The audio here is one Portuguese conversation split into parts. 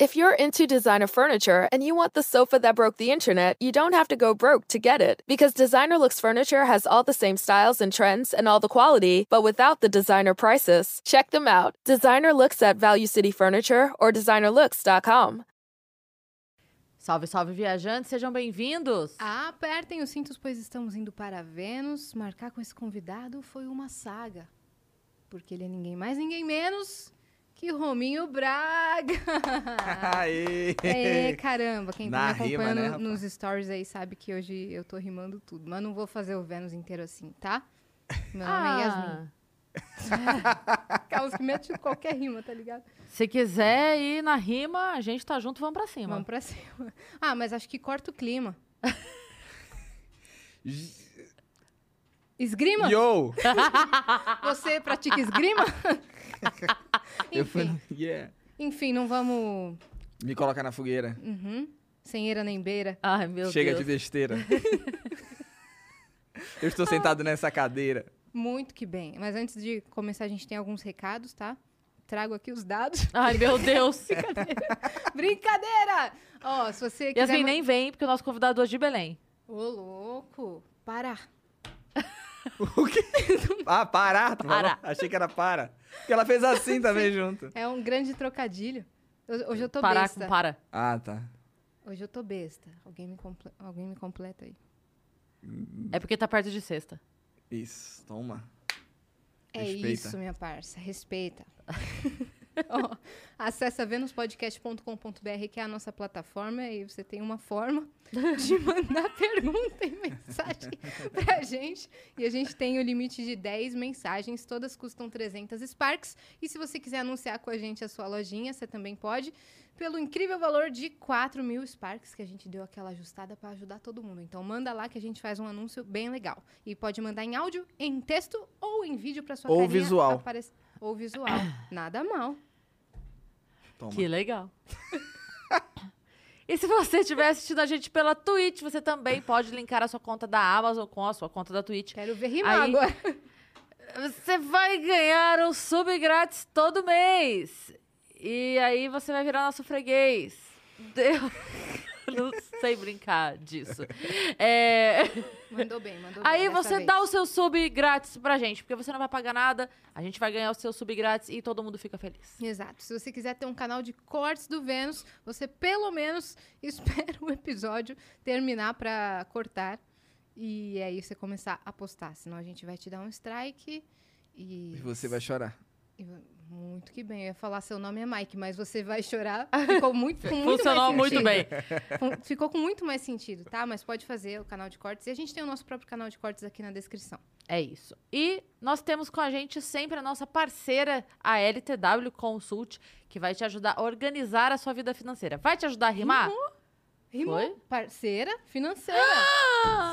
If you're into designer furniture and you want the sofa that broke the internet, you don't have to go broke to get it. Because Designer Looks Furniture has all the same styles and trends and all the quality, but without the designer prices. Check them out. Designer Looks at Value City Furniture or designerlooks.com. Salve, salve, viajantes, sejam bem-vindos! Apertem os cintos, pois estamos indo para Vênus. Marcar com esse convidado foi uma saga. Porque ele é ninguém mais, ninguém menos que Rominho Braga. Aê! É, caramba, quem tá Na me rima, acompanhando né, rapaz? nos stories aí sabe que hoje eu tô rimando tudo. Mas não vou fazer o Vênus inteiro assim, tá? Meu nome é Yasmin. Aquelas que metem qualquer rima, tá ligado? se quiser ir na rima, a gente tá junto, vamos pra cima. Vamos pra cima. Ah, mas acho que corta o clima. Esgrima? Yo! Você pratica esgrima? Eu Yeah. enfim, não vamos Me coloca na fogueira. Uhum. sem eira nem beira. Ai, meu Chega Deus. de besteira. Eu estou sentado nessa cadeira. Muito que bem. Mas antes de começar, a gente tem alguns recados, tá? Trago aqui os dados. Ai, meu Deus. Brincadeira! Ó, se você quiser... Yasmin nem vem, porque o nosso convidado hoje é de Belém. Ô, louco! Para! O quê? Ah, parar? tu Para. falou? Achei que era para. Porque ela fez assim também junto. É um grande trocadilho. Hoje eu tô Parar besta. com para. Ah, tá. Hoje eu tô besta. Alguém me, comple- Alguém me completa aí. É porque tá perto de sexta. Isso, toma. É Respeita. isso, minha parça. Respeita. Ó, acessa venuspodcast.com.br, que é a nossa plataforma, e você tem uma forma de mandar pergunta e mensagem pra gente. E a gente tem o limite de 10 mensagens, todas custam 300 Sparks. E se você quiser anunciar com a gente a sua lojinha, você também pode, pelo incrível valor de 4 mil Sparks, que a gente deu aquela ajustada para ajudar todo mundo. Então manda lá que a gente faz um anúncio bem legal. E pode mandar em áudio, em texto ou em vídeo para sua Ou visual. aparecer. Ou visual. Nada mal. Toma. Que legal. e se você estiver assistindo a gente pela Twitch, você também pode linkar a sua conta da Amazon com a sua conta da Twitch. Quero ver rimar Aí- agora. Você vai ganhar um sub grátis todo mês. E aí você vai virar nosso freguês. Deus. Não sei brincar disso. É, Mandou bem, mandou bem. Aí você vez. dá o seu sub grátis pra gente, porque você não vai pagar nada, a gente vai ganhar o seu sub grátis e todo mundo fica feliz. Exato. Se você quiser ter um canal de cortes do Vênus, você pelo menos espera o episódio terminar pra cortar. E aí você começar a postar. Senão a gente vai te dar um strike. E. E você vai chorar. e Muito que bem. Eu ia falar seu nome é Mike, mas você vai chorar. Ficou muito, com muito Funcionou mais muito bem. Ficou com muito mais sentido, tá? Mas pode fazer o canal de cortes. E a gente tem o nosso próprio canal de cortes aqui na descrição. É isso. E nós temos com a gente sempre a nossa parceira, a LTW Consult, que vai te ajudar a organizar a sua vida financeira. Vai te ajudar a rimar? Rimou. Foi? Parceira financeira.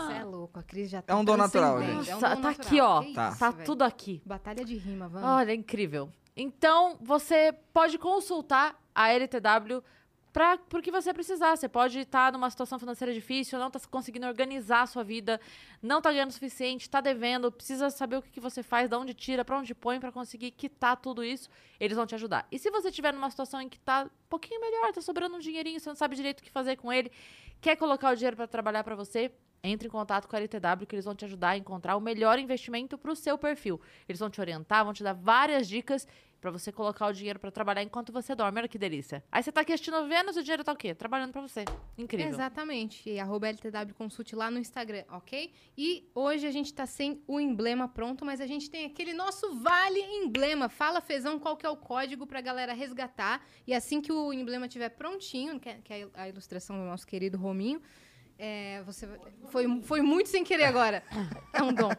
Você é louco, a Cris já tá É um dom natural, gente. é um tá natural. aqui, ó. Tá. isso, Tá velho. tudo aqui. Batalha de rima, vamos. Olha, incrível. Então, você pode consultar a LTW para porque você precisar. Você pode estar numa situação financeira difícil, não está conseguindo organizar a sua vida, não está ganhando o suficiente, está devendo, precisa saber o que, que você faz, de onde tira, para onde põe, para conseguir quitar tudo isso. Eles vão te ajudar. E se você estiver numa situação em que está um pouquinho melhor, está sobrando um dinheirinho, você não sabe direito o que fazer com ele, quer colocar o dinheiro para trabalhar para você, entre em contato com a LTW que eles vão te ajudar a encontrar o melhor investimento para o seu perfil. Eles vão te orientar, vão te dar várias dicas para você colocar o dinheiro para trabalhar enquanto você dorme. Olha que delícia. Aí você tá aqui assistindo Vênus e o dinheiro tá o quê? Trabalhando para você. Incrível. Exatamente. E arroba LTW Consult lá no Instagram, ok? E hoje a gente tá sem o emblema pronto, mas a gente tem aquele nosso Vale Emblema. Fala, Fezão, qual que é o código pra galera resgatar. E assim que o emblema estiver prontinho, que é, que é a ilustração do nosso querido Rominho, é, você foi, foi muito sem querer agora. É um dom.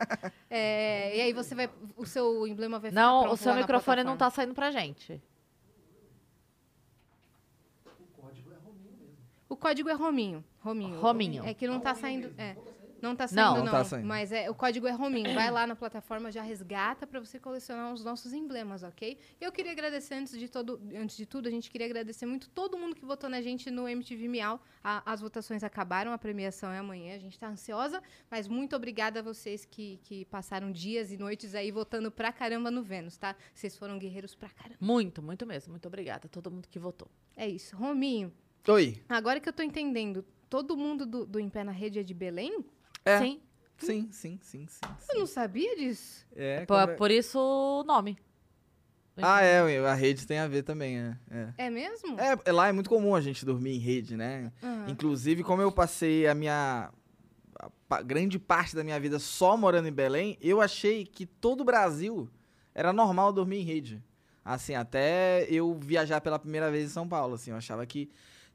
É, e aí você vai. O seu emblema vai ficar Não, o seu microfone não plataforma. tá saindo pra gente. O código é Rominho. Rominho. Rominho. É que não tá saindo. É. Não tá Não. saindo, não. Não tá saindo. Mas é, o código é Rominho. Vai lá na plataforma, já resgata pra você colecionar os nossos emblemas, ok? E eu queria agradecer, antes de, todo, antes de tudo, a gente queria agradecer muito todo mundo que votou na gente no MTV Miau. A- as votações acabaram, a premiação é amanhã. A gente tá ansiosa, mas muito obrigada a vocês que, que passaram dias e noites aí votando pra caramba no Vênus, tá? Vocês foram guerreiros pra caramba. Muito, muito mesmo. Muito obrigada a todo mundo que votou. É isso. Rominho, Oi. agora que eu tô entendendo, todo mundo do, do Em Pé na Rede é de Belém? É. Sim. Sim, sim, sim, sim. Eu sim. não sabia disso. É, Por, como é- por isso o nome. Ah, é, a rede tem a ver também, é. É. É mesmo? É, é, lá é muito comum a gente dormir em rede, né? Aham. Inclusive, como eu passei a minha. a grande parte da minha vida só morando em Belém, eu achei que todo o Brasil era normal dormir em rede. Assim, até eu viajar pela primeira vez em São Paulo, assim, eu achava que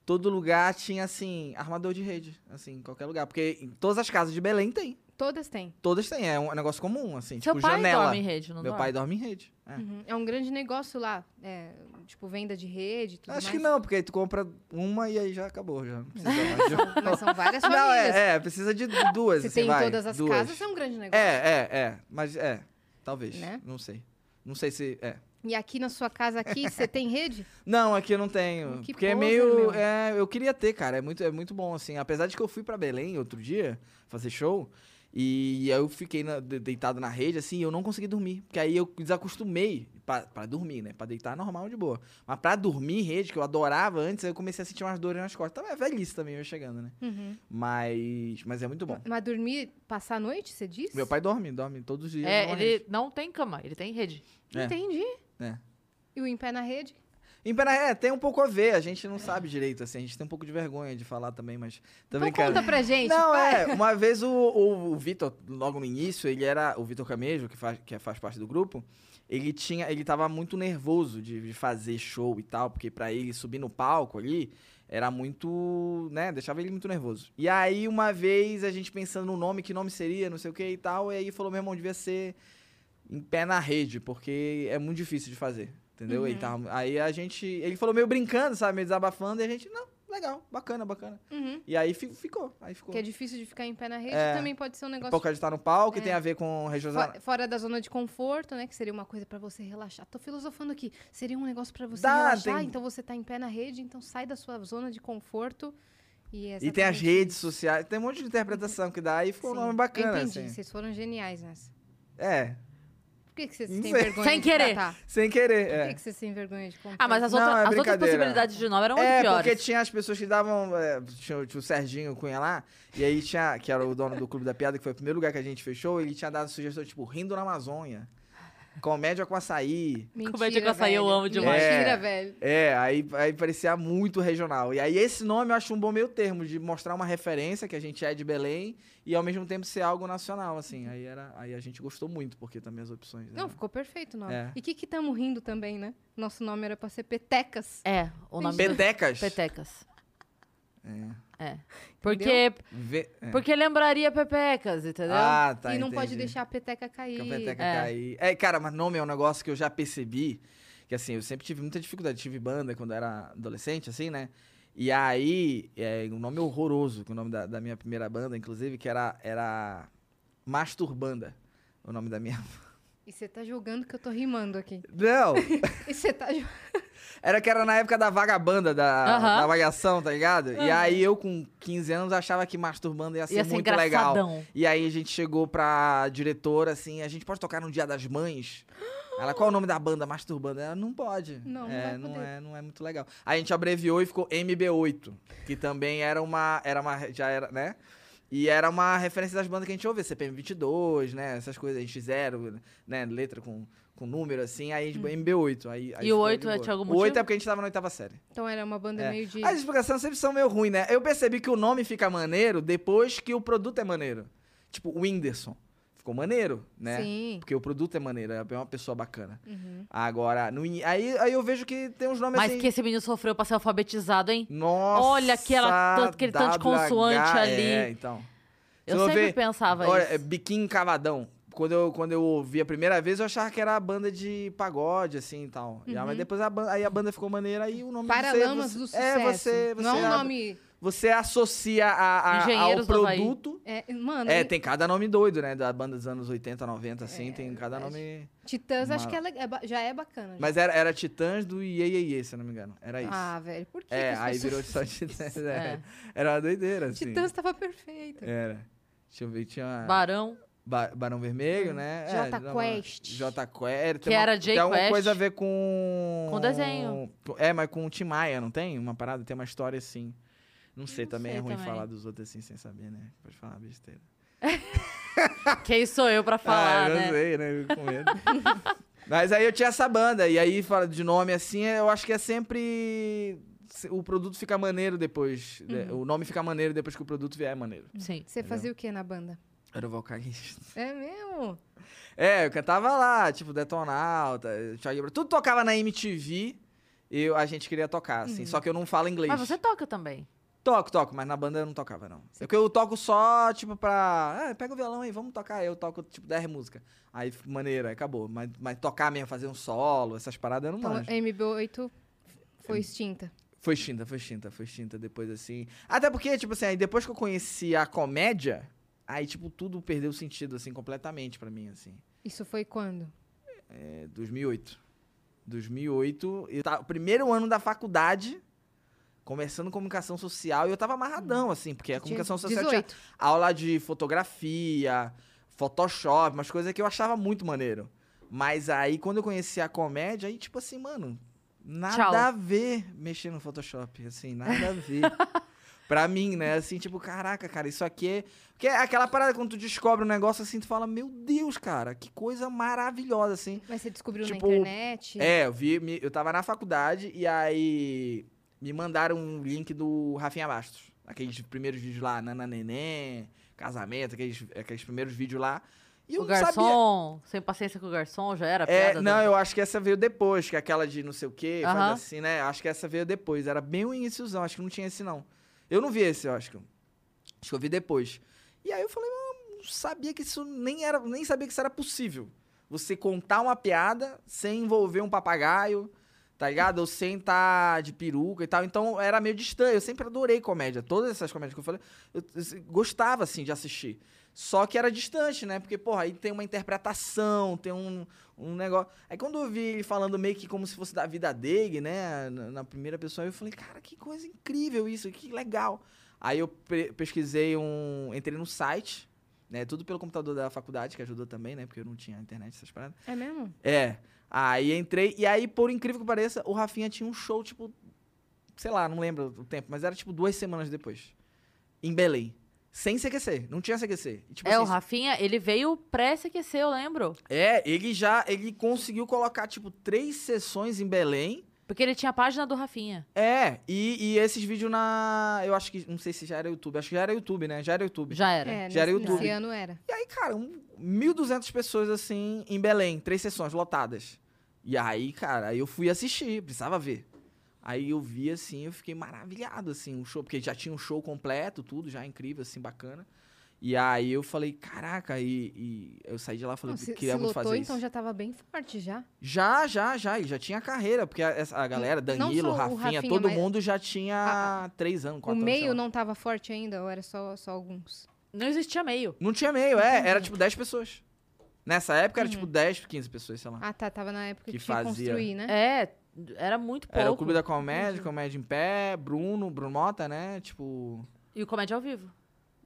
todo lugar tinha, assim, armador de rede, assim, em qualquer lugar. Porque em todas as casas de Belém tem. Todas têm. Todas têm, é um negócio comum, assim, Seu tipo pai janela. dorme em rede, não Meu dorme? pai dorme em rede. é. Uhum. É um grande negócio lá. É, tipo, venda de rede e tudo Acho mais. que não, porque aí tu compra uma e aí já acabou, já. Não precisa mais de uma. Mas são várias Não, famílias. é, é, precisa de duas, Se assim, tem em vai, todas as duas. casas, é um grande negócio. É, é, é, mas é, talvez, Né? não sei. Não sei se, é. E aqui na sua casa aqui, você tem rede? Não, aqui eu não tenho, Que porque é poser, meio, meu. é, eu queria ter, cara, é muito, é muito bom, assim, apesar de que eu fui pra Belém outro dia fazer show, e aí eu fiquei na- de- deitado na rede, assim, e eu não consegui dormir, porque aí eu desacostumei pra, pra dormir, né, pra deitar normal, de boa, mas pra dormir em rede, que eu adorava antes, aí eu comecei a sentir umas dores nas costas, é velhice também, eu chegando, né, Uhum. mas, mas é muito bom. Mas dormir, passar a noite, você disse? Meu pai dorme, dorme todos os dias. É, ele rede. não tem cama, ele tem rede. É. Entendi. É. E o em pé na rede? Em Pena- é, tem um pouco a ver, a gente não sabe direito, assim, a gente tem um pouco de vergonha de falar também, mas tô Então conta pra gente. Não, vai. é, uma vez o, o, o Vitor, logo no início, ele era, o Vitor Camejo, que faz, que faz parte do grupo, ele tinha, ele tava muito nervoso de, de fazer show e tal, porque pra ele subir no palco ali, era muito, né, deixava ele muito nervoso. E aí, uma vez, a gente pensando no nome, que nome seria, não sei o que e tal, e aí falou, meu irmão, devia ser em pé na rede, porque é muito difícil de fazer, entendeu? Uhum. Tava- aí a gente, ele falou meio brincando, sabe, meio desabafando, e a gente, não, legal, bacana, bacana. Uhum. E aí fi- ficou, aí ficou. Que é difícil de ficar em pé na rede, É. também pode ser um negócio Por causa de estar no palco, É. tem a ver com regional. fo- fora da zona de conforto, né? Que seria uma coisa pra você relaxar. Tô filosofando aqui. Seria um negócio pra você Dá, relaxar, tem- então você tá em pé na rede, então sai da sua zona de conforto. E, é E tem as redes sociais, tem um monte de interpretação que dá e ficou um Sim, nome bacana, Eu entendi, assim. vocês foram geniais nessa. É, que, que vocês têm vergonha Sem de querer. tratar? sem querer, Por é. que, que vocês têm vergonha de contar? Ah, mas as, Não, outras- é as outras brincadeira. possibilidades de nome eram muito É, piores. porque tinha as pessoas que davam. é, tinha, o- tinha o Serginho Cunha lá, e aí tinha, que era o dono do Clube da Piada, que foi o primeiro lugar que a gente fechou, ele tinha dado sugestão, tipo, rindo na Amazônia. Comédia com açaí. Mentira, Comédia com açaí eu velho. amo demais. Mentira, É. velho. É, aí, aí parecia muito regional. E aí esse nome eu acho um bom meio termo, de mostrar uma referência que a gente é de Belém e ao mesmo tempo ser algo nacional, assim. Aí, era, aí a gente gostou muito, porque também as opções. né? Não, ficou perfeito o nome. É. E que que tamo rindo também, né? Nosso nome era pra ser Petecas. É, o nome. Petecas. Petecas. É. É. Porque, Vê- é. porque lembraria Pepecas, entendeu? Ah, tá. e não pode entendi. deixar a peteca cair. Que a peteca É. cair. É, cara, mas nome é um negócio que eu já percebi. Que assim, eu sempre tive muita dificuldade. Tive banda quando eu era adolescente, assim, né? E aí, é, um nome horroroso, que o nome da, da minha primeira banda, inclusive, que era, era Masturbanda. O nome da minha. E você tá julgando que eu tô rimando aqui. Não! E você tá ju- Era que era na época da vagabanda, da, da vagação, tá ligado? E aí eu, com 15 anos, achava que masturbanda ia ser Ia ser muito legal. E aí a gente chegou pra diretora, assim, a gente pode tocar no Dia das Mães? Ela, qual é o nome da banda Masturbanda? Ela, não pode. Não, não é, não poder. é, não é muito legal. Aí a gente abreviou e ficou MB8, que também era uma, era uma, já era, né? E era uma referência das bandas que a gente ouvia, CPM 22, né? Essas coisas, X0, né? Letra com, com número, assim, aí a gente MB8. Aí, aí E o ficou oito de é boa. de algum O 8 motivo? é porque a gente tava na oitava série. Então era uma banda É. meio de. As explicações sempre são meio ruins, né? Eu percebi que o nome fica maneiro depois que o produto é maneiro. Tipo, o Whindersson. Ficou maneiro, né? Sim. Porque o produto é maneiro, é uma pessoa bacana. Uhum. Agora, no aí, aí eu vejo que tem uns nomes Mas assim... que esse menino sofreu pra ser alfabetizado, hein? Nossa! Olha aquela- aquele tanto de consoante ali. É, então. Eu sempre ver- pensava Olha, isso. é Biquinho Cavadão. Quando eu, quando eu ouvi a primeira vez, eu achava que era banda de pagode, assim e tal. Uhum. Mas depois a, aí a banda ficou maneira e o nome Paralamas você, do você- sucesso. É, você... você Não é um nome você associa a, a- ao Engenheiros do Havaí. produto. É, mano, É, e tem cada nome doido, né? Da banda dos anos 80, 90, assim, É, tem cada verdade. nome. Titãs acho que é le- é ba- já é bacana. já. Mas era, era Titãs do Iê, Iê, Iê, se eu não me engano. Era isso. Ah, velho, por que, é, que aí virou só Titãs. é. É. Era uma doideira, assim. Titãs tava perfeito. Era. Deixa eu ver, tinha. Barão. Ba- Barão Vermelho, né? Hum. Jota dava- Quest. J Quest. Que era J Tem alguma Quest. coisa a ver com... Com desenho. É, mas com o Tim Maia, não tem? Uma parada, tem uma história assim. Não sei, Não também sei é ruim também. falar dos outros assim sem saber, né? Pode falar besteira. Quem sou eu pra falar, ah, eu né? sei, né? Eu Com medo. mas aí eu tinha essa banda, e aí, fala de nome assim, eu acho que é sempre... O produto fica maneiro depois. né? Uhum. O nome fica maneiro depois que o produto vier maneiro. Sim. Você fazia o que na banda? Era o vocalista. É mesmo? É, eu cantava lá, tipo, Detonauta, Charlie Brown. Tudo tocava na MTV. Eu, a gente queria tocar, assim. Só que eu não falo inglês. Mas você toca também. Toco, toco, mas na banda eu não tocava, não. É que eu toco só, tipo, pra. Ah, pega o violão aí, vamos tocar. Eu toco, tipo, 10 músicas. Aí, maneiro, aí acabou. Mas, mas tocar mesmo, fazer um solo, essas paradas eu não Então, manjo. MB8 foi extinta. Foi extinta, foi extinta, foi extinta depois, assim. Até porque, tipo assim, aí depois que eu conheci a comédia, aí, tipo, tudo perdeu sentido, assim, completamente pra mim, assim. Isso foi quando? É, 2008. 2008, eu tava, primeiro ano da faculdade, começando comunicação social, e eu tava amarradão, assim, porque a comunicação social tinha 18. aula de fotografia, Photoshop, umas coisas que eu achava muito maneiro. Mas aí, quando eu conheci a comédia, aí, tipo assim, mano, nada Tchau. a ver mexer no Photoshop, assim, nada a ver. pra mim, né? Assim, tipo, caraca, cara, isso aqui é. Porque é aquela parada quando tu descobre um negócio assim, tu fala, meu Deus, cara, que coisa maravilhosa, assim. Mas você descobriu Tipo, na internet? É, eu vi, eu tava na faculdade e aí me mandaram um link do Rafinha Bastos. Aqueles primeiros vídeos lá, Nana Neném, casamento, aqueles, aqueles primeiros vídeos lá. E o não sabia. garçom, sem paciência com o garçom, já era É, não, do- eu acho que essa veio depois, que é aquela de não sei o quê, faz Aham. assim, né? Acho que essa veio depois. Era bem o iníciozão, acho que não tinha esse, não. Eu não vi esse, eu acho que. Acho que eu vi depois. E aí eu falei, não, não sabia que isso nem era. Nem sabia que isso era possível. Você contar uma piada sem envolver um papagaio, tá ligado? Ou sem estar de peruca e tal. Então era meio distante. Eu sempre adorei comédia. Todas essas comédias que eu falei, eu, eu gostava, assim, de assistir. Só que era distante, né? Porque, porra, aí tem uma interpretação, tem um, um negócio. Aí quando eu vi ele falando meio que como se fosse da vida dele, né? Na, na primeira pessoa, eu falei, cara, que coisa incrível isso, que legal. Aí eu pe- pesquisei um. Entrei no site, né? Tudo pelo computador da faculdade, que ajudou também, né? Porque eu não tinha internet, essas paradas. É mesmo? É. Aí entrei, e aí, por incrível que pareça, o Rafinha tinha um show, tipo, sei lá, não lembro o tempo, mas era tipo duas semanas depois. Em Belém. Sem CQC, não tinha CQC. E, tipo, É, o assim, Rafinha, ele veio pré-CQC, eu lembro. É, ele já, ele conseguiu colocar, tipo, três sessões em Belém. Porque ele tinha a página do Rafinha. É, e, e esses vídeos na, eu acho que, não sei se já era YouTube, acho que já era YouTube, né? Já era YouTube. Já era. É, Já era YouTube. nesse ano era. E aí, cara, um, 1.200 pessoas, assim, em Belém. Três sessões lotadas. E aí, cara, aí eu fui assistir, precisava ver. Aí eu vi, assim, eu fiquei maravilhado, assim, o show. Porque já tinha um show completo, tudo, já incrível, assim, bacana. E aí eu falei, caraca, e, e eu saí de lá e falei, Não, se, queria se muito lotou, fazer então isso. já tava bem forte já. Já, já, já. Ele já tinha carreira, porque a, essa- a galera, Danilo, o Rafinha, Rafinha, todo mundo já tinha três anos, O quatro anos. sei meio não tava forte ainda, ou era só, só alguns? Não existia meio. Não tinha meio, é. Era tipo 10 pessoas. Nessa época era Uhum. tipo 10, 15 pessoas, sei lá. Ah, tá, tava na época que, Que tinha fazia. construir, né? É, era muito pouco. Era o Clube da Comédia, Comédia em Pé, Bruno, Bruno Mota, né? Tipo. E o Comédia ao Vivo.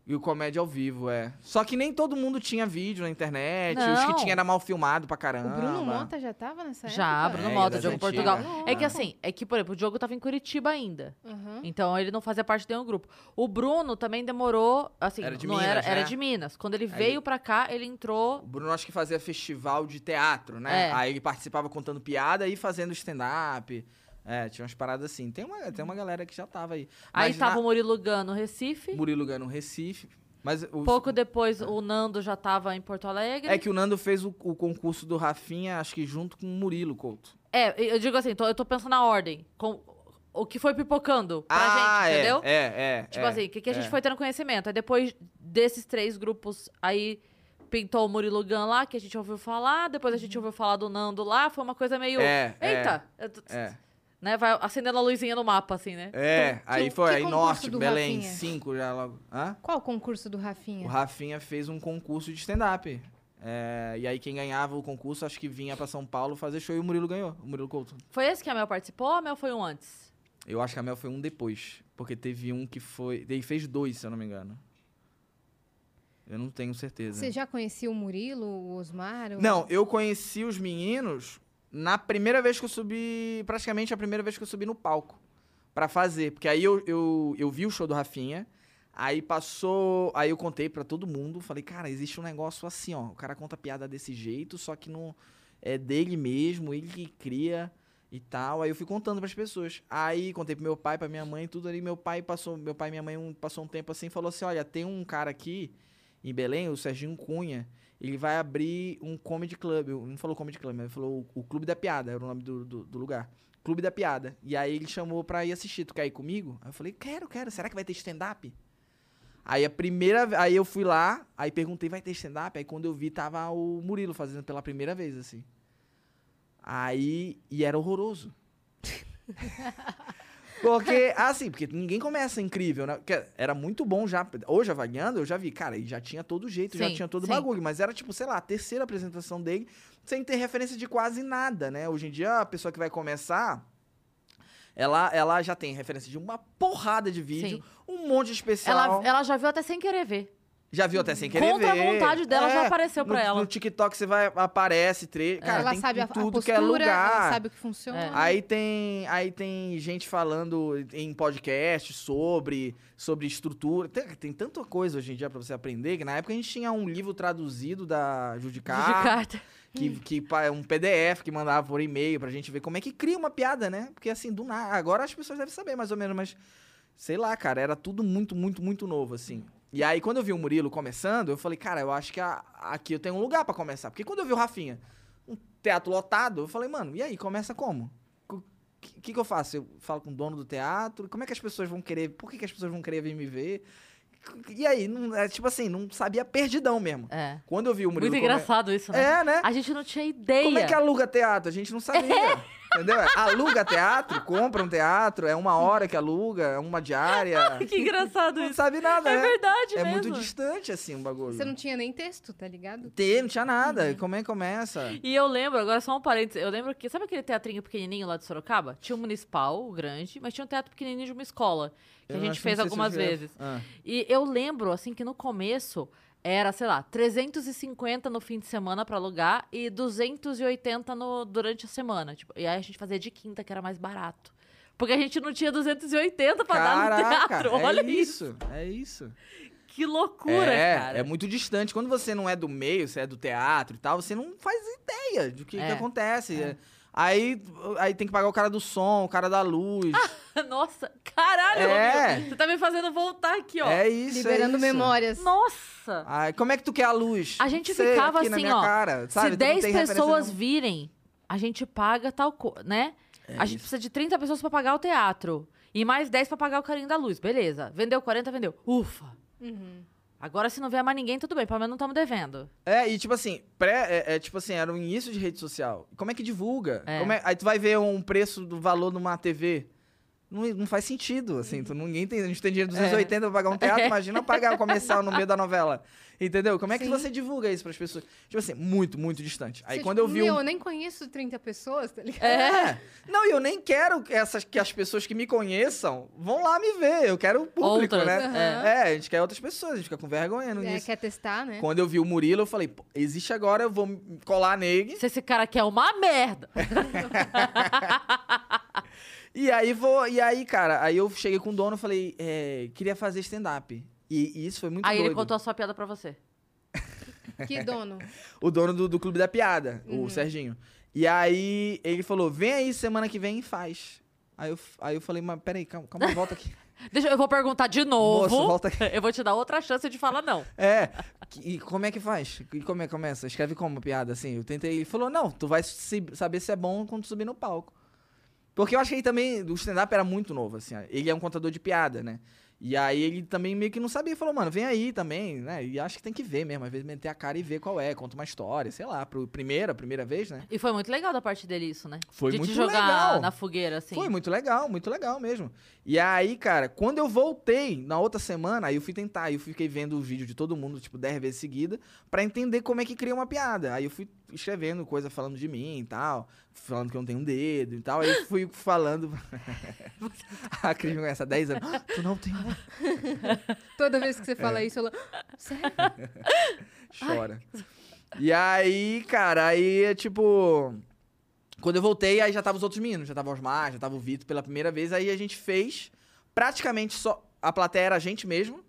E o Comédia ao vivo, é. Só que nem todo mundo tinha vídeo na internet. Os que Não. tinha era mal filmado pra caramba. O Bruno Mota já tava nessa Já, época? Bruno É, Mota, Diogo antigas. Portugal. É que assim, é que, por exemplo, o Diogo tava em Curitiba ainda. Aham. Então ele não fazia parte de nenhum grupo. O Bruno também demorou, assim, Era de não Minas, era, era né? de Minas. Quando ele Aí- veio pra cá, ele entrou. O Bruno acho que fazia festival de teatro, né? É. Aí ele participava contando piada e fazendo stand-up. É, tinha umas paradas assim. Tem uma, tem uma galera que já tava aí. Aí Mas tava na- o Murilo Gano no Recife. Murilo Gano Recife. Mas o- Pouco depois o Nando já tava em Porto Alegre. É que o Nando fez o, o concurso do Rafinha, acho que junto com o Murilo Couto. É, eu digo assim, tô- eu tô pensando na ordem. Com o que foi pipocando pra ah, gente, é, entendeu? É, é. Tipo é, assim, o que, que a gente é. foi tendo conhecimento? Aí depois desses três grupos, aí pintou o Murilo Gun lá, que a gente ouviu falar. Depois a gente ouviu falar do Nando lá. Foi uma coisa meio. É, é, Eita! É. Né? Vai acendendo a luzinha no mapa, assim, né? É, Que- aí que foi, aí concurso Norte, Belém, Rafinha? 5 já logo. Hã? Qual o concurso do Rafinha? O Rafinha fez um concurso de stand-up. É, e aí quem ganhava o concurso, acho que vinha pra São Paulo fazer show e o Murilo ganhou, o Murilo Couto. Foi esse que a Mel participou ou a Mel foi um antes? Eu acho que a Mel foi um depois, porque teve um que foi... Ele fez dois, se eu não me engano. Eu não tenho certeza. Você já conhecia o Murilo, o Osmar? o- Não, eu conheci os meninos na primeira vez que eu subi, praticamente a primeira vez que eu subi no palco pra fazer, porque aí eu, eu, eu vi o show do Rafinha, aí passou, aí eu contei pra todo mundo, falei, cara, existe um negócio assim, ó, o cara conta piada desse jeito, só que não é dele mesmo, ele que cria e tal, aí eu fui contando pras pessoas. Aí contei pro meu pai, pra minha mãe, tudo ali, meu pai passou, meu pai e minha mãe passou um tempo assim, falou assim, olha, tem um cara aqui em Belém, o Serginho Cunha, ele vai abrir um comedy club. Não falou comedy club, ele falou o, Clube da Piada, era o nome do, do, do lugar. Clube da Piada. E aí ele chamou pra ir assistir. Tu quer ir comigo? Aí eu falei, quero, quero. Será que vai ter stand-up? Aí a primeira Aí eu fui lá, aí perguntei, vai ter stand-up? Aí quando eu vi, tava o Murilo fazendo pela primeira vez, assim. Aí. E era horroroso. Porque, assim, porque ninguém começa incrível, né? Porque era muito bom já. Hoje, avaliando, eu já vi, cara, ele já tinha todo jeito, já Sim, tinha todo o sim. bagulho. Mas era, tipo, sei lá, a terceira apresentação dele, sem ter referência de quase nada, né? Hoje em dia, a pessoa que vai começar, ela, ela já tem referência de uma porrada de vídeo, Sim. um monte de especial. Ela, ela já viu até sem querer ver. Já viu até sem querer Contra a ver. vontade dela, já apareceu pra no, ela. No TikTok você vai, aparece, tre... cara, ela tem sabe a, em a tudo postura, que é lugar. ela sabe o que funciona. É. Aí tem, aí tem gente falando em podcast sobre, sobre estrutura. Tem, tem tanta coisa hoje em dia pra você aprender, que na época a gente tinha um livro traduzido da Judicar, De carta. que, que pa- um PDF que mandava por e-mail pra gente ver como é que cria uma piada, né? Porque assim, do nada, agora as pessoas devem saber mais ou menos, mas sei lá, cara, era tudo muito, muito, muito novo, assim. E aí, quando eu vi o Murilo começando, eu falei, cara, eu acho que a- aqui eu tenho um lugar pra começar. Porque quando eu vi o Rafinha, um teatro lotado, eu falei, mano, e aí, começa como? O que, que, que eu faço? Eu falo com o dono do teatro? Como é que as pessoas vão querer? Por que, que as pessoas vão querer vir me ver? E aí, não, é, tipo assim, não sabia perdidão mesmo. É. Quando eu vi o Murilo Muito come- engraçado isso, né? É, né? A gente não tinha ideia. Como é que aluga teatro? A gente não sabia. Entendeu? Aluga teatro, compra um teatro, é uma hora que aluga, é uma diária. Que engraçado Não isso. sabe nada, É né? verdade É mesmo. muito distante, assim, o bagulho. Você não tinha nem texto, tá ligado? Tem, não tinha nada. Como é que começa? E eu lembro, agora só um parênteses, eu lembro que, sabe aquele teatrinho pequenininho lá de Sorocaba? Tinha um municipal, o grande, mas tinha um teatro pequenininho de uma escola, que Eu a não- gente não fez algumas vezes. Ah. E eu lembro, assim, que no começo era, sei lá, 350 no fim de semana pra alugar e 280 no, durante a semana. Tipo, e aí a gente fazia de quinta, que era mais barato. Porque a gente não tinha 280 pra dar no teatro. é Olha isso. isso. É isso. Que loucura, é, cara. é muito distante. Quando você não é do meio, você é do teatro e tal, você não faz ideia do que, que É, acontece. É. Aí, aí tem que pagar o cara do som, o cara da luz. Nossa, caralho, É. Você tá me fazendo voltar aqui, ó. é isso. é Liberando isso. memórias. Nossa! Ai, como é que tu quer a luz? A gente Sei, ficava aqui na assim, minha ó. Cara, sabe? Se Tu não 10 tem referência pessoas nenhuma. virem, a gente paga tal coisa, né? a gente isso. precisa de 30 pessoas pra pagar o teatro. E mais 10 pra pagar o carinho da luz. Beleza. Vendeu 40, vendeu. Ufa. Uhum. Agora, se não vier mais ninguém, tudo bem. Pelo menos não estamos devendo. É, e tipo assim, pré, é, é, tipo assim, era o início de rede social. Como é que divulga? É. Como é- aí tu vai ver um preço do valor numa TV. Não, não faz sentido, assim. Tu, ninguém tem, a gente tem dinheiro de 280 pra pagar um teatro, imagina pagar o comercial no meio da novela. Entendeu? Como é que Sim. você divulga isso pras pessoas? Tipo assim, muito, muito distante. Aí Você, quando tipo, eu vi Meu, um... eu nem conheço 30 pessoas, tá ligado? É. Não, e eu nem quero que, essas, que as pessoas que me conheçam vão lá me ver. Eu quero o público, Outras, né? aham. É, a gente quer outras pessoas, a gente fica com vergonha É, nisso. quer testar, né? Quando eu vi o Murilo, eu falei, pô, existe agora, eu vou me colar nele. Se esse cara quer uma merda. E aí vou. E aí, cara, aí eu cheguei com o dono e falei, é, queria fazer stand-up. E, e isso foi muito Aí doido. ele contou a sua piada pra você. Que dono. O dono do, do Clube da Piada, Uhum. o Serginho. E aí ele falou, vem aí semana que vem e faz. Aí eu, aí eu falei, mas peraí, calma, calma volta aqui. Deixa, eu vou perguntar de novo. Moço, volta aqui. Eu vou te dar outra chance de falar não. É. E como é que faz? E como é que começa? Escreve como a piada, assim? Eu tentei. Ele falou, não, tu vai se- saber se é bom quando tu subir no palco. Porque eu acho que ele também, o stand-up era muito novo, assim. Ele é um contador de piada, né? E aí ele também meio que não sabia, falou, mano, vem aí também, né? E acho que tem que ver mesmo, às vezes meter a cara e ver qual é, conta uma história, sei lá, pro primeira, primeira vez, né? E foi muito legal da parte dele isso, né? Foi de muito te jogar legal. na fogueira, assim. Foi muito legal, muito legal mesmo. E aí, cara, quando eu voltei na outra semana, aí eu fui tentar, aí eu fiquei vendo o vídeo de todo mundo, tipo, 10 vezes seguida, pra entender como é que cria uma piada. Aí eu fui escrevendo coisa falando de mim e tal, falando que eu não tenho um dedo e tal. Aí fui falando. a Cris me conhece há 10 anos. "Ah, tu não tem. um Toda vez que você É. fala isso, ela. Sério? Chora. E aí, cara, aí é tipo. Quando eu voltei, aí já tava os outros meninos, já tava Osmar, já tava o Vitor pela primeira vez. Aí a gente fez praticamente só. A plateia era a gente mesmo.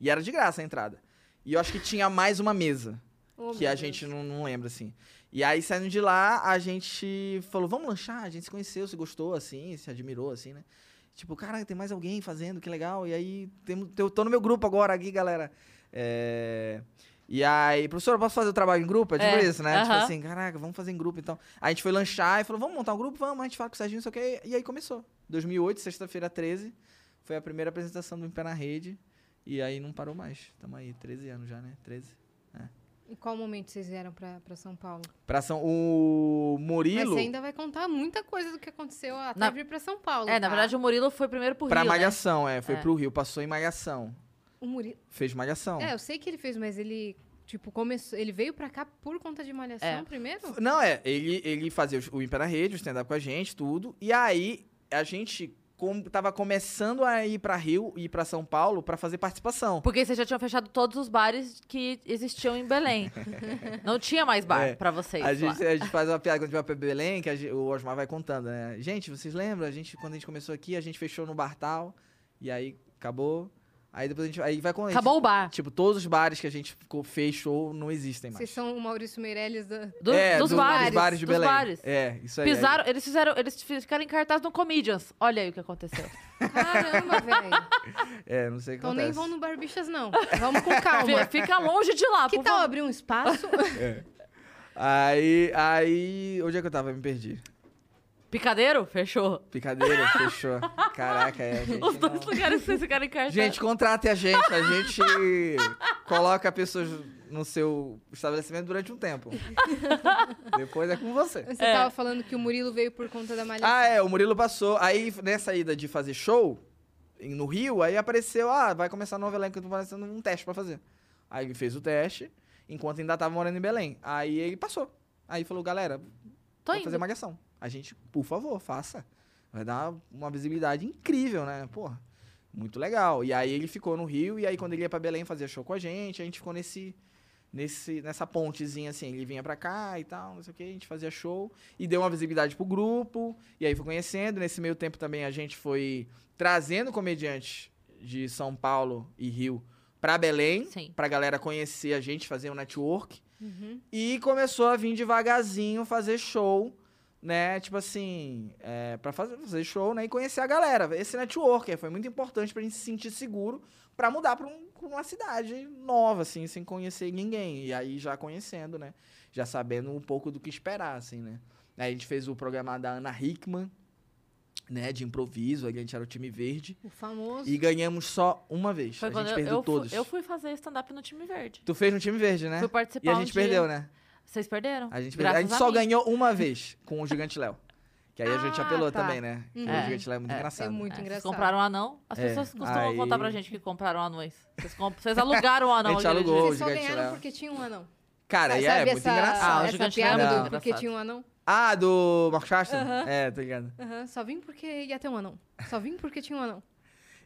E era de graça a entrada. E eu acho que tinha mais uma mesa. Oh, que a Deus. gente não, não lembra, assim. E aí, saindo de lá, a gente falou, vamos lanchar? A gente se conheceu, se gostou, assim, se admirou, assim, né? Tipo, cara, tem mais alguém fazendo, que legal. E aí, temos, eu tô no meu grupo agora aqui, galera. É... E aí, professor, posso fazer o trabalho em grupo? É tipo É, isso, né? Tipo aham. assim, caraca, vamos fazer em grupo, então. Aí a gente foi lanchar e falou, vamos montar um grupo? Vamos, a gente fala com o Serginho, não sei o quê. E aí começou. 2008, sexta-feira 13, foi a primeira apresentação do Em Pé na Rede. E aí não parou mais. Tamo aí, 13 anos já, né? 13. Em qual momento vocês vieram pra, pra São Paulo? Pra São... O Mas Murilo... você ainda vai contar muita coisa do que aconteceu até Na- vir pra São Paulo. É, na tá? verdade o Murilo foi primeiro pro Pra Rio, né? Malhação, é. Foi É. pro Rio. Passou em Malhação. O Murilo. Fez Malhação. É, eu sei que ele fez, mas ele, tipo, começou. Ele veio pra cá por conta de malhação É. primeiro? Não, é. Ele, ele fazia o Pé na Rede, o stand-up com a gente, tudo. E aí, a gente com, tava começando a ir pra Rio e pra São Paulo pra fazer participação. Porque vocês já tinham fechado todos os bares que existiam em Belém. Não tinha mais bar É, pra vocês A gente, a gente faz uma piada quando a gente vai pra Belém, que gente- o Osmar vai contando, né? Gente, vocês lembram? A gente, quando a gente começou aqui, a gente fechou no bar tal. E aí, acabou. Aí depois a gente... Aí vai com... Acabou o bar. Tipo, todos os bares que a gente ficou, fez show não existem mais. Vocês são o Maurício Meirelles da. Do- é, dos do- bares. Dos bares de dos Belém. bares. É, isso aí. Pisaram, eles fizeram, eles ficaram em cartaz no Comedians. Olha aí o que aconteceu. Caramba, velho. É, não sei o que Então nem vão no Barbichas, não. Vamos com calma. Fi- Fica longe de lá, Que por tal favor. abrir um espaço? Aí, aí... Onde é que eu tava? Me perdi. Picadeiro? Fechou. Picadeira, fechou. Caraca, é, gente. Os dois não- lugares que vocês ficaram em cartaz. Gente, contrate a gente. A gente coloca pessoas no seu estabelecimento durante um tempo. Depois é com você. Você É. tava falando que o Murilo veio por conta da malhação. Ah, é, o Murilo passou. Aí, nessa ida de fazer show no Rio, aí apareceu, ah, vai começar a novela que eu tô fazendo um teste pra fazer. Aí ele fez o teste, enquanto ainda tava morando em Belém. Aí ele passou. Aí falou, galera, Tô vai indo. fazer malhação. A gente, por favor, faça. Vai dar uma visibilidade incrível, né? Porra, muito legal. E aí ele ficou no Rio, e aí quando ele ia pra Belém fazia show com a gente, a gente ficou nesse, nesse, nessa pontezinha assim. Ele vinha pra cá e tal, não sei o que, a gente fazia show. E deu uma visibilidade pro grupo, e aí foi conhecendo. Nesse meio tempo também a gente foi trazendo comediantes de São Paulo e Rio pra Belém, Sim. pra galera conhecer a gente, fazer um network. Uhum. E começou a vir devagarzinho fazer show, né? Tipo assim, é, pra fazer, fazer show, né? E conhecer a galera. Esse network foi muito importante pra gente se sentir seguro pra mudar pra, um- pra uma cidade nova, assim, sem conhecer ninguém. E aí já conhecendo, né? Já sabendo um pouco do que esperar, assim, né? Aí a gente fez o programa da Ana Hickman, né? De improviso, a gente era o time verde. O famoso. E ganhamos só uma vez. Foi a gente eu, perdeu eu, fui, todos. eu fui fazer stand-up no time verde. Tu fez no time verde, né? Fui participar E a um gente dia. perdeu, né? Vocês perderam? A gente, a gente só ganhou uma vez com o Gigante Léo. Que aí a gente Ah, apelou tá. também, né? Que Uhum. O É. Gigante Léo é muito É. engraçado. É muito É, vocês engraçado. compraram um anão? As É, pessoas costumam aí- contar pra gente que compraram anões. Vocês, comp- vocês alugaram o anão. A gente aquele alugou. dia. Vocês só Gigante ganharam Léo. porque tinha um anão. Cara, e é, muito essa, engraçado. Ah, o essa Gigante piada Léo é do porque engraçado. tinha um anão? Ah, do Marcos Castro? Aham. É, tá ligado? Aham, só vim porque ia ter um anão. Só vim porque tinha um anão.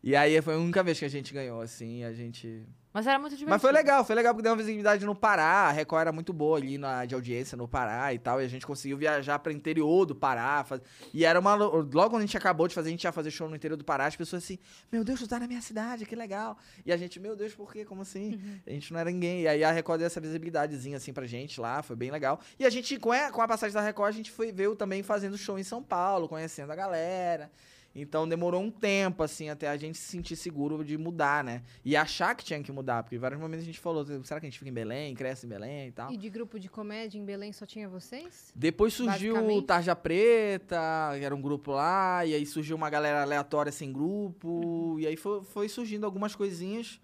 E aí foi a única vez que a gente ganhou, assim, a gente... Mas era muito divertido. Mas foi legal, foi legal porque deu uma visibilidade no Pará, a Record era muito boa ali na, de audiência no Pará e tal, e a gente conseguiu viajar para interior do Pará, faz- e era uma... Logo quando a gente acabou de fazer, a gente ia fazer show no interior do Pará, as pessoas assim, meu Deus, tu tá na minha cidade, que legal. E a gente, meu Deus, por quê? Como assim? A gente não era ninguém. E aí a Record deu essa visibilidadezinha assim pra gente lá, foi bem legal. E a gente, com a, com a passagem da Record, a gente foi, veio também fazendo show em São Paulo, conhecendo a galera. Então demorou um tempo, assim, até a gente se sentir seguro de mudar, né? E achar que tinha que mudar, porque em vários momentos a gente falou, será que a gente fica em Belém, cresce em Belém e tal? E de grupo de comédia em Belém só tinha vocês? Depois surgiu o. Tarja Preta, que era um grupo lá, e aí surgiu uma galera aleatória sem grupo, Uhum. e aí foi, foi surgindo algumas coisinhas.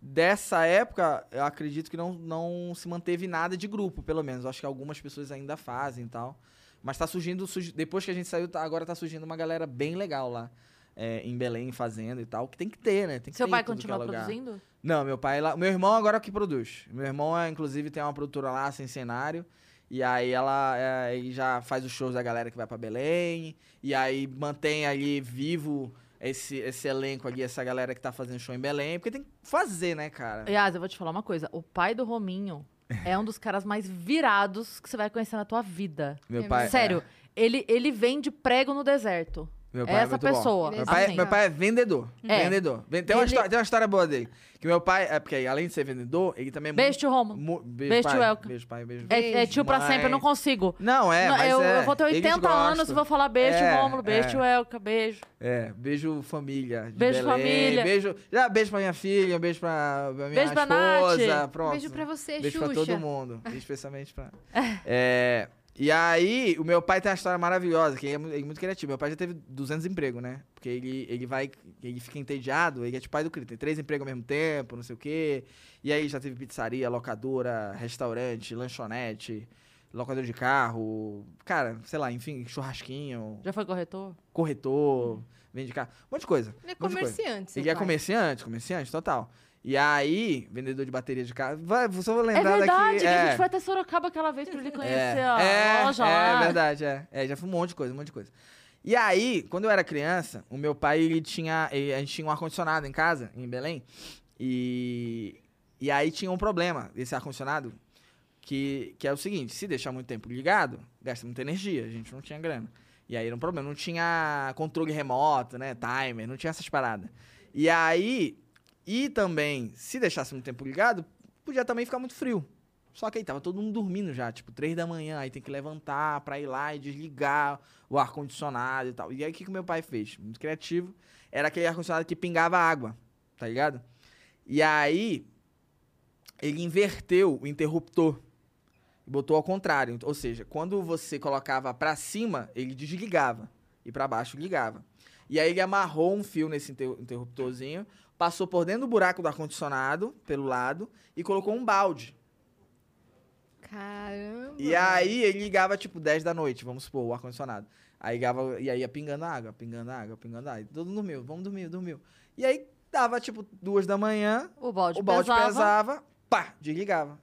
Dessa época, eu acredito que não, não se manteve nada de grupo, pelo menos. Eu acho que algumas pessoas ainda fazem e tal. Mas tá surgindo, surgi- depois que a gente saiu, tá- agora tá surgindo uma galera bem legal lá. é, em Belém, fazendo e tal, que tem que ter, né? Tem que Seu ter pai é continua lugar. produzindo? Não, meu pai lá. Meu irmão agora que produz. Meu irmão, é, inclusive, tem uma produtora lá, sem cenário. E aí ela é, já faz os shows da galera que vai pra Belém. E aí mantém ali vivo esse, esse elenco ali, essa galera que tá fazendo show em Belém. Porque tem que fazer, né, cara? Yas, eu vou te falar uma coisa. O pai do Rominho é um dos caras mais virados que você vai conhecer na tua vida. Meu É pai. Sério, ele, ele vende prego no deserto. É, meu é pai essa muito bom. pessoa. Meu é pai, assim. meu pai é vendedor. É. Vendedor. Ven- Tem, uma Ele- história, tem uma história boa dele. Que meu pai, é porque além de ser vendedor, ele também é Beijo, tio Romulo. mu- beijo, Beijo, pai. tio. Beijo, pai. Beijo. É, é tio pra Mãe. sempre, eu não consigo. Não, é, Não, eu, é, eu vou ter eles 80 anos e vou falar beijo, É, Rômulo, beijo, é. tio Elka, beijo. É, beijo família. de Beijo, Belém, família. Beijo, já, beijo pra minha filha, beijo pra, pra minha Beijo pra esposa. Nath. Pronto. Beijo pra você, Beijo Xuxa. pra todo mundo, especialmente pra... É, e aí, o meu pai tem uma história maravilhosa, que ele é, mu- ele é muito criativo. Meu pai já teve 200 empregos, né? Porque ele, ele vai, ele fica entediado, ele é tipo pai do Cristo, tem três empregos ao mesmo tempo, não sei o quê. E aí já teve pizzaria, locadora, restaurante, lanchonete, locador de carro, cara, sei lá, enfim, churrasquinho, Já foi corretor? corretor, vende carro, um monte de coisa. Ele é coisa. comerciante, seu Ele é pai. comerciante, comerciante, total. E aí, vendedor de bateria de carro. Vai, só vou É lembrar verdade daqui. que é, a gente foi até Sorocaba aquela vez pra ele conhecer a é, loja é, lá. É verdade, é. É, já foi um monte de coisa, um monte de coisa. E aí, quando eu era criança, o meu pai, ele tinha. ele- a gente tinha um ar-condicionado em casa, em Belém. E. E aí tinha um problema desse ar-condicionado. Que, que é o seguinte: se deixar muito tempo ligado, gasta muita energia. A gente não tinha grana. E aí era um problema. Não tinha controle remoto, né? Timer, não tinha essas paradas. E aí. E também, se deixasse muito tempo ligado, podia também ficar muito frio. Só que aí tava todo mundo dormindo já, tipo, três da manhã, aí tem que levantar pra ir lá e desligar o ar-condicionado e tal. E aí o que, que meu pai fez? Muito criativo. Era aquele ar-condicionado que pingava água, tá ligado? E aí ele inverteu o interruptor. Botou ao contrário. Ou seja, quando você colocava pra cima, ele desligava. E pra baixo ligava. E aí ele amarrou um fio nesse inter- interruptorzinho, passou por dentro do buraco do ar-condicionado, pelo lado, e colocou um balde. Caramba. E aí ele ligava tipo 10 da noite, vamos supor, o ar-condicionado. Aí ligava, e aí ia pingando água, pingando água, pingando água. Todo mundo dormiu, vamos dormir, dormiu. E aí dava tipo duas da manhã, O balde, o balde pesava. pesava, pá, desligava.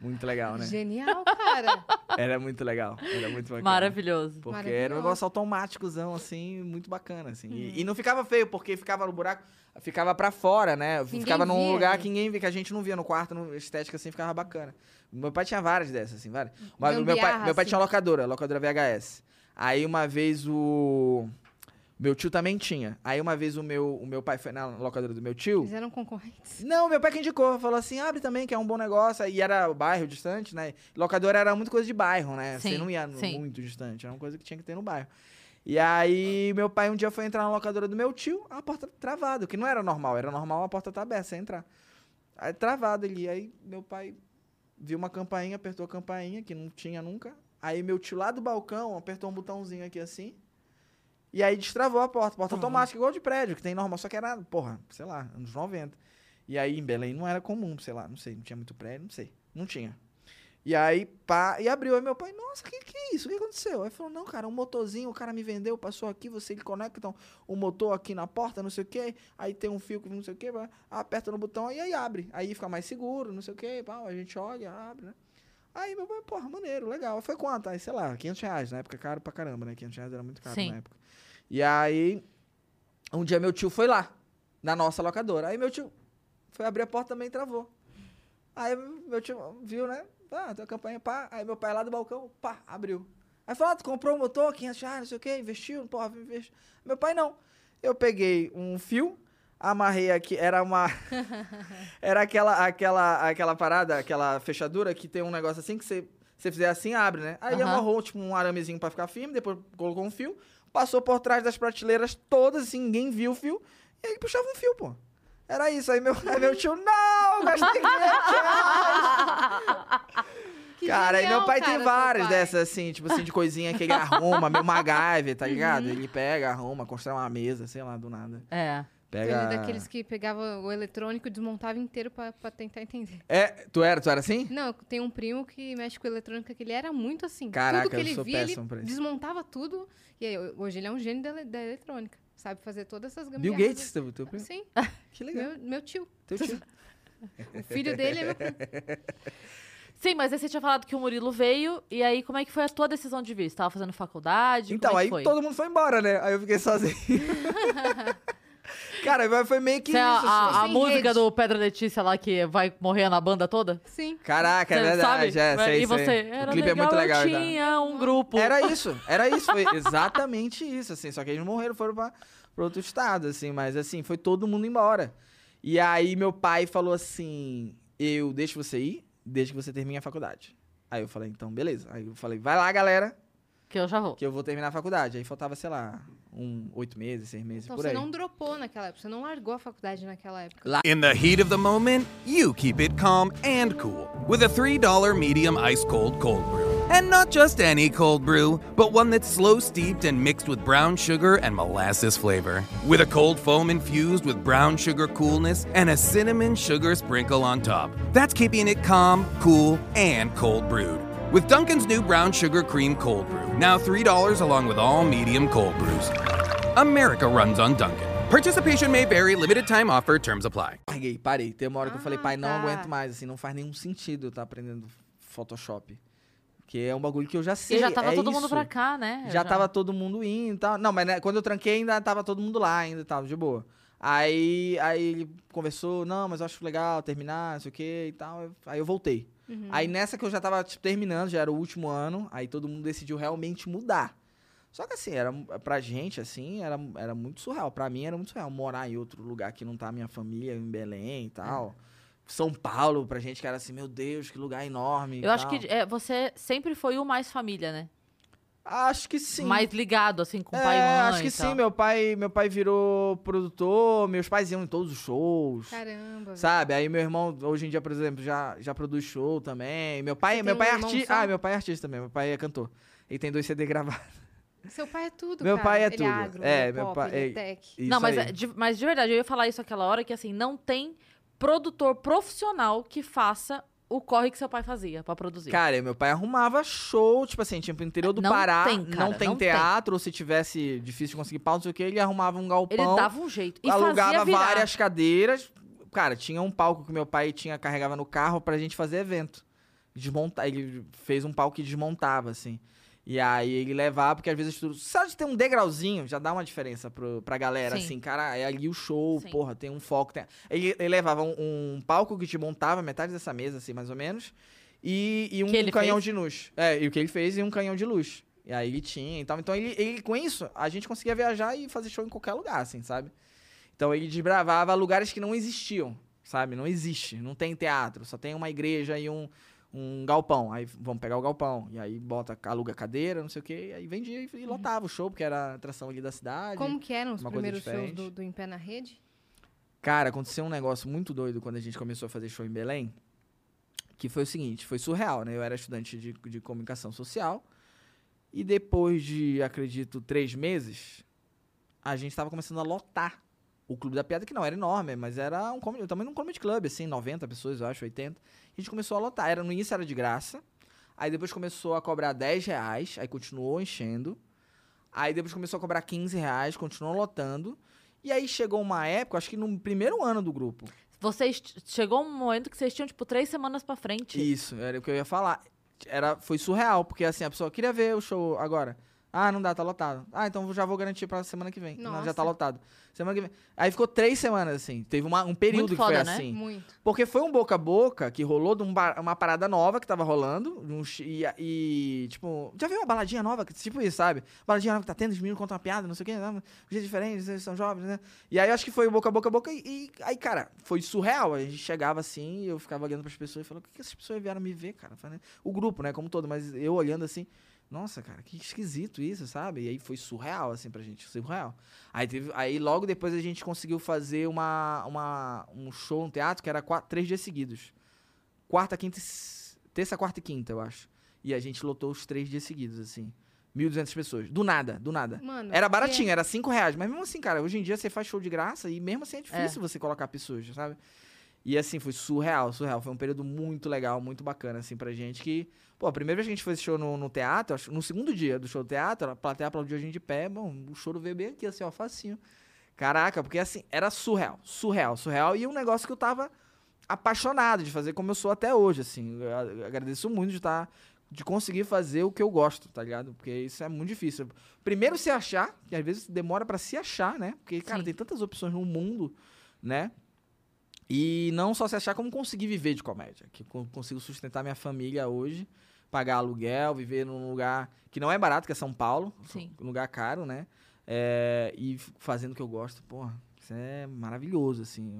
Muito legal, né? Genial, cara. Era muito legal, era muito bacana. Maravilhoso. Porque era um Maravilhoso. negócio automáticozão, assim, muito bacana, assim. E- Hum. E, não ficava feio, porque ficava no buraco, ficava pra fora, né? Ninguém ficava num via, lugar né? que ninguém via, que a gente não via no quarto, no estética, assim, ficava bacana. Meu pai tinha várias dessas, assim, várias. Uma- meu, pai, Gambiarra, meu pai assim. tinha locadora, locadora VHS. Aí uma vez o... Meu tio também tinha. Aí uma vez o meu, o meu pai foi na locadora do meu tio. Eles eram concorrentes. Não, meu pai que indicou. Falou assim, abre também, que é um bom negócio. Aí era o bairro distante, né? Locadora era muito coisa de bairro, né? Você Sim, não ia sim. muito distante. Era uma coisa que tinha que ter no bairro. E aí, meu pai um dia foi entrar na locadora do meu tio, a porta travada, o que não era normal. Era normal a porta tá aberta, você entrar. Aí travado ali. Aí meu pai viu uma campainha, apertou a campainha, que não tinha nunca. Aí meu tio lá do balcão apertou um botãozinho aqui assim. E aí destravou a porta. Porta automática, igual de prédio, que tem normal. Só que era, porra, sei lá, anos 90. E aí em Belém não era comum, sei lá, não sei, não tinha muito prédio, não sei. Não tinha. E aí, pá, e abriu. Aí meu pai, nossa, que que é isso? O que aconteceu? Aí falou, não, cara, um motorzinho, o cara me vendeu, passou aqui, você ele conecta o motor aqui na porta, não sei o quê. Aí tem um fio que não sei o quê, aperta no botão e aí abre. Aí fica mais seguro, não sei o quê, pá, a gente olha, abre, né? Aí meu pai, porra, maneiro, legal. Foi quanto? Aí, sei lá, 500 reais. Na época, caro pra caramba, né? 500 reais era muito caro Sim. na época. E aí, um dia meu tio foi lá, na nossa locadora. Aí meu tio foi abrir a porta também e travou. Aí meu tio viu, né? Ah, tem a campanha, pá. Aí meu pai lá do balcão, pá, abriu. Aí falou, ah, tu comprou um motor, 500 reais, não sei o quê, investiu, porra, investiu. Meu pai não. Eu peguei um fio, amarrei aqui, era uma... era aquela, aquela, aquela parada, aquela fechadura que tem um negócio assim que você... Se você fizer assim, abre, né? Aí Aham. amarrou, tipo, um aramezinho pra ficar firme, depois colocou um fio, passou por trás das prateleiras todas, assim, ninguém viu o fio, e ele puxava um fio, pô. Era isso. Aí meu, aí meu tio, não, gastei 500 reais. Que Cara, e genial, meu pai cara, tem seu várias pai. dessas, assim, tipo assim, de coisinha que ele arruma, meu MacGyver, tá ligado? Uhum. Ele pega, arruma, constrói uma mesa, sei lá, do nada. É. Pega... Ele é daqueles que pegava o eletrônico e desmontava inteiro pra, pra tentar entender. É, tu era, tu era assim? Não, tem um primo que mexe com eletrônica que ele era muito assim. Caraca, tudo que eu ele sou via, ele pra isso. desmontava tudo. E aí, hoje ele é um gênio da, da eletrônica. Sabe fazer todas essas Bill gambiarras. Gates, teu, teu primo? Sim, Que legal. meu, meu tio. Teu tio. O filho dele é meu primo. Sim, mas aí você tinha falado que o Murilo veio, e aí como é que foi a tua decisão de vir? Você tava fazendo faculdade? Então, como é aí todo mundo foi embora, né? Aí eu fiquei sozinho. Cara, mas foi meio que Você é isso. a, a Sem música rede. do Pedra Letícia lá que vai morrer na banda toda? Sim. Caraca, é Você verdade. sabe? É, sei, e sei. você? o Era clipe é muito legal. eu tá? tinha um grupo. Era isso, era isso. Foi exatamente isso, assim. Só que eles morreram, foram pra, pra outro estado, assim. Mas, assim, foi todo mundo embora. E aí, meu pai falou assim, eu deixo você ir, desde que você termine a faculdade. Aí eu falei, então, beleza. Aí eu falei, vai lá, galera, Que eu já vou. que eu vou terminar a faculdade. Aí faltava, sei lá, um oito meses, seis meses, Então por você aí. não dropou naquela época, você não largou a faculdade naquela época. In the heat of the moment, you keep it calm and cool with a $3 medium ice cold cold brew. And not just any cold brew, but one that's slow steeped and mixed with brown sugar and molasses flavor. With a cold foam infused with brown sugar coolness and a cinnamon sugar sprinkle on top. That's keeping it calm, cool, and cold brewed. With Duncan's new brown sugar cream cold brew, now $3 along with all medium cold brews. America runs on Duncan. Participation may vary, limited time offer, terms apply. Larguei, parei. Tem uma hora que eu falei, Ah, pai, não tá. aguento mais, assim, não faz nenhum sentido eu estar aprendendo Photoshop. Porque é um bagulho que eu já sei. E já tava é todo mundo isso. pra cá, né? Já tava todo mundo indo e tal. Não, mas né, quando eu tranquei, ainda tava todo mundo lá, ainda tava de boa. Aí, aí ele conversou, não, mas eu acho legal terminar, não sei o que e tal. Aí eu voltei. Aí nessa que eu já tava tipo, terminando, já era o último ano, aí todo mundo decidiu realmente mudar. Só que assim, era, pra gente, assim, era, era muito surreal. Pra mim era muito surreal morar em outro lugar que não tá a minha família, em Belém e tal. São Paulo, pra gente que era assim, meu Deus, que lugar enorme. Eu acho tal. que é, você sempre foi o mais família, né? Acho que sim. Mais ligado, assim, com o pai e É, mãe. acho que e tal. sim, meu pai, meu pai virou produtor, meus pais iam em todos os shows. Caramba. Sabe? Aí meu irmão, hoje em dia, por exemplo, já, já produz show também. Meu pai, Você meu pai um é artista. Ah, meu pai é artista também. Meu pai é cantor. Ele tem dois CD gravados. Seu pai é tudo, Meu cara. pai é ele tudo. É agro, É, é meu pop, pai- ele é é- tech. Isso não, mas, aí. é de, mas de verdade, eu ia falar isso aquela hora que, assim, não tem produtor profissional que faça o corre que seu pai fazia pra produzir. Cara, meu pai arrumava show, tipo assim, tipo, interior do Não Pará, tem, cara, não tem não tem. teatro, ou se tivesse difícil de conseguir pau, não sei o que, ele arrumava um galpão. Ele dava um jeito. E alugava fazia virar. várias cadeiras. Cara, tinha um palco que meu pai tinha carregava no carro pra gente fazer evento. Desmontar, ele fez um palco que desmontava, assim. E aí ele levava, porque às vezes tudo. Só de ter um degrauzinho já dá uma diferença pro, pra galera, Sim. assim, cara, é ali o show, Sim. porra, tem um foco. Tem... Ele, ele levava um, um palco que te montava, metade dessa mesa, assim, mais ou menos. E, e um ele canhão fez? de luz. É, e o que ele fez e um canhão de luz. E aí ele tinha e tal. Então ele, ele, com isso, a gente conseguia viajar e fazer show em qualquer lugar, assim, sabe? Então ele desbravava lugares que não existiam, sabe? Não existe, não tem teatro, só tem uma igreja e um, um galpão. Aí vamos pegar o galpão. E aí bota, aluga cadeira, não sei o quê, e aí vendia e, e lotava o show, porque era a atração ali da cidade. Como que eram os primeiros shows do, do Em Pé na Rede? Cara, aconteceu um negócio muito doido quando a gente começou a fazer show em Belém. Que foi o seguinte, foi surreal, né? Eu era estudante de, de comunicação social. E depois de, acredito, três meses, a gente tava começando a lotar o Clube da Piada, que não era enorme, mas era um comedy, também um comedy club, assim, 90 pessoas, eu acho, 80. A gente começou a lotar. Era, no início era de graça. Aí depois começou a cobrar 10 reais, aí continuou enchendo. Aí depois começou a cobrar 15 reais, continuou lotando. E aí chegou uma época, acho que no primeiro ano do grupo. Vocês chegou um momento que vocês tinham, tipo, três semanas pra frente. Isso, era o que eu ia falar. Era, foi surreal, porque assim, a pessoa queria ver o show agora. Ah, não dá, tá lotado. Ah, então já vou garantir pra semana que vem. Não, já tá Nossa. lotado. Semana que vem. Aí ficou três semanas, assim. Teve uma- um período Muito que foi foda, né? assim. Muito. Porque foi um boca a boca que rolou de um bar- uma parada nova que tava rolando. um e, e, tipo, já viu uma baladinha nova? Tipo isso, sabe? Baladinha nova que tá tendo, os meninos contam uma piada, não sei o quê, né? um jeito diferente, eles são jovens, né? E aí acho que foi boca a boca a boca. E, e aí, cara, foi surreal. A gente chegava assim eu ficava olhando pras pessoas e falando: o que, que essas pessoas vieram me ver, cara? Falei, O grupo, né? Como todo, mas eu olhando assim. Nossa, cara, que esquisito isso, sabe? E aí foi surreal, assim, pra gente, surreal. Aí, teve, aí logo depois a gente conseguiu fazer uma, uma, um show no teatro que era quatro, três dias seguidos. Quarta, quinta, terça, quarta e quinta, eu acho. E a gente lotou os três dias seguidos, assim. 1.200 pessoas. Do nada, do nada. Mano, Era é- baratinho, era 5 reais. Mas mesmo assim, cara, hoje em dia você faz show de graça e mesmo assim é difícil você colocar pessoas, sabe? E assim, foi surreal, surreal. Foi um período muito legal, muito bacana, assim, pra gente. Que, pô, a primeira vez que a gente fez show no, no teatro, acho- no segundo dia do show do teatro, a plateia aplaudiu a gente de pé. Bom, o choro veio bem aqui, assim, ó, facinho. Caraca, porque assim, era surreal, surreal, surreal. E um negócio que eu tava apaixonado de fazer como eu sou até hoje, assim. Eu agradeço muito de estar. De conseguir fazer o que eu gosto, tá ligado? Porque isso é muito difícil. Primeiro se achar, que às vezes demora pra se achar, né? Porque, cara, Sim. tem tantas opções no mundo, né? E não só se achar, como conseguir viver de comédia. Que eu consigo sustentar minha família hoje, pagar aluguel, viver num lugar que não é barato, que é São Paulo. Sim. Um lugar caro, né? É, e fazendo o que eu gosto, porra, isso é maravilhoso, assim.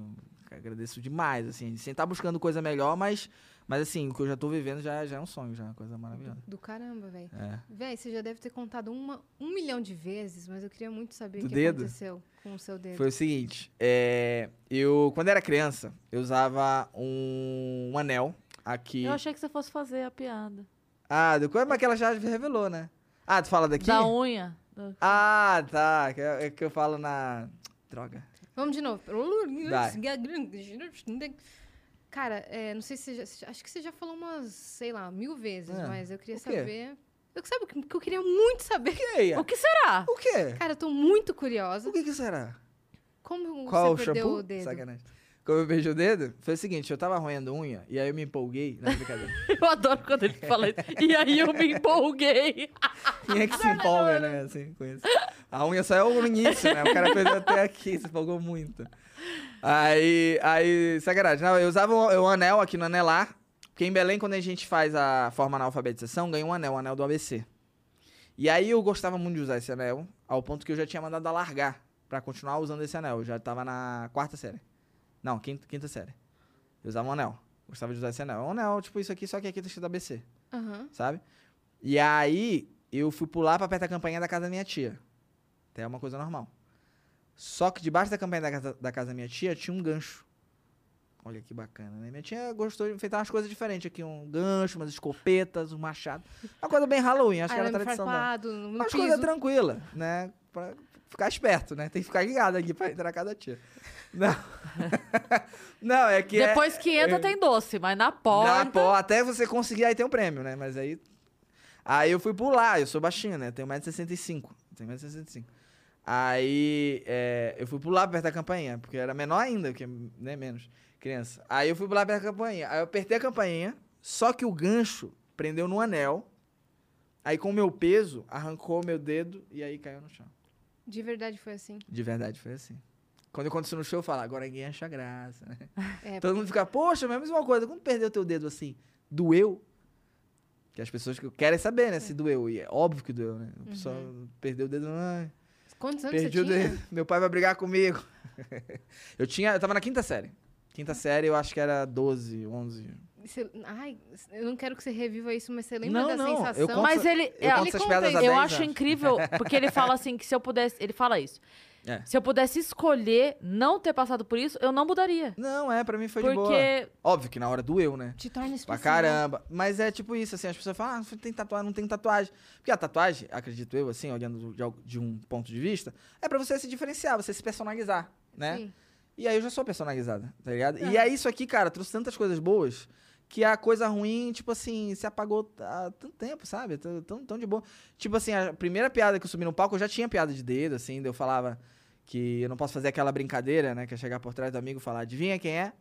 Eu agradeço demais, assim. Sem estar buscando coisa melhor, mas, mas assim, o que eu já tô vivendo já, já é um sonho, já é uma coisa maravilhosa. Do caramba, velho. É. Véi, você já deve ter contado uma, um milhão de vezes, mas eu queria muito saber Do o que dedo? aconteceu com o seu dedo. Foi o seguinte, é, eu, quando era criança, eu usava um, um anel aqui. Eu achei que você fosse fazer a piada. Ah, do mas que ela já revelou, né? Ah, tu fala daqui? Da unha. Ah, tá. Que é, é que eu falo na. Droga. Vamos de novo. Vai. Cara, é, não sei se você já. Acho que você já falou umas, sei lá, mil vezes, É. mas eu queria saber. Eu sabe o que que eu queria muito saber? Que é? O que será? O quê? Cara, eu tô muito curiosa. O que que será? Como Qual você o perdeu shampoo? o dedo? Sacanagem. Como eu perdi o dedo? Foi o seguinte, eu tava roendo unha e aí eu me empolguei. Não, brincadeira. Eu adoro quando ele fala isso. E aí eu me empolguei. Quem é que se empolga, né? Assim, com isso. A unha só é o início, né? O cara perdeu até aqui, se empolgou muito. Aí, aí, sacanagem. Não, eu usava o, o anel aqui no anelar, porque em Belém, quando a gente faz a forma na alfabetização, ganha um anel, o anel do ABC. E aí eu gostava muito de usar esse anel, ao ponto que eu já tinha mandado largar pra continuar usando esse anel. Eu já tava na quarta série. Não, quinta, quinta série. Eu usava um anel. Gostava de usar esse anel. É um anel, tipo isso aqui, só que aqui tá escrito ABC Aham. sabe? E aí, eu fui pular pra perto da campainha da casa da minha tia. Até é uma coisa normal. Só que debaixo da campainha da casa da, casa da minha tia tinha um gancho. Olha que bacana, né? Minha tia gostou de feitar umas coisas diferentes aqui. Um gancho, umas escopetas, um machado. Uma coisa bem Halloween, acho que era a Arame tradição farpado, no Uma coisa tranquila, né? Pra ficar esperto, né? Tem que ficar ligado aqui pra entrar na casa da tia. Não. Não, é que é- Depois que entra, é- tem doce, mas na porta. na pó, até você conseguir, aí tem um prêmio, né? Mas aí. Aí eu fui pular, eu sou baixinho, né? Tenho 1,65m. Tenho 1,65m. Aí é, eu fui pular perto da campainha, porque era menor ainda, que né, menos criança. Aí eu fui pular perto da campainha. Aí eu apertei a campainha, só que o gancho prendeu no anel. Aí com o meu peso, arrancou meu dedo e aí caiu no chão. De verdade foi assim. De verdade, foi assim. Quando eu aconteceu no show, eu falo, agora ninguém acha graça, né? É, Todo mundo fica, poxa, mas é a mesma coisa, quando perdeu teu dedo assim, doeu? Que as pessoas que querem saber, né, se doeu. E é óbvio que doeu, né? A pessoa perdeu o dedo, ai, Quantos anos perdi você tinha? dedo, meu pai vai brigar comigo. eu tinha, eu tava na quinta série. Quinta série, eu acho que era 12, 11. Você- ai, eu não quero que você reviva isso, mas você lembra Não, da não, eu sensação? conto- Mas ele. Eu é, ele conta eu 10 acho anos. incrível, porque ele fala assim que se eu pudesse. Ele fala isso. É. Se eu pudesse escolher não ter passado por isso, eu não mudaria. Não, é, pra mim foi de boa. Porque. Óbvio que na hora doeu, né? Te torna Pra especial. caramba. Mas é tipo isso, assim, as pessoas falam, ah, tem tatuagem, não tem tatuagem. Porque a tatuagem, acredito eu, assim, olhando de, um ponto de vista, é pra você se diferenciar, você se personalizar, né? Sim. E aí eu já sou personalizada, tá ligado? E é isso aqui, cara, trouxe tantas coisas boas que a coisa ruim, tipo assim, se apagou há tanto tempo, sabe? Tão, tão, de boa. Tipo assim, a primeira piada que eu subi no palco, eu já tinha piada de dedo, assim, eu falava que eu não posso fazer aquela brincadeira, né? Que é chegar por trás do amigo e falar, adivinha quem é?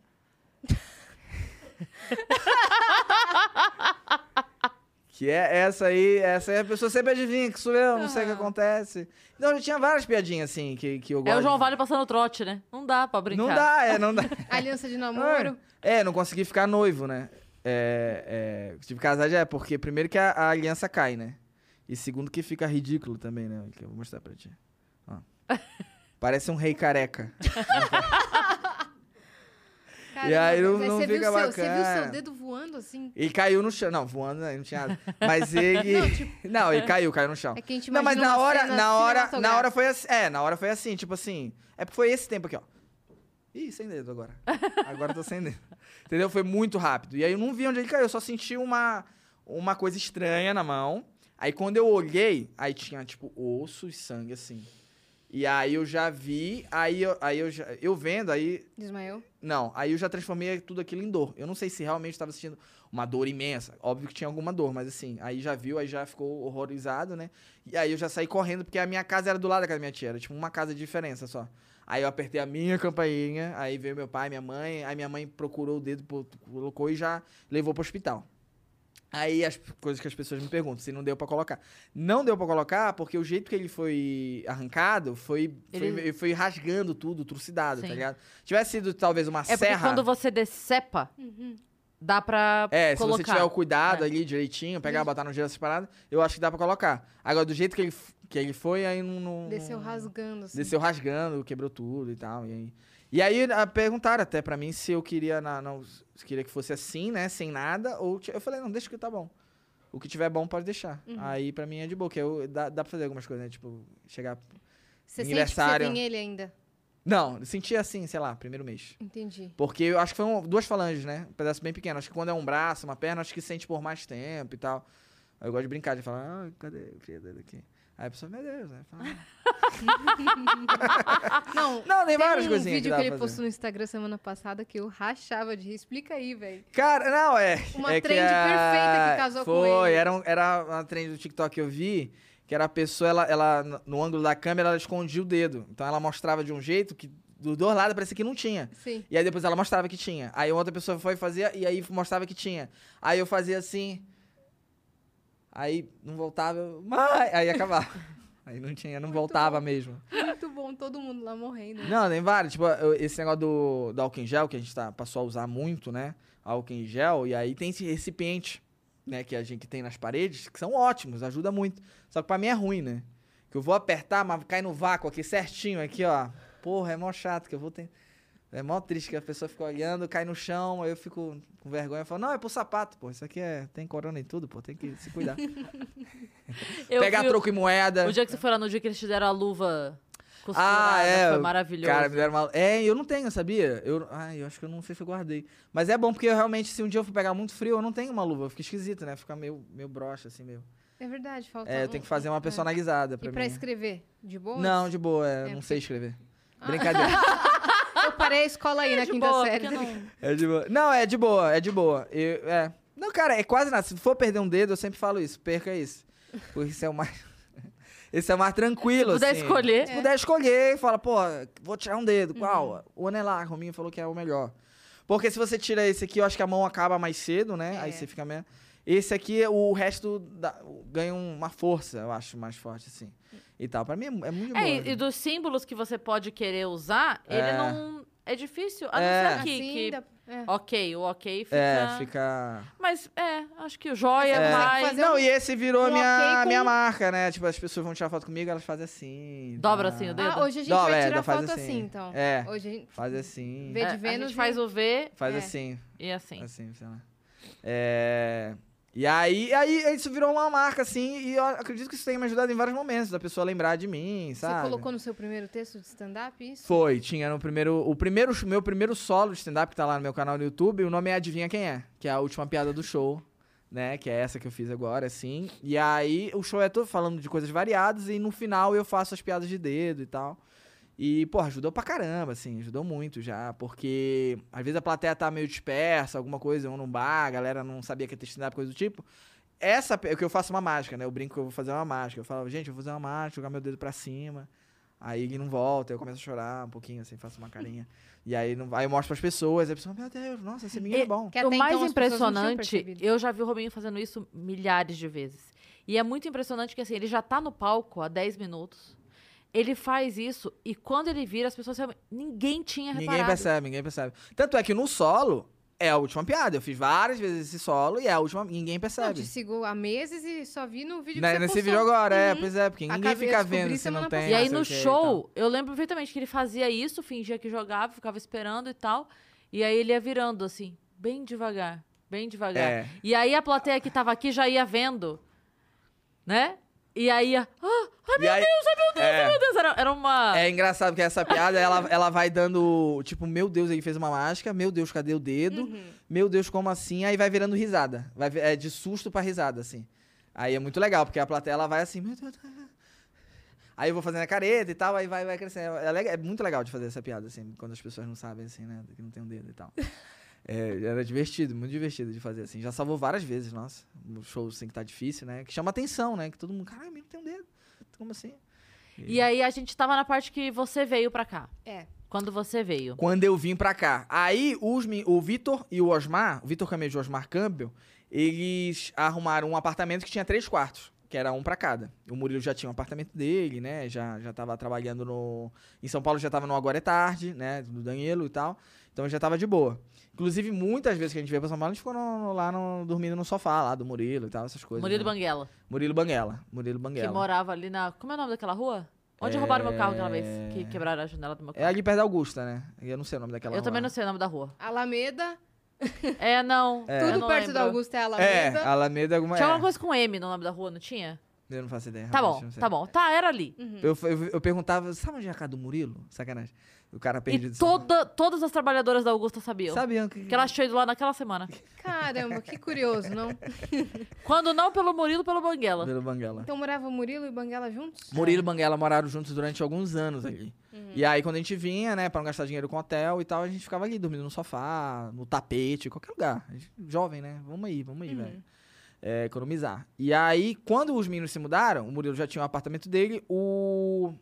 que é essa aí, essa aí a pessoa sempre adivinha que sou eu, não sei o que acontece. Então eu já tinha várias piadinhas, assim, que, que eu gosto. É o João Vale passando trote, né? Não dá pra brincar. Não dá, é, não dá. Aliança de namoro. É, não consegui ficar noivo, né? É, é, tive que casar já é porque primeiro que a, a aliança cai, né? E segundo que fica ridículo também, né? Que eu vou mostrar pra ti. Ó. Parece um rei careca. Caramba, E aí não- não fica seu, você viu bacana. seu dedo voando assim? Ele caiu no chão. Não, voando, não tinha nada. Mas ele. Não, ele caiu, caiu no chão. É que a gente Não, mas na hora, na hora, na hora foi assim. É, na hora foi assim, tipo assim. É porque foi esse tempo aqui, ó. Ih, sem dedo agora. Agora eu tô sem dedo. Entendeu? Foi muito rápido. E aí eu não vi onde ele caiu, eu só senti uma, uma coisa estranha na mão. Aí quando eu olhei, aí tinha, tipo, osso e sangue, assim. E aí eu já vi, aí eu, aí eu já. Eu vendo, aí Desmaiou? não, aí eu já transformei tudo aquilo em dor. Eu não sei se realmente estava sentindo uma dor imensa. Óbvio que tinha alguma dor, mas assim, aí já viu, aí já ficou horrorizado, né? E aí eu já saí correndo, porque a minha casa era do lado da casa da minha tia, era tipo uma casa de diferença só. Aí eu apertei a minha campainha, aí veio meu pai, minha mãe, aí minha mãe procurou o dedo, colocou e já levou pro hospital. Aí as coisas que as pessoas me perguntam, se não deu pra colocar. Não deu pra colocar porque o jeito que ele foi arrancado foi, foi, Ele- ele foi rasgando tudo, trucidado, tá Sim. ligado? Tivesse sido talvez uma É porque serra. quando você decepa, Uhum. dá pra É, colocar. se você tiver o cuidado É. ali direitinho, pegar, botar no gelo essas paradas, eu acho que dá pra colocar. Agora, do jeito que ele, que ele foi, aí não. Desceu rasgando, assim. Desceu rasgando, quebrou tudo e tal. E aí, e aí a- perguntaram até pra mim se eu queria, na, não, se queria que fosse assim, né? Sem nada. Ou eu falei, não, deixa que tá bom. O que tiver bom pode deixar. Uhum. Aí pra mim é de boa, que eu, dá, dá pra fazer algumas coisas, né? Tipo, chegar. Você sente que você aniversário. tem ele ainda? Não, senti assim, sei lá, primeiro mês. Entendi. Porque eu acho que foram duas falanges, né? Um pedaço bem pequeno. Acho que quando é um braço, uma perna, acho que sente por mais tempo e tal. Aí eu gosto de brincar, de falar, ah, cadê o aqui? Aí a pessoa, meu Deus, né? Fala, "Ah." Não, Não, tem várias um coisinhas vídeo que que ele postou no Instagram semana passada que eu rachava de rir. Explica aí, velho. Cara, não, é. Uma é que trend a- perfeita que casou com Foi, ele. era, um- era uma trend do TikTok que eu vi, que era a pessoa, ela, ela, no- no ângulo da câmera, ela escondia o dedo. Então ela mostrava de um jeito que dos dois lados parecia que não tinha. Sim. E aí depois ela mostrava que tinha. Aí outra pessoa foi fazer e aí mostrava que tinha. Aí eu fazia assim. Aí não voltava, eu, "Mãe!" aí acabava. Aí não tinha, não voltava mesmo. Muito bom, todo mundo lá morrendo. Não, tem vários. Tipo, esse negócio do, do álcool em gel, que a gente tá, passou a usar muito, né? Álcool em gel, e aí tem esse recipiente, né, que a gente tem nas paredes, que são ótimos, ajuda muito. Só que pra mim é ruim, né? Que eu vou apertar, mas cai no vácuo aqui certinho, aqui, ó. Porra, é mó chato, que eu vou ter. É mó triste que a pessoa fica olhando, cai no chão, aí eu fico com vergonha e falo, não, é pro sapato, pô. Isso aqui é. Tem corona e tudo, pô, tem que se cuidar. Pegar o- troco e moeda. O dia que você foi lá, no dia que eles te deram a luva costurada, Ah, é. foi maravilhoso. Cara, me deram uma... É, eu não tenho, sabia? Eu... Ai, eu acho que eu não sei se eu guardei. Mas é bom porque eu realmente, se um dia eu for pegar muito frio, eu não tenho uma luva. Fica esquisito, né? Fica meio, meio broxa, assim, meio... É verdade, falta É, eu tenho que fazer uma é. personalizada pra E pra mim. escrever? De boa? Não, de boa, é, É, não porque- sei escrever. Brincadeira. Eu parei a escola aí na de quinta boa, série. não- é de boa. Não, é de boa, é de boa. Eu- é. Não, cara, é quase nada. Se for perder um dedo, eu sempre falo isso. Perca isso. Porque isso é o mais... Esse é o mais tranquilo, Se puder assim. escolher. Se puder escolher, fala, pô, vou tirar um dedo. Uhum. Qual? O anelar, o Rominho falou que é o melhor. Porque se você tira esse aqui, eu acho que a mão acaba mais cedo, né? É. Aí você fica meio... Esse aqui, o resto dá- ganha uma força, eu acho, mais forte, assim. E tal. Pra mim é, é muito de É, boa. e, e dos símbolos que você pode querer usar, ele É. não. É difícil. A É. não ser aqui, Assim, que. dá- é. Ok, o ok fica. É, fica... Mas é, acho que o joia É. vai. fazer Não, um- e esse virou a um minha, ok com- minha marca, né? Tipo, as pessoas vão tirar foto comigo, elas fazem assim. Dobra tá? assim o dedo? Ah, hoje a gente Dobra, vai é, tirar faz foto assim, assim. então. É. Hoje a gente Faz assim. vê É, de a Vênus gente faz e- o V Faz É. assim. e assim. Assim, sei lá. É... E aí, aí isso virou uma marca, assim, e eu acredito que isso tenha me ajudado em vários momentos, da pessoa lembrar de mim, Você sabe? colocou no seu primeiro texto de stand-up isso? Foi, tinha no primeiro. O primeiro, meu primeiro solo de stand-up que tá lá no meu canal no YouTube, o nome é Adivinha Quem É, que é a última piada do show, né? Que é essa que eu fiz agora, assim. E aí o show é todo falando de coisas variadas, e no final eu faço as piadas de dedo e tal. E, pô, ajudou pra caramba, assim, ajudou muito já, porque às vezes a plateia tá meio dispersa, alguma coisa, ou num bar, a galera não sabia que ia ter stand-up, coisa do tipo. Essa, é que eu faço uma mágica, né? Eu brinco que eu vou fazer uma mágica. Eu falo, gente, eu vou fazer uma mágica, jogar meu dedo pra cima. Aí ele não volta, aí eu começo a chorar um pouquinho, assim, faço uma carinha. e aí, não, aí eu mostro pras pessoas, aí a pessoa, meu Deus, nossa, esse menino é bom. Que o mais então impressionante, eu já vi o Robinho fazendo isso milhares de vezes. E é muito impressionante que assim, ele já tá no palco há 10 minutos. Ele faz isso e quando ele vira, as pessoas. Ninguém tinha Ninguém reparado. percebe, ninguém percebe. Tanto é que no solo, é a última piada. Eu fiz várias vezes esse solo e é a última, ninguém percebe. te sigo há meses e só vi no vídeo Né, que você nesse postou. vídeo agora, é, Uhum. pois é, porque ninguém Acabei- fica eu vendo se não tem. E aí no show, eu lembro perfeitamente que ele fazia isso, fingia que jogava, ficava esperando e tal. E aí ele ia virando assim, bem devagar, bem devagar. É. E aí a plateia que tava aqui já ia vendo, né? E aí ah, ai E meu aí- Deus, ai meu Deus, é. ai meu Deus. Era, era uma... É engraçado que essa piada, ela, ela vai dando, tipo, meu Deus, ele fez uma mágica, meu Deus, cadê o dedo? Uhum. Meu Deus, como assim? Aí vai virando risada. Vai, é de susto pra risada, assim. Aí é muito legal, porque a plateia, ela vai assim, meu Deus. Aí eu vou fazendo a careta e tal, aí vai, vai crescendo. É, é muito legal de fazer essa piada, assim, quando as pessoas não sabem, assim, né, que não tem um dedo e tal. É, era divertido, muito divertido de fazer, assim. Já salvou várias vezes, nossa. No show, assim, que tá difícil, né? Que chama atenção, né? Que todo mundo, caralho, não tem um dedo. Como assim? E aí a gente tava na parte que você veio pra cá. É. Quando você veio. Quando eu vim pra cá. Aí os, o Vitor e o Osmar, o Vitor Camejo e o Osmar Campbell, eles arrumaram um apartamento que tinha três quartos, que era um pra cada. O Murilo já tinha um apartamento dele, né? Já, já tava trabalhando no. Em São Paulo já tava no Agora é Tarde, né? Do Danilo e tal. Então já tava de boa. Inclusive, muitas vezes que a gente veio pra São Paulo, a gente ficou no- lá no- dormindo no sofá lá do Murilo e tal, essas coisas. Murilo né? Banguela, Murilo Banguela. Murilo que Banguela. morava ali na... Como é o nome daquela rua? Onde É- roubaram meu carro aquela vez? Que quebraram a janela do meu É carro. ali perto da Augusta, né? Eu não sei o nome daquela eu rua. também não sei o nome da rua. Alameda, É, não. eu tudo não perto lembro. da Augusta é É, Alameda. Alameda alguma. Tinha é. alguma coisa com M no nome da rua, não tinha? Eu não faço ideia. Tá bom, não sei. tá bom. Tá, era ali. Eu, eu, eu perguntava, sabe onde é a casa do Murilo? Sacanagem. O cara perdido. E toda, todas as trabalhadoras da Augusta sabiam. Sabiam que. Que ela achou ido lá naquela semana. Caramba, que curioso, não? Quando não pelo Murilo, pelo Banguela. Pelo Banguela. Então morava Murilo e Banguela juntos? Murilo e Banguela moraram juntos durante alguns anos ali. Uhum. E aí, quando a gente vinha, né, pra não gastar dinheiro com hotel e tal, a gente ficava ali dormindo no sofá, no tapete, qualquer lugar. Gente- Jovem, né? Vamos aí, vamos Uhum. aí, velho. É, economizar. E aí, quando os meninos se mudaram, o Murilo já tinha um apartamento dele, o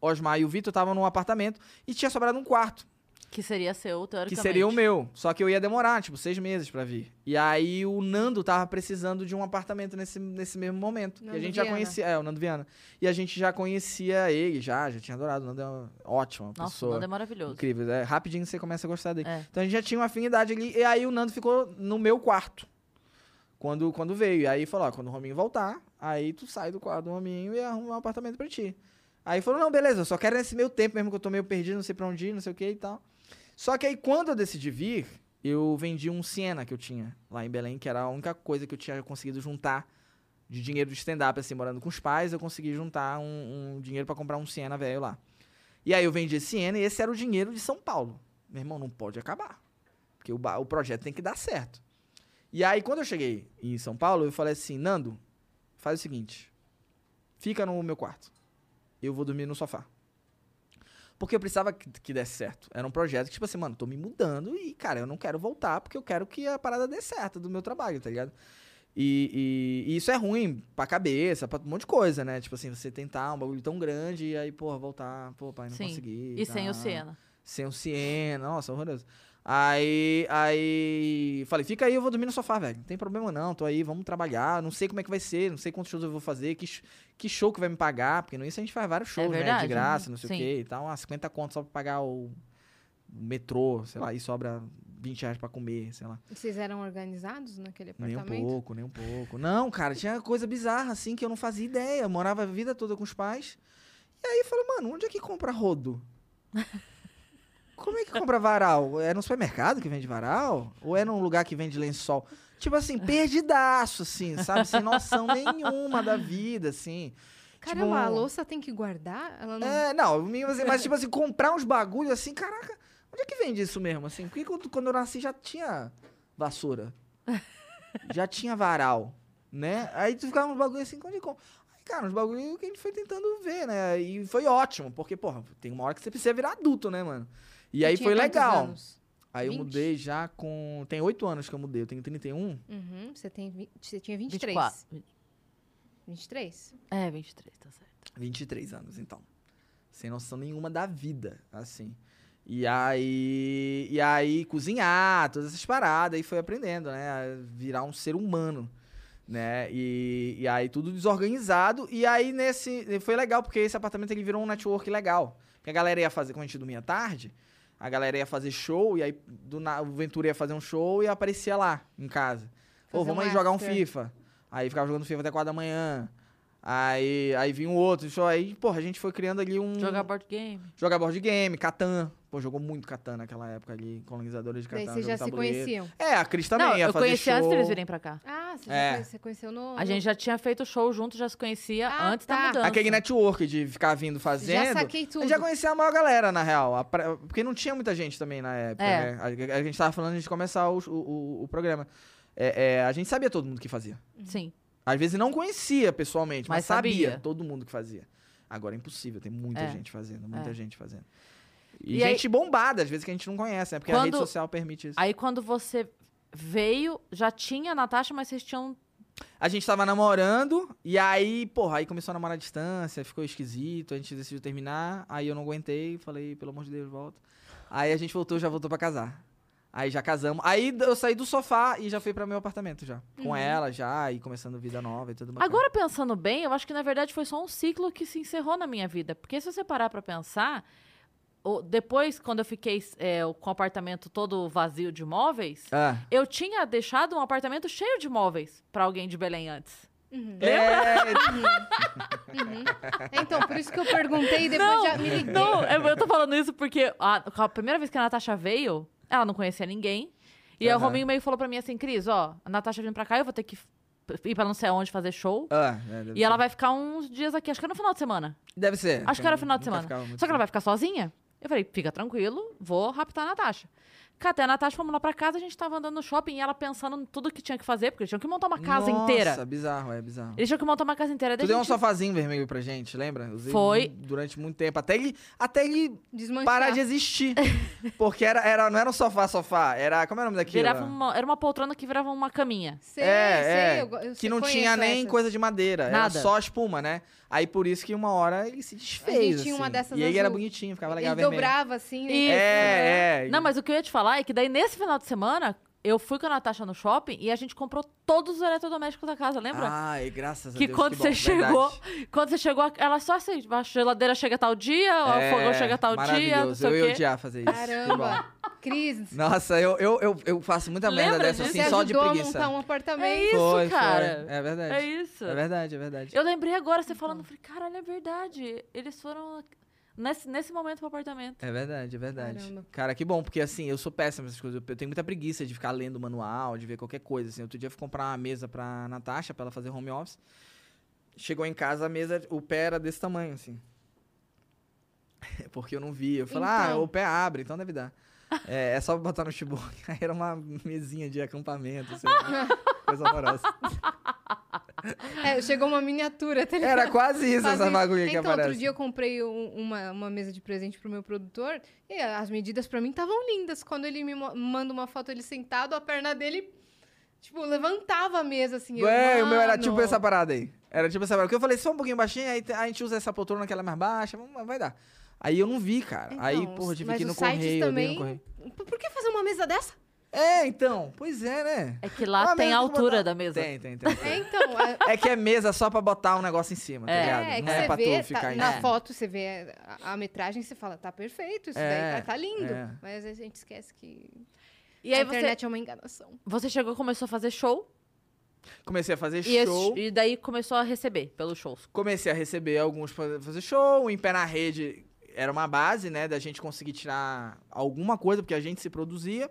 Osmar e o Vitor estavam num apartamento e tinha sobrado um quarto. Que seria seu, Que teoricamente. seria o meu. Só que eu ia demorar, tipo, seis meses pra vir. E aí o Nando tava precisando de um apartamento nesse, nesse mesmo momento. e Nando a gente já Viana. conhecia. É, o Nando Viana. E a gente já conhecia ele, já, já tinha adorado. O Nando é uma ótima Nossa, o pessoa. Nando é maravilhoso. Incrível. É, rapidinho você começa a gostar dele. É. Então a gente já tinha uma afinidade ali. E aí o Nando ficou no meu quarto. Quando, quando veio. E aí falou: ó, quando o Rominho voltar, aí tu sai do quarto do Rominho e arruma um apartamento pra ti. Aí falou: não, beleza, eu só quero nesse meio tempo mesmo que eu tô meio perdido, não sei pra onde ir, não sei o que e tal. Só que aí quando eu decidi vir, eu vendi um Siena que eu tinha lá em Belém, que era a única coisa que eu tinha conseguido juntar de dinheiro de stand-up, assim, morando com os pais, eu consegui juntar um, um dinheiro pra comprar um Siena velho lá. E aí eu vendi esse Siena e esse era o dinheiro de São Paulo. Meu irmão, não pode acabar. Porque o, o projeto tem que dar certo. E aí, quando eu cheguei em São Paulo, eu falei assim, Nando, faz o seguinte, fica no meu quarto. Eu vou dormir no sofá. Porque eu precisava que, que desse certo. Era um projeto que, tipo assim, mano, tô me mudando e, cara, eu não quero voltar porque eu quero que a parada dê certo do meu trabalho, tá ligado? E, e- e isso é ruim pra cabeça, pra um monte de coisa, né? Tipo assim, você tentar um bagulho tão grande e aí, porra, voltar, pô, pai, não Sim. consegui. E sem o tal. Siena. Sem o Siena, nossa, horroroso. Aí, aí, falei, fica aí, eu vou dormir no sofá, velho. Não tem problema não, tô aí, vamos trabalhar. Não sei como é que vai ser, não sei quantos shows eu vou fazer, que, que show que vai me pagar, porque no isso a gente faz vários shows, né? É verdade, De graça, não sei sim. o quê e tal. Ah, 50 contos só pra pagar o, o metrô, sei lá, e sobra 20 reais pra comer, sei lá. Vocês eram organizados naquele Nem um apartamento? pouco, nem um pouco. Não, cara, tinha coisa bizarra, assim, que eu não fazia ideia. Eu morava a vida toda com os pais. E aí eu falei, mano, onde é que compra rodo? Como é que compra varal? É no supermercado que vende varal? Ou é num lugar que vende lençol? Tipo assim, perdidaço, assim, sabe? Sem noção nenhuma da vida, assim. Caramba, Tipo, a louça tem que guardar? Ela não... É, não, mas, mas tipo assim, comprar uns bagulho assim, caraca, onde é que vende isso mesmo? Assim, porque quando, quando eu nasci já tinha vassoura. já tinha varal, né? Aí tu ficava uns bagulho assim, onde que compra? Cara, uns bagulho que a gente foi tentando ver, né? E foi ótimo, porque, porra, tem uma hora que você precisa virar adulto, né, mano? E aí foi legal. anos? Aí eu 20? mudei já com. Tem oito anos que eu mudei, eu tenho 31. Uhum, você, tem, vi- você tinha 23. 24. 23? É, 23, tá certo. 23 anos, então. Sem noção nenhuma da vida, assim. E aí, e aí cozinhar, todas essas paradas, e foi aprendendo, né? A virar um ser humano, né? E, e aí tudo desorganizado. E aí nesse. Foi legal, porque esse apartamento ele virou um network legal. Porque a galera ia fazer, quando a gente dormia tarde, a galera ia fazer show, e aí do, na, o Ventura ia fazer um show e aparecia lá, em casa. Pô, vamos aí jogar um. FIFA. Aí ficava jogando FIFA até 4 da manhã. Aí, aí vinha um outro show. Aí, porra, a gente foi criando ali um. Jogar board game. Jogar board game, Catan pô, jogou muito Catan naquela época ali, colonizadores de Daí Catan. vocês jogo já se tabuleiro. conheciam. É, a Cris também Não, ia eu fazer conheci show. antes deles virem pra cá. Ah, você, É. já você conheceu no... A gente já tinha feito show junto, já se conhecia Ah, antes tá. da mudança. Aquele network de ficar vindo fazendo. Já saquei tudo. Eu já conhecia a maior galera, na real. a pra- Porque não tinha muita gente também na época, É. né? A, a gente tava falando de começar o, o, o- o programa. É, é, a gente sabia todo mundo que fazia. Sim. Às vezes não conhecia pessoalmente, mas, Mas sabia. sabia. todo mundo que fazia. Agora é impossível, tem muita É. gente fazendo, muita É. gente fazendo. E, E aí- gente bombada, às vezes que a gente não conhece, né? Porque a rede Quando- social permite isso. Aí quando você veio, já tinha a Natasha, mas vocês tinham. A gente tava namorando, e aí, porra, aí começou a namorar à distância, ficou esquisito, a gente decidiu terminar, aí eu não aguentei, falei, pelo amor de Deus, volta. Aí a gente voltou, já voltou pra casar. Aí já casamos. Aí eu saí do sofá e já fui pra meu apartamento já. Com ela já, e começando vida nova e tudo mais. Agora pensando bem, eu acho que na verdade foi só um ciclo que se encerrou na minha vida. Porque se você parar pra pensar, depois, quando eu fiquei é, com o apartamento todo vazio de móveis, Ah. eu tinha deixado um apartamento cheio de móveis pra alguém de Belém antes. Uhum. É, Uhum. Então, por isso que eu perguntei e depois Não, já me liguei. Não, eu tô falando isso porque a, a primeira vez que a Natasha veio, ela não conhecia ninguém. E aí o. Rominho meio falou pra mim assim, Cris, ó, a Natasha vindo pra cá, eu vou ter que ir pra não sei aonde fazer show. ah, é, E ela ser. vai ficar uns dias aqui, acho que é no final de semana. Deve ser. Acho que era final de semana. Só que ela vai ficar sozinha. Eu falei, fica tranquilo, vou raptar a Natasha. Catei a Natasha, fomos lá pra casa, a gente tava andando no shopping e ela pensando em tudo que tinha que fazer, porque eles tinham que montar uma casa Nossa, inteira. bizarro, é bizarro. Eles tinham que montar uma casa inteira. Tu deu a um gente- sofazinho vermelho pra gente, lembra? Usei Foi. durante muito tempo. Até ele, até ele Desmanchar. parar de existir. Porque era, era, não era um sofá, sofá. Era. Como é o nome daquilo? virava uma, era uma poltrona que virava uma caminha. Sei, é, sei, é. eu eu que sei- não tinha nem essas. coisa de madeira. Era Nada. só espuma, né? Aí por isso que uma hora ele se desfez. gente tinha uma assim. dessas E ele era bonitinho, ficava Ele legal vermelho. dobrava assim. né? Isso. É, é. Não, mas o que eu ia te falar é que daí nesse final de semana, eu fui com a Natasha no shopping e a gente comprou todos os eletrodomésticos da casa, lembra? Ai, graças a que Deus. quando bom, você chegou, verdade. quando você chegou, ela só assim, a geladeira chega tal dia, É, o fogão chega tal dia, não sei Eu o ia odiar fazer isso. Que Caramba. Cris, Nossa, eu, eu, eu, eu faço muita merda Lembra dessa, assim, você só de preguiça. montar um apartamento. É isso, foi, cara. Foi. É verdade. É isso. É verdade, é verdade. Eu lembrei agora, você falando, eu falei, caralho, é verdade. Eles foram nesse, nesse momento pro apartamento. É verdade, é verdade. Caramba. Cara, que bom, porque assim, eu sou péssimo nessas coisas. Eu tenho muita preguiça de ficar lendo manual, de ver qualquer coisa. Assim, outro dia eu fui comprar uma mesa pra Natasha, pra ela fazer home office. Chegou em casa, a mesa, o pé era desse tamanho, assim. Porque eu não vi. Eu falei, ah, Então. o pé abre, então deve dar. É, é só botar no notebook. Aí era uma mesinha de acampamento, assim, coisa horrorosa. É, chegou uma miniatura. Tá ligado? Era quase isso, Quase essa isso. bagulho que Então, aparece. outro dia eu comprei um- uma, uma mesa de presente pro meu produtor e as medidas pra mim estavam lindas. Quando ele me manda uma foto ele sentado, a perna dele, tipo, levantava a mesa assim. eu, Ué, o meu era tipo essa parada aí. Era tipo essa parada. Porque eu falei, for um pouquinho baixinho, aí a gente usa essa poltrona que ela é mais baixa, vai dar. Aí eu não vi, cara. aí, Então, porra, eu tive que ir no correio, dei no também- correio. Por que fazer uma mesa dessa? É, então. Pois é, né? É que lá tem a altura botar- da mesa. Tem, tem, tem. É, então. a- É que é mesa só pra botar um negócio em cima, tá É. ligado? É, é que não é você pra vê, tu ficar tá- em na É. foto você vê a, a metragem e você fala, tá perfeito, isso É, daí tá, tá lindo. é. Mas às vezes a gente esquece que E a aí você, internet é uma enganação. você chegou, começou a fazer show Comecei a fazer e, esse- show. e daí começou a receber pelos shows. Comecei a receber alguns pra fazer show. O Em Pé na Rede era uma base, né? Da gente conseguir tirar alguma coisa, porque a gente se produzia.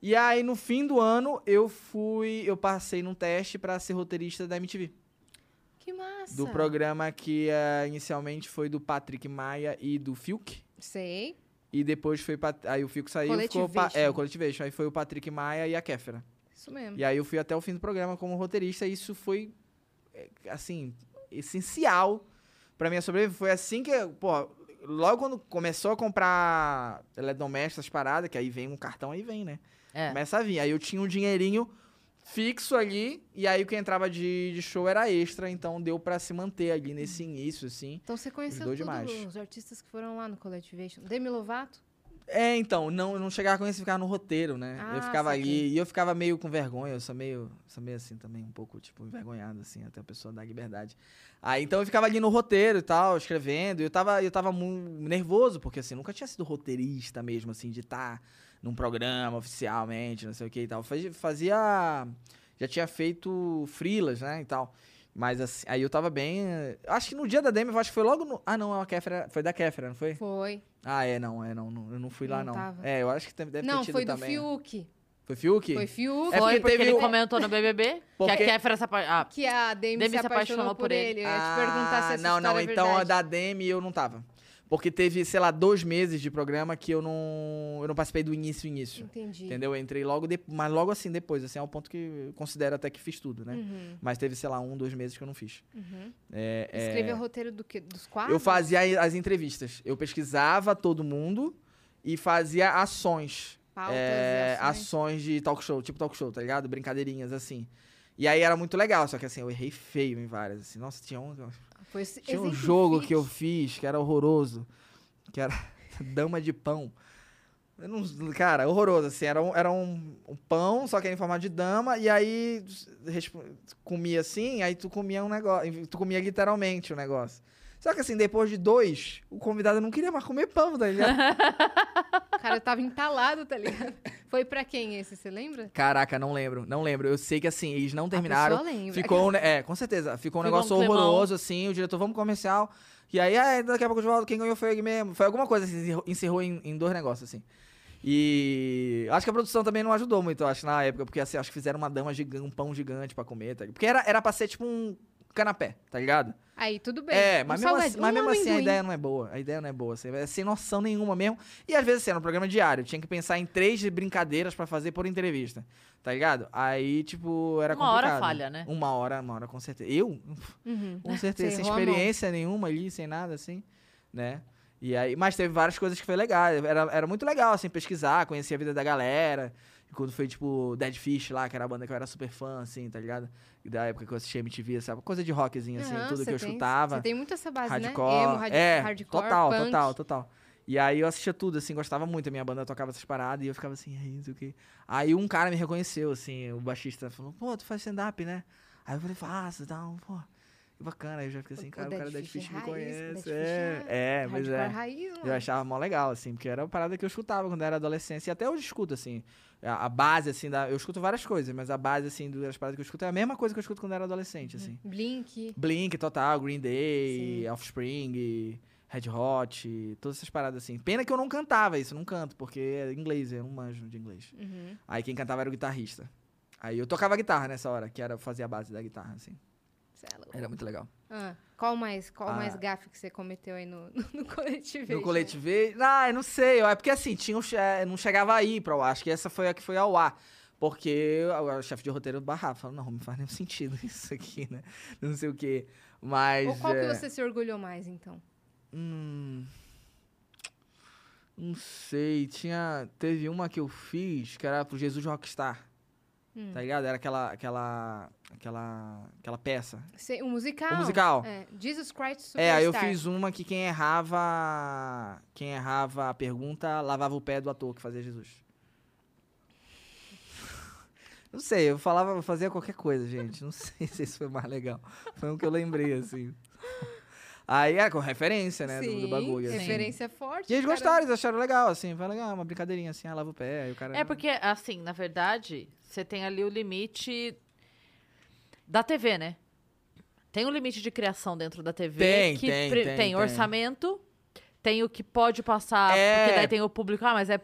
E aí, no fim do ano, eu fui... Eu passei num teste pra ser roteirista da MTV. Que massa. Do programa que eh, inicialmente foi do Patrick Maia e do Fiuk. Sei. E depois foi... Aí o Fiuk saiu, ficou... Pa- Colletivation. É, o Colletivation. Aí foi o Patrick Maia e a Kéfera. Isso mesmo. E aí eu fui até o fim do programa como roteirista e isso foi, é, assim, essencial pra minha sobrevivência. Foi assim que, pô, logo quando começou a comprar eletrodomésticos, essas paradas, que aí vem um cartão, aí vem, né? É. Começa a vir. Aí eu tinha um dinheirinho fixo ali, e aí o que entrava de, de show era extra, então deu pra se manter ali nesse início, assim. Então você conheceu todos demais. os artistas que foram lá no Colletivation. Demi Lovato? É, então, não, não chegava com isso, ficava no roteiro, né? Ah, eu ficava saquei. ali e eu ficava meio com vergonha, eu sou meio, sou meio assim também, um pouco, tipo, envergonhado, assim, até a pessoa dar liberdade. Aí, então eu ficava ali no roteiro e tal, escrevendo, e eu tava, eu tava muito nervoso, porque, assim, nunca tinha sido roteirista mesmo, assim, de estar num programa oficialmente, não sei o que e tal. Fazia- Fazia, já tinha feito frilas, né, e tal. Mas assim, aí eu tava bem. eh, Acho que no dia da Demi, eu acho que foi logo no. Ah, não, a Kéfera. Foi da Kéfera, não foi? Foi. Ah, é, não, é, não. não eu não fui lá, Não não. tava. É, eu acho que deve deve Não, ter tido foi do também. Fiuk. Foi Fiuk? Foi Fiuk. É Foi porque porque teve ele comentou no BBB Porque- que a Kéfera se apa- ah, Que a Demi, Demi se apaixonou por ele. Eu ia te perguntar se essa Ah, Não, não, é então a da Demi eu não tava. Porque teve, sei lá, dois meses de programa que eu não. Eu não participei do início início. Entendi. Entendeu? Eu entrei logo depois, mas logo assim depois, assim, é um ponto que eu considero até que fiz tudo, né? Uhum, Mas teve, sei lá, um, dois meses que eu não fiz. uhum. É, é, Escreveu o roteiro do quê? Dos quadros? Eu fazia as entrevistas. Eu pesquisava todo mundo e fazia ações. Pautas é, ações. ações de talk show, tipo talk show, tá ligado? Brincadeirinhas assim. E aí era muito legal, só que assim, eu errei feio em várias. Assim. Nossa, tinha um, Foi tinha um jogo que eu fiz que era horroroso. Que era dama de pão. Não, cara, horroroso, assim. Era, um, era um, um pão, só que era em formato de dama. E aí comia assim, aí tu comia um negócio. Tu comia literalmente o negócio. Só que assim, depois de dois, o convidado não queria mais comer pão, tá ligado? O cara tava entalado, tá ligado? Foi pra quem esse, você lembra? Caraca, não lembro, não lembro. Eu sei que assim, eles não terminaram. Lembra. Ficou, é, com certeza. Ficou um Ficou negócio um horroroso, assim. O diretor, vamos comercial. E aí, ah, daqui a pouco volta, quem ganhou foi ele mesmo. Foi alguma coisa, assim, encerrou- em, em dois negócios, assim. E acho que a produção também não ajudou muito, eu acho, na época. Porque, assim, acho que fizeram uma dama gigante, um pão gigante pra comer, tá ligado? Porque era, era pra ser, tipo, um canapé, tá ligado? Aí, tudo bem. É, Um mas mesmo, assim, mas um mesmo assim a ideia não é boa. A ideia não é boa. Assim, é sem noção nenhuma mesmo. E às vezes, assim, era um programa diário. Tinha que pensar em três brincadeiras pra fazer por entrevista. Tá ligado? Aí, tipo, era Uma hora complicado. falha, né? Uma hora, uma hora, com certeza. Eu? Uhum. Com certeza. Sem experiência nenhuma ali, sem nada, assim, né? E aí, mas teve várias coisas que foi legal. Era, era muito legal, assim, pesquisar, conhecer a vida da galera. E quando foi, tipo, Dead Fish lá, que era a banda que eu era super fã, assim, tá ligado? Da época que eu assistia MTV, sabe? Coisa de rockzinho, assim, Aham, tudo que eu tem- escutava. Você tem muito essa base, Hardcore. né? Emo, hard- é, hardcore, total, punk. total, total. E aí eu assistia tudo, assim, gostava muito. A minha banda tocava essas paradas e eu ficava assim, aí, não sei o quê. Aí um cara me reconheceu, assim, o baixista falou, pô, tu faz stand-up, né? Aí eu falei, faço, dá um, pô. Que bacana. Aí eu já fiquei assim, O cara, o cara Dead Fish Fish me conhece. Fish É, é, mas é. raiz, Eu achava mó legal, assim, porque era uma parada que eu escutava quando eu era adolescente. E até hoje escuto, assim. A, a base, assim, da. Eu escuto várias coisas, mas a base, assim, das paradas que eu escuto é a mesma coisa que eu escuto quando eu era adolescente, assim. Blink. Blink, Total, Green Day, Sim. Offspring, Red Hot, todas essas paradas assim. Pena que eu não cantava isso, não canto, porque é inglês, eu não manjo de inglês. Uhum. Aí quem cantava era o guitarrista. Aí eu tocava guitarra nessa hora, que era fazer a base da guitarra, assim. É. Era muito legal. Ah, qual mais, qual Ah. mais gafe que você cometeu aí no, no, no coletivo? No coletivo, ah, eu não sei, é porque assim, tinha um, não chegava aí pra ar, acho que essa foi a que foi ao ar. Porque o, chefe de roteiro barrava, falou, não, não faz nenhum sentido isso aqui, né? Não sei o quê. Mas. Ou qual que é, você se orgulhou mais, então? Hum. Não sei. Tinha. Teve uma que eu fiz que era pro Jesus Rockstar. Hum. Tá ligado? Era aquela. aquela. aquela. aquela peça. Cê- um musical? O musical. É, Jesus Christ Superstar. É, aí eu fiz uma que quem errava. Quem errava a pergunta lavava o pé do ator que fazia Jesus. Não sei, eu falava, fazia qualquer coisa, gente. Não sei se isso foi mais legal. Foi um que eu lembrei, assim. Aí é com referência, né? do- Sim, do, bagulho. assim. referência forte. E eles cara. gostaram, eles acharam legal, assim. Foi legal, uma brincadeirinha assim, ah, lava o pé, aí o cara. É porque, assim, na verdade, você tem ali o limite da TV, né? Tem um limite de criação dentro da TV. Tem, que tem, pre- tem, tem. orçamento, tem o que pode passar, É. porque daí tem o público, ah, mas é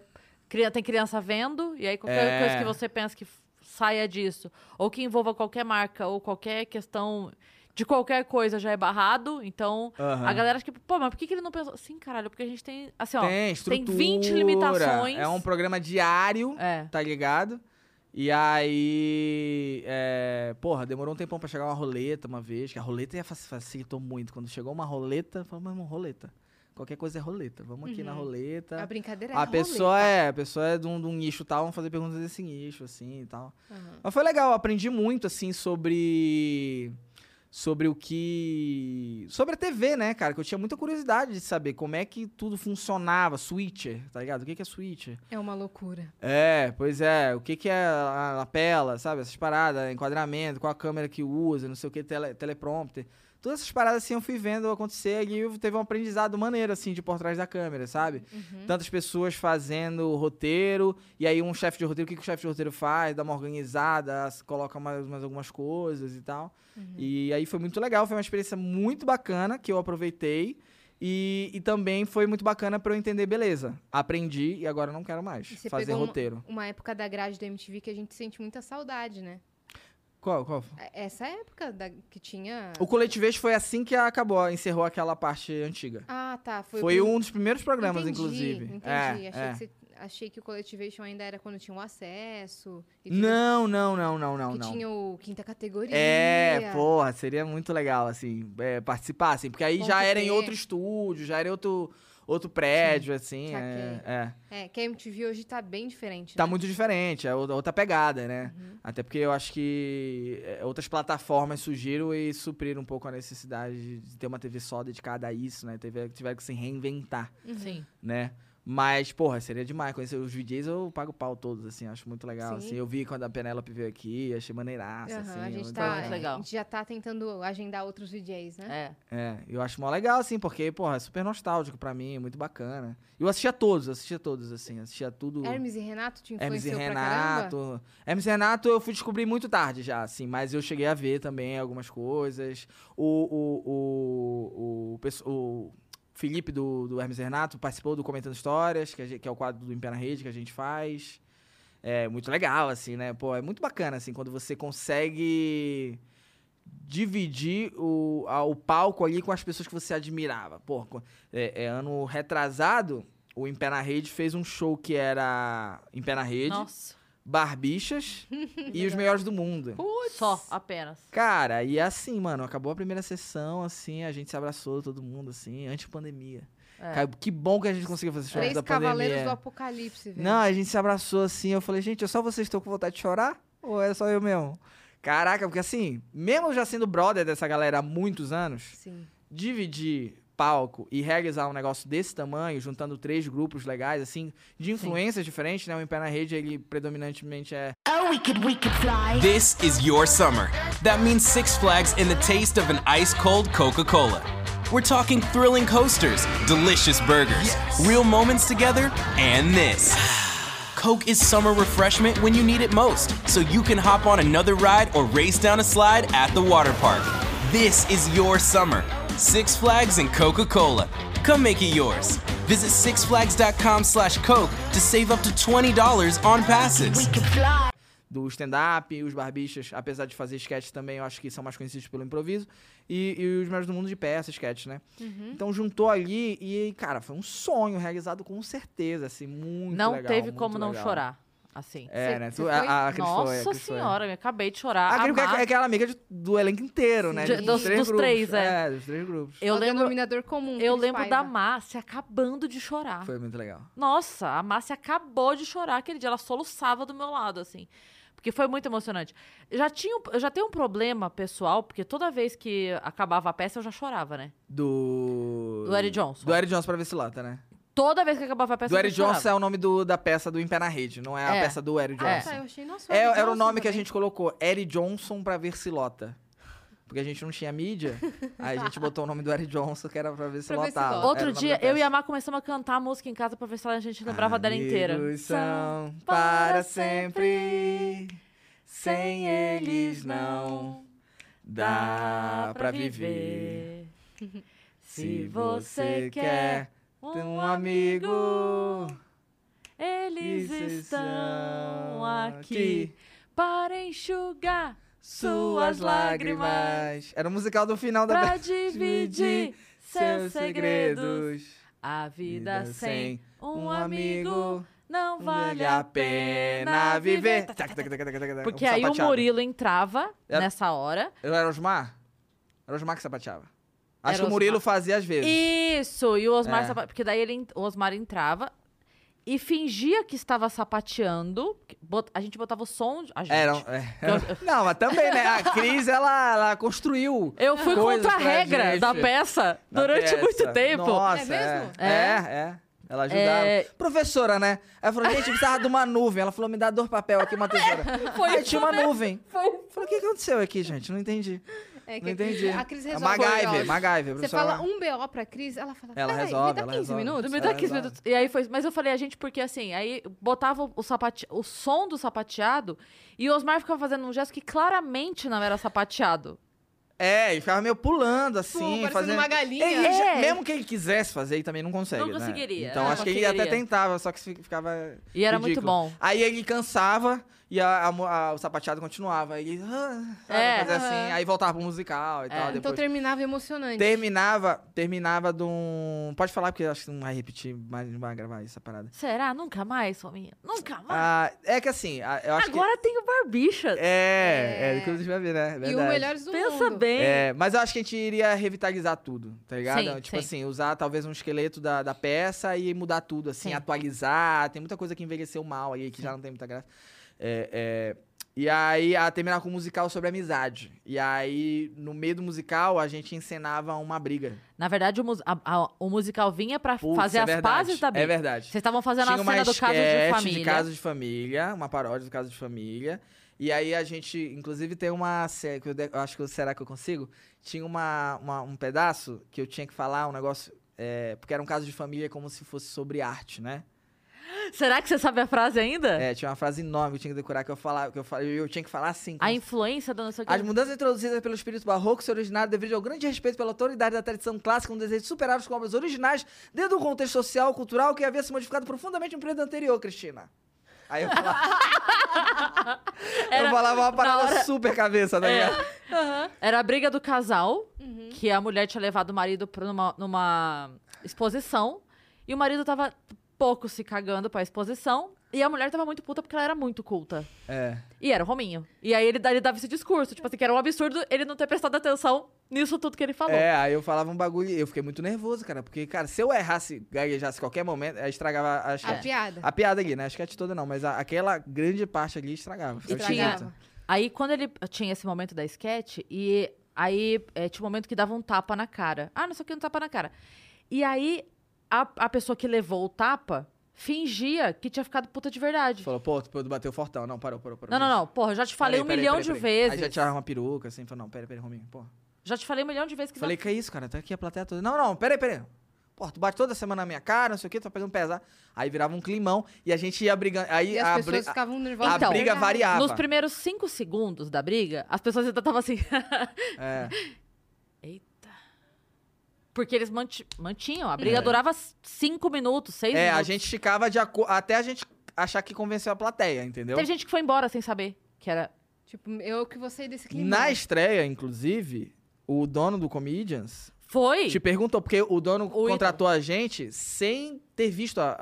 tem criança vendo, e aí qualquer É. coisa que você pensa que saia disso, ou que envolva qualquer marca, ou qualquer questão de qualquer coisa já é barrado, então Aham. a galera acha que, pô, mas por que, que ele não pensou? Sim, caralho, porque a gente tem, assim, ó, Tem, estrutura. 20 limitações. É um programa diário, é. tá ligado? E aí. É, porra, demorou um tempão pra chegar uma roleta uma vez, que a roleta ia fac- facilitou muito. Quando chegou uma roleta, falou, meu irmão, roleta. Qualquer coisa é roleta. Vamos aqui na Uhum. roleta. A brincadeira é A pessoa é, a pessoa é de um, de um nicho tal, vamos fazer perguntas desse nicho, assim e tal. Aham. Mas foi legal, aprendi muito, assim, sobre. Sobre o que. Sobre a TV, né, cara? Que eu tinha muita curiosidade de saber como é que tudo funcionava. Switcher, tá ligado? O que que é switcher? É uma loucura. É, pois é. O que que é a lapela, sabe? Essas paradas, enquadramento, qual a câmera que usa, não sei o que, tele, teleprompter. Todas essas paradas assim eu fui vendo acontecer e teve um aprendizado maneiro, assim, de por trás da câmera, sabe? Uhum. Tantas pessoas fazendo roteiro, e aí um chefe de roteiro, o que, que o chefe de roteiro faz? Dá uma organizada, coloca mais, mais algumas coisas e tal. Uhum. E aí foi muito legal, foi uma experiência muito bacana que eu aproveitei. E, e também foi muito bacana pra eu entender, beleza, aprendi e agora não quero mais fazer roteiro. Uma época da grade do MTV que a gente sente muita saudade, né? Qual, qual? É- Essa época da- que tinha. O Coletivez foi assim que acabou, encerrou aquela parte antiga. Ah, tá. Foi, Foi, o um dos primeiros programas, Entendi, inclusive. Entendi. É, achei, é. Que você- achei que o Collectivation ainda era quando tinha o acesso. Não, não, não, não, não, que não. tinha o quinta categoria. É, porra, seria muito legal, assim, é, participar, assim, porque aí Ponto já era em outro estúdio, já era outro, outro prédio, assim, é, é. É, que a MTV hoje tá bem diferente. Tá né? muito diferente, é outra pegada, né? Uhum. Até porque eu acho que é, outras plataformas surgiram e supriram um pouco a necessidade de- ter uma TV só dedicada a isso, né? Teve, tiveram que se reinventar, Uhum. Sim. né? Mas, porra, seria demais. Conhecer os DJs, eu pago pau todos, assim, acho muito legal. Sim. Assim, eu vi quando a Penélope veio aqui, achei maneiraça, Aham, assim. a, gente tá, muito legal. a gente já tá tentando agendar outros DJs, né? É. É, eu acho mó legal, assim, porque, porra, é super nostálgico pra mim, muito bacana. Eu assistia todos, assistia todos, assim, assistia tudo. Hermes e Renato te Hermes e influenciou pra caramba? Renato. Hermes e Renato eu fui descobrir muito tarde já, assim, mas eu cheguei a ver também algumas coisas. O, o, o, o, pesso- o Felipe do, do Hermes Renato participou do Comentando Histórias, que, gente- que é o quadro do Em Pé na Rede que a gente faz. É muito legal, assim, né? Pô, é muito bacana, assim, quando você consegue dividir o, a- o palco ali com as pessoas que você admirava. Pô, é, é, ano retrasado, o Em Pé na Rede fez um show que era Em Pé na Rede, Nossa. Barbichas e os melhores do mundo. Só, apenas. Cara, e assim, mano, acabou a primeira sessão, assim, a gente se abraçou, todo mundo, assim, antes pandemia. É. Cara, que bom que a gente conseguiu fazer show Três da Cavaleiros pandemia. do Apocalipse, velho. Não, a gente se abraçou assim, eu falei, gente, é só vocês que estão com vontade de chorar? Ou é só eu mesmo? Caraca, porque assim, mesmo já sendo brother dessa galera há muitos anos, Sim. dividir palco e realizar um negócio desse tamanho, juntando três grupos legais, assim, de influências diferentes, né? O Em Pé na Rede, ele predominantemente é Oh, we could, we could fly. This is your summer. That means Six Flags in the taste of an ice cold Coca Cola. We're talking thrilling coasters, delicious burgers, real moments together, and this. Coke is summer refreshment when you need it most, so you can hop on another ride or race down a slide at the water park. This is your summer. Six Flags and Coca Cola. Come make it yours. Visit sixflags.com slash Coke to save up to $20 on passes. Do stand-up, e os barbichas, apesar de fazer sketch também, eu acho que são mais conhecidos pelo improviso, e, e os melhores do mundo de peça, sketch, né? Uhum. Então juntou ali e, cara, foi um sonho realizado com certeza, assim, muito não legal, teve muito como não legal. chorar. Assim. É, Cê- né? cê foi? a, a Cris foi, a Nossa Cris foi. senhora, eu acabei de chorar. A Cris é, é aquela amiga de- do elenco inteiro, né? De- De- dos- dos grupos. três, é. É, dos três grupos. Eu É o lembro, denominador comum. eu lembro da Paiva. Márcia acabando de chorar. Foi muito legal. Nossa, a Márcia acabou de chorar aquele dia. Ela soluçava do meu lado, assim. Porque foi muito emocionante. Eu já, tinha, um- eu já tenho um problema pessoal, porque toda vez que acabava a peça eu já chorava, né? Do... Do Eric Johnson. Do Eric Johnson pra ver se lota, né? Toda vez que acabava a peça Do Eric. Johnson é o nome do, da peça do Em Pé na Rede, não é, a É. peça do Eric É. Johnson. Ah, eu achei, nossa, É, era o nome que a gente colocou, Eric Johnson pra ver se lota. Porque a gente não tinha mídia, aí a gente botou o nome do Eric Johnson, que era pra ver se Pra ver se lotava. lota. Outro Era o nome dia, da eu e peça. a Má começamos a cantar a música em casa pra ver se a gente lembrava dela inteira. Amigos são para sempre, sem eles não dá pra viver. Se você quer ter um amigo, eles estão aqui para enxugar suas lágrimas. Era o musical do final da pra dividir seus segredos. A vida sem um amigo não vale a pena viver. Porque aí o. Murilo entrava nessa hora. Eu era Osmar? Era Osmar que sapateava. Acho Era que o Murilo Osmar. fazia às vezes. Isso, e o Osmar É. sapa- Porque daí ele, o Osmar entrava e fingia que estava sapateando. bot- A gente botava o som. de- A gente. Era, é, era- Não, mas também, né? A Cris, ela, ela construiu. Eu fui contra a regra gente. da peça da durante peça. muito tempo. Nossa, É mesmo? É, é. é. Ela ajudava. É. Professora, né? Ela falou, gente, precisava de uma nuvem. Ela falou, me dá dois papel aqui, uma tesoura. Foi Aí tinha uma mesmo. nuvem. Foi. Eu falei, o que aconteceu aqui, gente? Não entendi. É Não entendi. A Cris A resolve. MacGyver, ó. MacGyver. Você fala Ma- um BO pra Cris, ela fala. Ela "Peraí, resolve, me dá ela 15 resolve. minutos. Me dá 15 resolve. minutos. E aí foi. Mas eu falei, a gente, porque assim, aí botava o sapate... o som do sapateado e o Osmar ficava fazendo um gesto que claramente não era sapateado. É, ele ficava meio pulando assim, parecendo fazendo. uma galinha. Ele É. Mesmo que ele quisesse fazer, ele também não consegue. Não né? conseguiria, Então não acho que ele até tentava, só que fi- ficava. E era muito ridículo. bom. Aí ele cansava e a- a a- o sapateado continuava. Aí ele. Ah, sabe, É. fazia assim, Aham. aí voltava pro musical e É. tal. Então Depois. terminava emocionante. Terminava, terminava de um. Pode falar, porque eu acho que não vai repetir, mais não vai gravar essa parada. Será? Nunca mais, Fominha? Nunca mais. Ah, é que assim, a- eu acho Agora tem o Barbicha. que. É, é, É. depois a gente vai ver, né? É E o verdade. Melhores do Pensa Mundo. bem. É, mas eu acho que a gente iria revitalizar tudo, tá ligado? Sim, tipo sim. assim, usar talvez um esqueleto da, da peça e mudar tudo, assim, Sim. atualizar. Tem muita coisa que envelheceu mal aí, que já não tem muita graça. É, é, e aí, a terminar com um musical sobre amizade. E aí, no meio do musical, a gente encenava uma briga. Na verdade, o, a- a- o musical vinha pra Putz, fazer é as verdade, pazes da briga. É verdade. Vocês estavam fazendo Tinha a uma cena do caso de família. de caso de família, uma paródia do caso de família. E aí a gente, inclusive, tem uma que eu acho que será que eu consigo? Tinha uma, uma- um pedaço que eu tinha que falar um negócio. é, porque era um caso de família como se fosse sobre arte, né? Será que você sabe a frase ainda? É, tinha uma frase enorme que eu tinha que decorar que eu falava, que eu, falava, eu tinha que falar assim. A influência da o As mudanças introduzidas pelo espírito barroco se originaram devido ao grande respeito pela autoridade da tradição clássica, um desejo de superar os obras originais dentro do contexto social e cultural que havia se modificado profundamente no período anterior, Cristina. Aí eu falava, Era- eu falava uma parada hora- super cabeça, tá É. ligado? Era a briga do casal, Uhum. que a mulher tinha levado o marido pra numa, numa exposição. E o marido tava pouco se cagando pra exposição. E a mulher tava muito puta porque ela era muito culta. É. E era o Rominho. E aí ele, ele dava esse discurso, tipo assim, que era um absurdo ele não ter prestado atenção nisso tudo que ele falou. É, aí eu falava um bagulho e eu fiquei muito nervoso, cara. Porque, cara, se eu errasse, gaguejasse qualquer momento, aí estragava a A piada. A piada ali, né? A sketch toda não, mas a- aquela grande parte ali estragava. esquisito. Aí quando ele tinha esse momento da sketch, e aí é, tinha um momento que dava um tapa na cara. Ah, não sei o que, um tapa na cara. E aí a, a pessoa que levou o tapa fingia que tinha ficado puta de verdade. Falou, pô, tu bateu fortão. Não, parou, parou, parou. Não, não, não. Porra, eu já te falei Peraí, um peraí, milhão peraí, de peraí. vezes. Aí já tirava uma peruca, assim, falou, não, peraí, peraí, Rominho, pô. Já te falei um milhão de vezes que Falei, que é isso, cara? Tá aqui a plateia toda. Não, não, peraí, peraí. Pô, tu bate toda semana na minha cara, não sei o que, tu tá pegando pesado. Aí virava um climão e a gente ia brigando. Aí E as a, pessoas ficavam nervosas. a Então, briga Verdade. variava. Nos primeiros cinco segundos da briga, as pessoas ainda estavam assim. É. Porque eles manti- mantinham. A briga É. durava cinco minutos, seis É, minutos. a gente ficava de acordo. Até a gente achar que convenceu a plateia, entendeu? Teve gente que foi embora sem saber que era. Tipo, eu que vou sair desse clima. Na estreia, inclusive, o dono do Comedians Foi! te perguntou, porque o dono O contratou a gente sem ter visto a,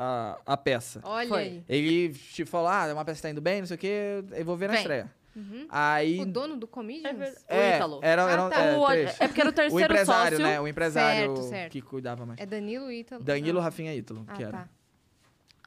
a, a peça. Olha Foi. aí. Ele te falou, ah, uma peça tá indo bem, não sei o que, eu vou ver na Vem. estreia. Uhum. Aí. O dono do Comedians? verdade. É, O Ítalo. Era, Ah, era, tá. é, O- é porque era o O terceiro empresário, sócio. né? O empresário Certo, certo. que cuidava mais. É Danilo Ítalo. Danilo, Ah. Rafinha e Ítalo, Ah, que era. tá.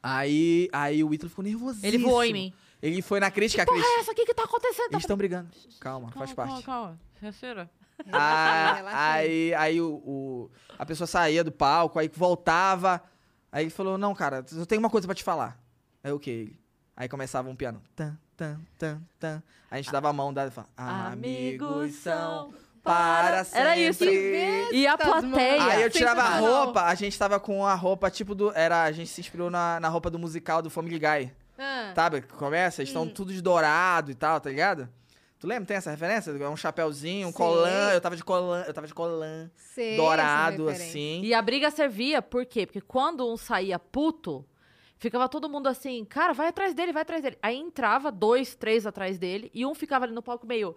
Aí, aí o Ítalo ficou nervosíssimo. Ele voou em mim. Ele foi na crítica, a Porra, crítica. é essa aqui que tá acontecendo? Eles estão brigando. Calma, faz Calma, parte. calma, calma. Terceira. Ah, aí. aí o, o- a pessoa saía do palco, aí voltava. Aí ele falou: Não, cara, eu tenho uma coisa pra te falar. Aí o que? Ele? Aí começava um piano. Tan, tan, tan, tan. A gente dava a mão, dava e falava: Amigos são para sempre. Era isso. E a plateia. Aí eu tirava a roupa, a gente tava com a roupa tipo do. Era, a gente se inspirou na, na roupa do musical do Family Guy. Ah, Sabe? Que começa, eles estão Hum. tudo de dourado e tal, tá ligado? Tu lembra? Tem essa referência? É um chapéuzinho, um Sei. colã. Eu tava de colã, eu tava de colã dourado, assim. E a briga servia, por quê? Porque quando um saía puto, ficava todo mundo assim, cara, vai atrás dele, vai atrás dele. Aí entrava dois, três atrás dele, e um ficava ali no palco meio.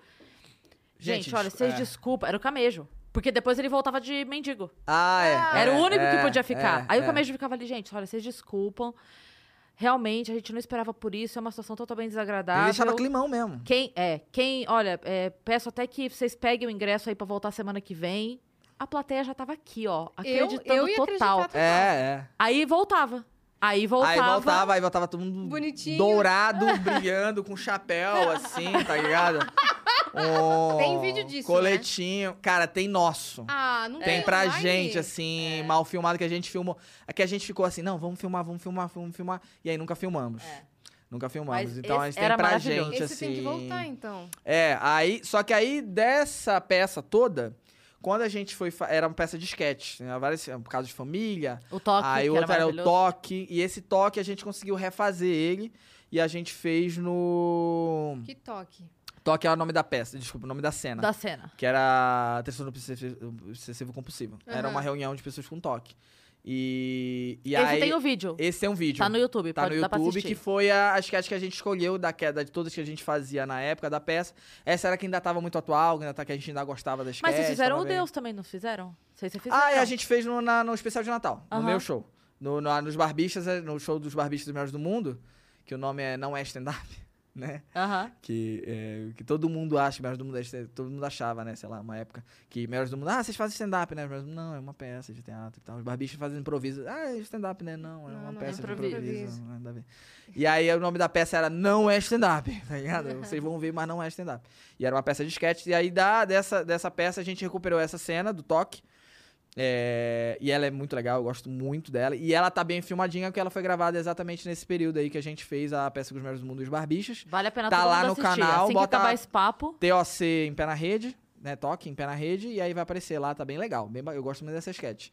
Gente, Gente, olha, vocês é. desculpa. Era o camejo. Porque depois ele voltava de mendigo. Ah, é. Era é, o único é, que podia ficar. é, Aí o é. camejo ficava ali, gente, olha, vocês desculpam. Realmente, a gente não esperava por isso, é uma situação totalmente desagradável. Ele deixava climão mesmo. Quem, é, quem, olha, é, peço até que vocês peguem o ingresso aí pra voltar semana que vem. A plateia já tava aqui, ó, acreditando eu ia total. acreditar É, é. Aí voltava. Aí voltava. Aí voltava, aí voltava todo mundo Bonitinho. dourado, brilhando, com chapéu, assim, tá ligado? Um Tem vídeo disso, né? Coletinho. Cara, tem nosso. Ah, não Tem tem pra online? gente, assim, mal filmado, que a gente filmou. É que a gente ficou assim, não, vamos filmar, vamos filmar, vamos filmar. E aí nunca filmamos. É. Nunca filmamos. Mas então a gente tem pra gente, Esse assim. tem que voltar, então. É, aí. Só que aí, dessa peça toda, quando a gente foi. Era uma peça de sketch, né? Vários um caso de família. O toque, aí que o era outro era o maravilhoso. toque. E esse toque a gente conseguiu refazer ele. E a gente fez no. Que toque. Toque é o nome da peça, desculpa, o nome da cena. Da cena. Que era transtorno obsessivo obsessivo compulsivo. Era Aham. uma reunião de pessoas com toque. E, e Esse aí. tem o vídeo. Esse tem um vídeo. Tá no YouTube, Tá pode no YouTube, que foi a, as sketches que a gente escolheu da queda de todas que a gente fazia na época da peça. Essa era que ainda tava muito atual, que, ainda tá, que a gente ainda gostava das Mas vocês fizeram o bem- Deus também, não fizeram? Sei se vocês fizeram. Ah, e a gente fez no, na- no especial de Natal, no meu show. No, no- nos Barbistas, é, no show dos Barbistas dos Melhores do Mundo, que o nome é Não é Stand-Up, né? Aham. Que, é, que todo mundo acha, Melhores do Mundo, é todo mundo achava, né? Sei lá, uma época que Melhores do Mundo, ah, vocês fazem stand-up, né? Mundo, não, é uma peça de teatro e tal. Os Barbistas fazem improviso. Ah, é stand-up, né? Não, é Não, uma não é peça de improviso. ver. E aí o nome da peça era Não é Stand-up, tá ligado? Vocês vão ver, mas não é stand-up. E era uma peça de sketch. E aí da, dessa, dessa peça a gente recuperou essa cena do toque. É, e ela é muito legal, eu gosto muito dela. E ela tá bem filmadinha, porque ela foi gravada exatamente nesse período aí que a gente fez a peça dos melhores do mundo dos Barbichas. Vale a pena Tá lá no assistir. canal, assim bota- esse papo. TOC em pé na rede, né? Toque em pé na rede, e aí vai aparecer lá, tá bem legal. Bem, eu gosto muito dessa sketch.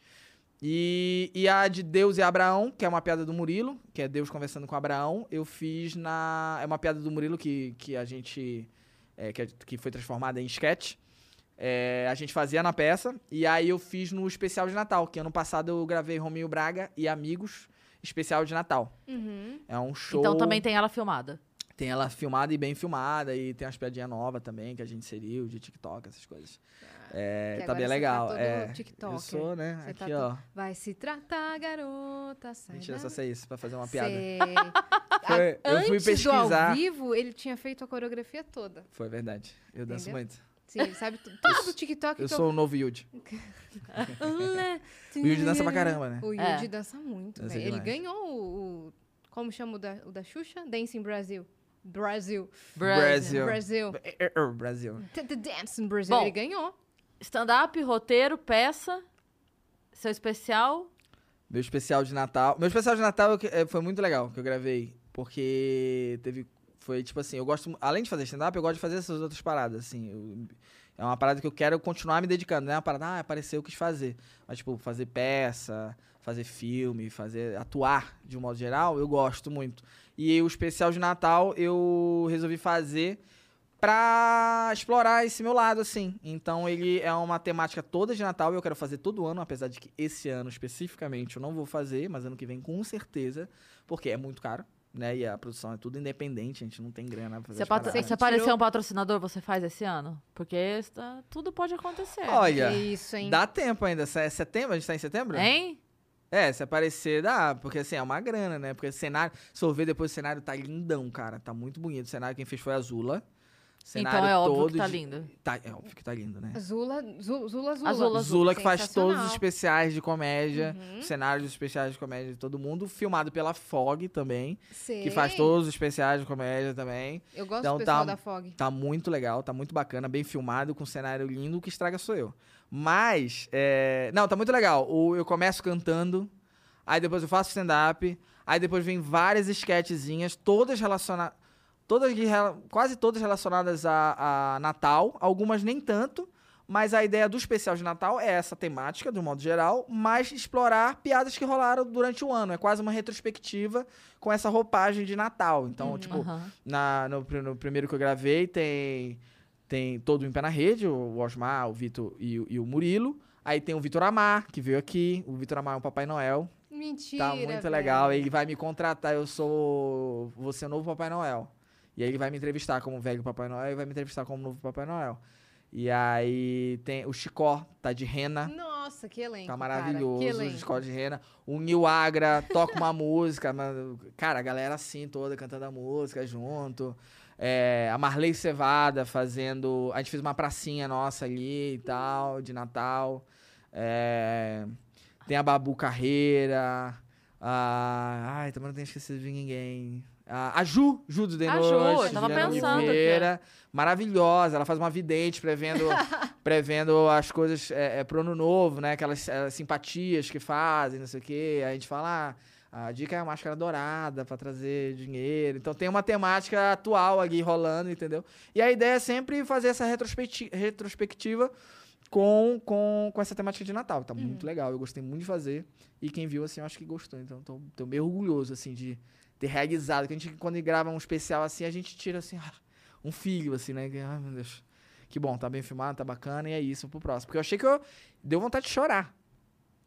E, e a de Deus e Abraão, que é uma piada do Murilo, que é Deus conversando com Abraão, eu fiz na. É uma piada do Murilo que, que a gente. é, que, que foi transformada em sketch. É, a gente fazia na peça, e aí eu fiz no especial de Natal, que ano passado eu gravei Rominho Braga e Amigos, especial de Natal. Uhum. É um show. Então também tem ela filmada. Tem ela filmada e bem filmada, e tem umas piadinhas novas também que a gente inseriu, de TikTok, essas coisas. É, Que tá bem tá legal. é, TikToker. eu sou, né? Você tá Aqui, todo- ó. Vai se tratar, garota, sai Mentira, da- só sei isso pra fazer uma piada. Foi- eu fui Antes do ao pesquisar. vivo, ele tinha feito a coreografia toda. Foi verdade. Eu danço Entendeu? muito. Sim, ele sabe tu- tudo do TikTok Eu sou o novo Yuji. O Yuji dança pra caramba, né? O Yuji É. dança muito, Dança velho. Ele ganhou o, o- Como chama o da, o da Xuxa? Dancing Brasil. Brasil. Brasil. Brasil. É, é, Brasil. The, Dance in Brasil. Bom. Ele ganhou. Stand-up, roteiro, peça. Seu especial. Meu especial de Natal. Meu especial de Natal que- eh, foi muito legal que eu gravei. Porque teve. Foi tipo assim, eu gosto. Além de fazer stand-up, eu gosto de fazer essas outras paradas, assim. eu- é uma parada que eu quero continuar me dedicando, não é uma parada, ah, apareceu, eu quis fazer. Mas, tipo, fazer peça, fazer filme, fazer. atuar de um modo geral, eu gosto muito. E o especial de Natal eu resolvi fazer pra explorar esse meu lado, assim. Então ele é uma temática toda de Natal e eu quero fazer todo ano, apesar de que esse ano especificamente eu não vou fazer, mas ano que vem com certeza, porque é muito caro, né? E a produção é tudo independente, a gente não tem grana pra fazer Se, as apatro- paradas. se aparecer um patrocinador, você faz esse ano? Porque esta- tudo pode acontecer. Olha, isso, hein? dá tempo ainda. É setembro? A gente tá em setembro? Hein? É, se aparecer, dá. Porque assim, é uma grana, né? Porque cenário. Se eu ver depois o cenário tá lindão, cara. Tá muito bonito. O cenário quem fez foi a Zula. Cenário então é óbvio todo que tá de- lindo. Tá, é óbvio que tá lindo, né? Zula, Zula, Zula, Zula. Zula, Zula que faz todos os especiais de comédia, Uhum. cenários especiais de comédia de todo mundo, filmado pela Fog também, Sei. que faz todos os especiais de comédia também. Eu gosto Então do pessoal tá- da Fog. Tá muito legal, tá muito bacana, bem filmado, com cenário lindo, o que estraga sou eu. Mas, é... não, tá muito legal. O, eu começo cantando, aí depois eu faço stand-up, aí depois vem várias sketchzinhas, todas relacionadas. Todas, quase todas relacionadas a, a Natal, algumas nem tanto, mas a ideia do especial de Natal é essa temática, de um modo geral, mas explorar piadas que rolaram durante o ano. É quase uma retrospectiva com essa roupagem de Natal. Então, tipo, Aham. na, no, no primeiro que eu gravei tem, tem todo em pé na rede, o Osmar, o Vitor e, o- e o Murilo. Aí tem o Vitor Amar, que veio aqui. O Vitor Amar é um Papai Noel. Mentira, Tá muito velho. legal. Ele vai me contratar, eu sou. Vou ser o novo Papai Noel. E aí ele vai me entrevistar como velho Papai Noel e vai me entrevistar como novo Papai Noel. E aí tem o Chicó, tá de rena. Nossa, que elenco, Tá cara, maravilhoso, o elenco. Escola de Rena. O Nil Agra toca uma música, cara, a galera assim toda cantando a música junto. É, a Marley Cevada fazendo. A gente fez uma pracinha nossa ali e tal, de Natal. É, tem a Babu Carreira. A, ai, também não tenho esquecido de ninguém. A, Ju, Ju do The A Ju, tava pensando aqui. Oliveira, maravilhosa. Ela faz uma vidente prevendo, prevendo as coisas é, é, pro ano novo, né? Aquelas é, simpatias que fazem, não sei o quê. Aí a gente fala, ah, A dica é a máscara dourada pra trazer dinheiro. Então tem uma temática atual ali rolando, entendeu? E a ideia é sempre fazer essa retrospecti- retrospectiva com, com, com essa temática de Natal. Tá muito legal. Eu gostei muito de fazer. E quem viu, assim, eu acho que gostou. Então tô, tô meio orgulhoso, assim, de ter realizado. Que a gente, quando grava um especial assim, a gente tira, assim, ah, um filho, assim, né? Que, Ai, meu Deus. Que bom, tá bem filmado, tá bacana. E é isso pro próximo. Porque eu achei que eu... Deu vontade de chorar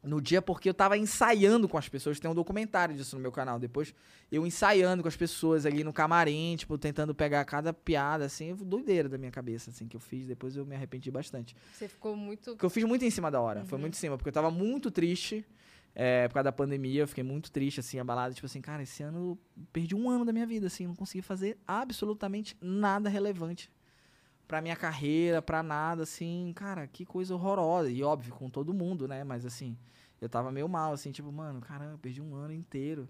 no dia porque eu tava ensaiando com as pessoas. Tem um documentário disso no meu canal. Depois eu ensaiando com as pessoas ali no camarim, tipo, tentando pegar cada piada, assim, doideira da minha cabeça, assim, que eu fiz. Depois eu me arrependi bastante. Você ficou muito. Porque eu fiz muito em cima da hora. Foi muito em cima, porque eu tava muito triste. É, por causa da pandemia, eu fiquei muito triste, assim, abalado. Tipo assim, cara, esse ano eu perdi um ano da minha vida, assim, não consegui fazer absolutamente nada relevante pra minha carreira, pra nada, assim, cara, que coisa horrorosa. E óbvio, com todo mundo, né? Mas assim, eu tava meio mal, assim, tipo, mano, caramba, perdi um ano inteiro.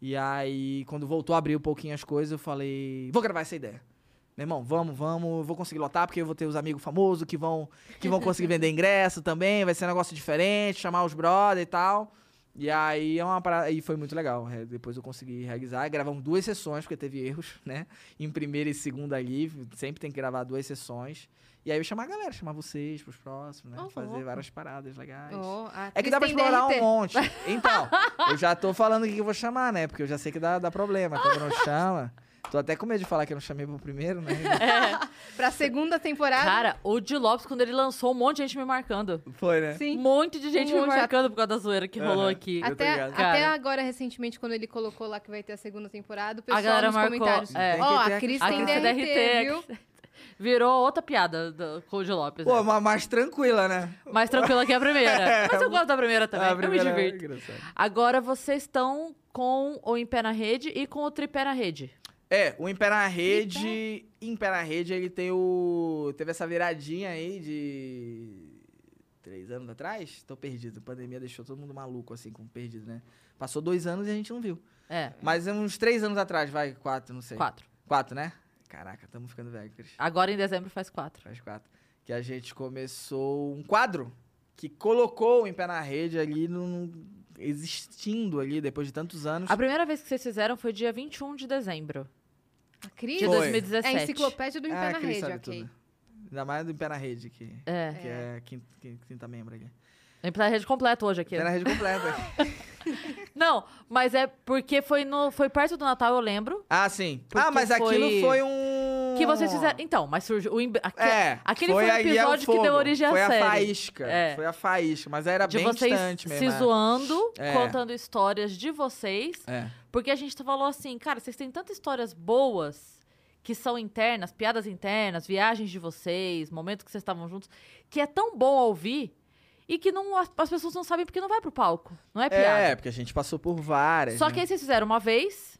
E aí, quando voltou a abrir um pouquinho as coisas, eu falei, vou gravar essa ideia. Meu irmão, vamos, vamos, eu vou conseguir lotar, porque eu vou ter os amigos famosos que vão, que vão conseguir vender ingresso também, vai ser um negócio diferente, chamar os brother e tal. E aí é uma parada, e foi muito legal. é, Depois eu consegui realizar, gravamos duas sessões, porque teve erros, né? Em primeira e segunda ali, sempre tem que gravar duas sessões. E aí eu chamar a galera, chamar vocês pros próximos, né? Oh, Fazer louco. várias paradas legais. Oh, É que dá pra explorar DRT. um monte. Então, eu já tô falando o que eu vou chamar, né? Porque eu já sei que dá, dá problema quando não chama. Tô até com medo de falar que eu não chamei pro primeiro, né? Pra segunda temporada. Cara, o Di Lopes, quando ele lançou, um monte de gente me marcando. Foi, né? Um sim. monte de gente Um me marcando por causa da zoeira que rolou Aham. aqui. Até, até agora, recentemente, quando ele colocou lá que vai ter a segunda temporada, o pessoal galera nos marcou, comentários. é. Tem Ó, ter a a Cris A tem Cris DRT, DRT, viu? Virou outra piada do, com o Di Lopes. Pô, né? mas mais tranquila, né? Mais tranquila que a primeira. Mas eu gosto da primeira também. A eu me primeira é divirto. engraçado. Agora vocês estão com o Em Pé na Rede e com o Tripé na Rede. É, o na Rede. Em Pé na Rede, ele tem o. Teve essa viradinha aí de. Três anos atrás? Tô perdido. A pandemia deixou todo mundo maluco, assim, com perdido, né? Passou dois anos e a gente não viu. É, Mas uns três anos atrás, vai, quatro, não sei. quatro. Quatro, né? Caraca, estamos ficando velho, Cris. Agora em dezembro faz quatro. Faz quatro. Que a gente começou um quadro que colocou o Em Pé na Rede ali no- existindo ali depois de tantos anos. A primeira vez que vocês fizeram foi dia 21 de dezembro A Cris de Foi. 2017. é a enciclopédia do Em Pé Ah, na Cris Rede, sabe ok. tudo. Ainda mais do Em Pé na Rede, que, É. que é, quinta, quinta membro aqui. Em Pé na Rede completo hoje aqui. Pé na Rede completa. Não, mas é porque foi, no, foi perto do Natal, eu lembro. ah, sim. Ah, mas aquilo foi- foi um... Que vocês fizeram. Então, mas surgiu. O, aque- É, aquele foi, o aí é episódio que deu origem à foi série. a faísca. É. Foi a faísca, mas era de bem vocês distante mesmo. se é. zoando, É. contando histórias de vocês. É. Porque a gente falou assim, cara, vocês têm tantas histórias boas que são internas, piadas internas, viagens de vocês, momentos que vocês estavam juntos, que é tão bom ouvir e que não, as, as pessoas não sabem porque não vai pro palco. Não é piada. É, porque a gente passou por várias. Só né? que aí vocês fizeram uma vez,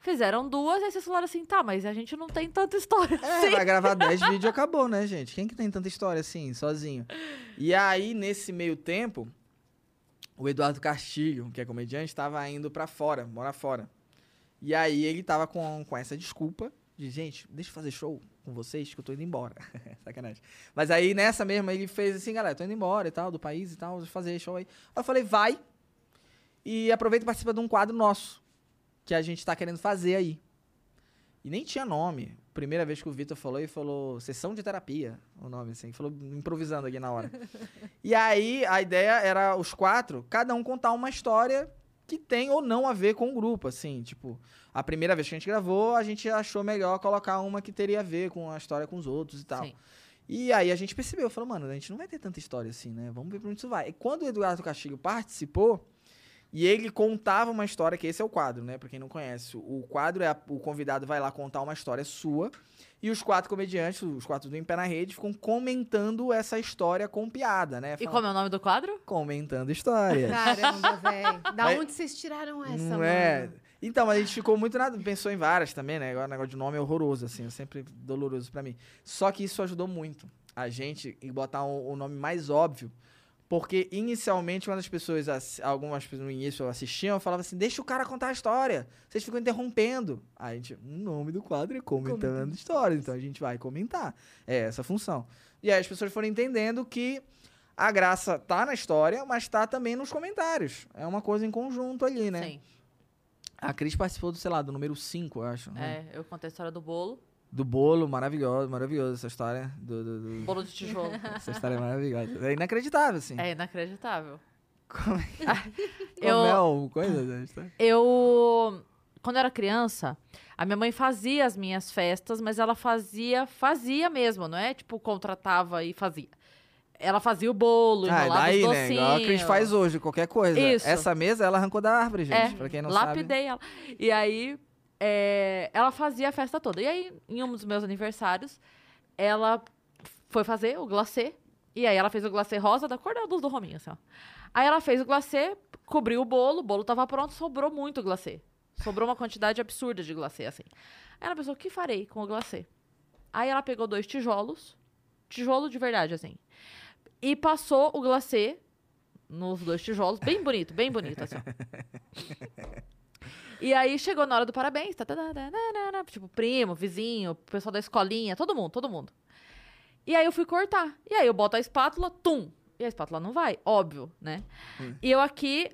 fizeram duas, aí vocês falaram assim, tá, mas a gente não tem tanta história É, assim. vai gravar 10 vídeos e acabou, né, gente? Quem que tem tanta história assim, sozinho? E aí, nesse meio tempo, o Eduardo Castilho, que é comediante, tava indo pra fora, morar fora. E aí ele tava com, com essa desculpa de, gente, deixa eu fazer show com vocês que eu tô indo embora. Sacanagem. Mas aí, nessa mesma, ele fez assim, galera, tô indo embora e tal, do país e tal, fazer show aí. Aí eu falei, vai e aproveita e participa de um quadro nosso, que a gente tá querendo fazer aí. E nem tinha nome. Primeira vez que o Vitor falou, ele falou sessão de terapia, o nome assim, falou improvisando aqui na hora. e aí a ideia era os quatro, cada um contar uma história que tem ou não a ver com o grupo, assim, tipo, a primeira vez que a gente gravou, a gente achou melhor colocar uma que teria a ver com a história com os outros e tal. Sim. E aí a gente percebeu, falou, mano, a gente não vai ter tanta história assim, né? Vamos ver pra onde isso vai. E quando o Eduardo Castilho participou, e ele contava uma história, que esse é o quadro, né? Pra quem não conhece. O quadro é a- o convidado vai lá contar uma história sua. E os quatro comediantes, os quatro do Em Pé na Rede, ficam comentando essa história com piada, né? E como é o nome do quadro? Comentando histórias. Caramba, velho. Da Mas- onde vocês tiraram essa, não mano? é? Então, mas a gente ficou muito nada, pensou em várias também, né? Agora o negócio de nome é horroroso, assim, é sempre doloroso pra mim. Só que isso ajudou muito a gente em botar o, o nome mais óbvio. Porque inicialmente, quando as pessoas, algumas pessoas no início assistiam, falavam assim: deixa o cara contar a história. Vocês ficam interrompendo. Aí a gente, o nome do quadro é comentando histórias. Então a gente vai comentar. É essa a função. E aí as pessoas foram entendendo que a graça tá na história, mas tá também nos comentários. É uma coisa em conjunto ali, né? Sim. A Cris participou do, sei lá, do número 5, eu acho. né? É, eu contei a história do bolo. Do bolo, maravilhoso, maravilhoso essa história. Do, do- do- Bolo de tijolo. Essa história é maravilhosa. É inacreditável, assim. é inacreditável. Como é, Eu- como é o coisa da história? Eu, quando eu era criança, a minha mãe fazia as minhas festas, mas ela fazia, fazia mesmo, não é? Tipo, contratava e fazia. Ela fazia o bolo, Ah, enrolava daí, os né? docinhos. Igual a Cris faz hoje, qualquer coisa. Isso. Essa mesa ela arrancou da árvore, gente. É, pra quem não sabe. lapidei ela. E aí, é, ela fazia a festa toda. E aí, em um dos meus aniversários, ela foi fazer o glacê. E aí, ela fez o glacê rosa da cor da luz do Rominho, assim, ó. Aí, ela fez o glacê, cobriu o bolo, o bolo tava pronto, sobrou muito glacê. Sobrou uma quantidade absurda de glacê, assim. Aí, ela pensou, o que farei com o glacê? Aí, ela pegou dois tijolos, tijolo de verdade, assim. E passou o glacê nos dois tijolos, bem bonito, bem bonito, assim. E aí chegou na hora do parabéns, tá, tá, tá, tá, tipo, primo, vizinho, pessoal da escolinha, todo mundo, todo mundo. E aí eu fui cortar. E aí eu boto a espátula, tum. E a espátula não vai, óbvio, né? E eu aqui,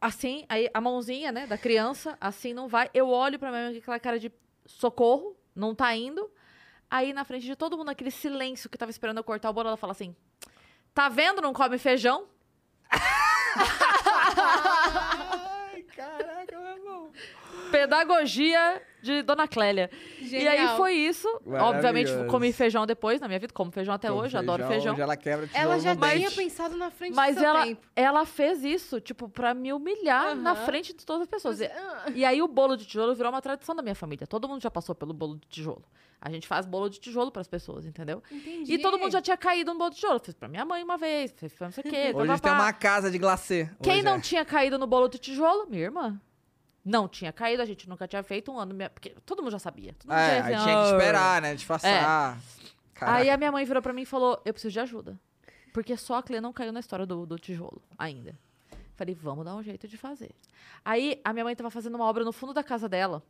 assim, aí a mãozinha, né, da criança, assim não vai. Eu olho pra mãe com aquela cara de socorro, não tá indo. Aí na frente de todo mundo, aquele silêncio que tava esperando eu cortar o bolo, ela fala assim: Tá vendo, não come feijão? Pedagogia de Dona Clélia. E aí Genial. foi isso. Obviamente, comi feijão depois na minha vida, como feijão até Com hoje, adoro feijão. Ela quebra Ela já tinha dente. pensado na frente Mas do seu ela, tempo. ela fez isso, tipo, pra me humilhar na frente de todas as pessoas. E, Ah, e aí o bolo de tijolo virou uma tradição da minha família. Todo mundo já passou pelo bolo de tijolo. A gente faz bolo de tijolo pras pessoas, entendeu? entendi. E todo mundo já tinha caído no bolo de tijolo. Fiz pra minha mãe uma vez, fiz pra não sei o quê. Hoje a gente tem uma casa de glacê. Quem Hoje não é. tinha caído no bolo de tijolo? Minha irmã. Não tinha caído, a gente nunca tinha feito um ano. minha- Porque todo mundo já sabia. Todo mundo É, já aí assim, tinha que esperar, né? Disfarçar. Caraca. Aí a minha mãe virou pra mim e falou: Eu preciso de ajuda. Porque só a Clê não caiu na história do, do tijolo ainda. Falei, vamos dar um jeito de fazer. Aí a minha mãe tava fazendo uma obra no fundo da casa dela.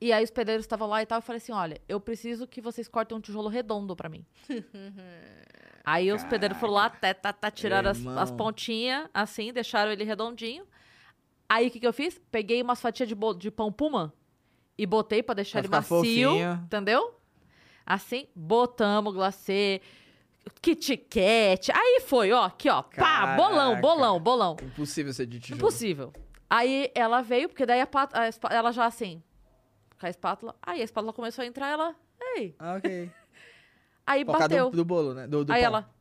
E aí os pedreiros estavam lá e tal. Eu falei assim: olha, eu preciso que vocês cortem um tijolo redondo pra mim. aí os pedreiros foram lá, tá, tá, tá, tiraram as, as pontinhas, assim, deixaram ele redondinho. Aí o que, que eu fiz? Peguei umas fatias de, bolo- de pão puma e botei pra deixar Pra ele macio. fofinho. Entendeu? Assim, botamos glacê, Kit Kat. Aí foi, ó, aqui, ó. Pá, Caraca. bolão, bolão, bolão. Impossível ser de tijolo. Impossível. Aí ela veio, porque daí a, pat- a ela já assim, com a espátula. Aí a espátula começou a entrar, ela. Ei. Ah, ok. Aí Por bateu. do, do bolo, né? Do, do aí pão. ela.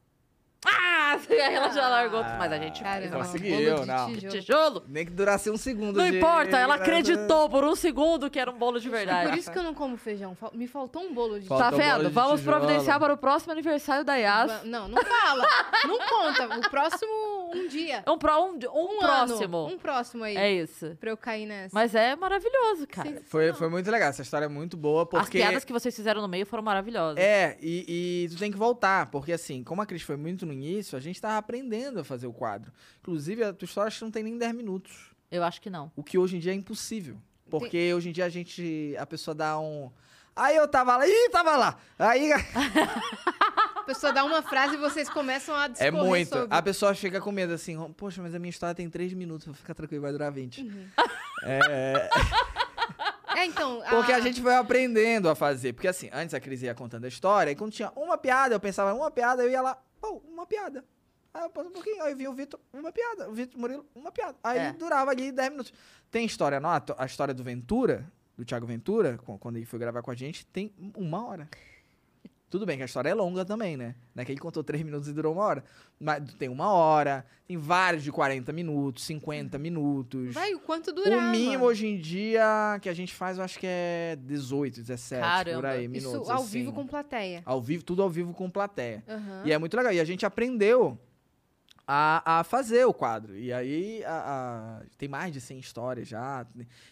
Ah! Aí ela já largou. Mas a gente fez conseguiu, bolo de não. um tijolo. tijolo. Nem que durasse um segundo. Não de- importa, ela acreditou por um segundo que era um bolo de Por verdade. isso que eu não como feijão. Me faltou um bolo de Tá Faltou bolo vendo? de Vamos tijolo. providenciar para o próximo aniversário da Yas. Não, não fala. não conta. O próximo, um dia. Um, pro, um, um, Um próximo. Ano, um próximo aí. É isso. Pra eu cair nessa. Mas é maravilhoso, cara. Sim. Foi, foi muito legal. Essa história é muito boa, As porque... piadas que vocês fizeram no meio foram maravilhosas. É, e, e tu tem que voltar, porque assim, como a Cris foi muito no início, a gente tava aprendendo a fazer o quadro. Inclusive, a tua história acho que não tem nem 10 minutos. Eu acho que não. O que hoje em dia é impossível. Porque hoje em dia a gente. A pessoa dá um. Aí eu tava lá, ih, tava lá. Aí A pessoa dá uma frase e vocês começam a é discorrer muito. sobre. A pessoa fica com medo assim, poxa, mas a minha história tem 3 minutos, fica tranquilo, vai durar 20. Uhum. É, É, então... porque a gente foi aprendendo a fazer. Porque assim, antes a Cris ia contando a história, e quando tinha uma piada, eu pensava, uma piada, eu ia lá, pô, uma piada. Aí eu passo um pouquinho, aí vinha o Vitor, uma piada. O Vitor Murilo, uma piada. Aí É. durava ali 10 minutos. Tem história, não? A a história do Ventura, do Thiago Ventura, quando ele foi gravar com a gente, tem uma hora. Tudo bem que a história é longa também, né? Não é que ele contou 3 minutos e durou uma hora. Mas tem uma hora, tem vários de 40 minutos, 50 minutos. Vai, o quanto durava. O mínimo hoje em dia que a gente faz, eu acho que é 18, 17, por Caramba. aí, Isso minutos. ao assim. vivo com plateia. Ao vivo, tudo ao vivo com plateia. Aham. E é muito legal. E a gente aprendeu a, a fazer o quadro. E aí a- a- tem mais de 100 histórias já.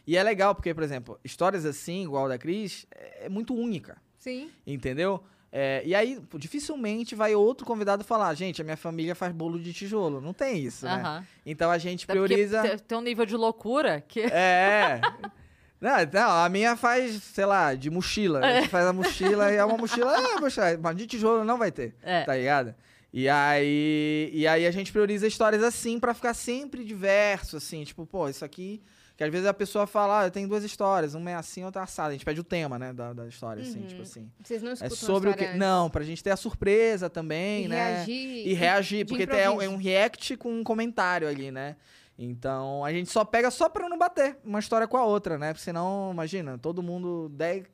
E é legal porque, por exemplo, histórias assim, igual a da Cris, é, é muito única. Sim. Entendeu? É, e aí, dificilmente vai outro convidado falar, gente, a minha família faz bolo de tijolo. Não tem isso, né? Então a gente Até prioriza. te- tem um nível de loucura que. É. Não, não, a minha faz, sei lá, de mochila. A gente faz a mochila e é uma mochila. É, mochila, mas de tijolo não vai ter. É. Tá ligado? E aí, e aí a gente prioriza histórias assim pra ficar sempre diverso, assim. Tipo, pô, isso aqui Que às vezes a pessoa fala, ah, eu tenho duas histórias, uma é assim, outra é assada. A gente pede o tema, né, da, da história, assim, Uhum. tipo assim. Vocês não É escutam a sobre o que. antes? Não, pra gente ter a surpresa também, E né? reagir. E reagir, porque tem, é um- é react com um comentário ali, né? Então a gente só pega só pra não bater uma história com a outra, né? Porque senão, imagina, todo mundo. 10,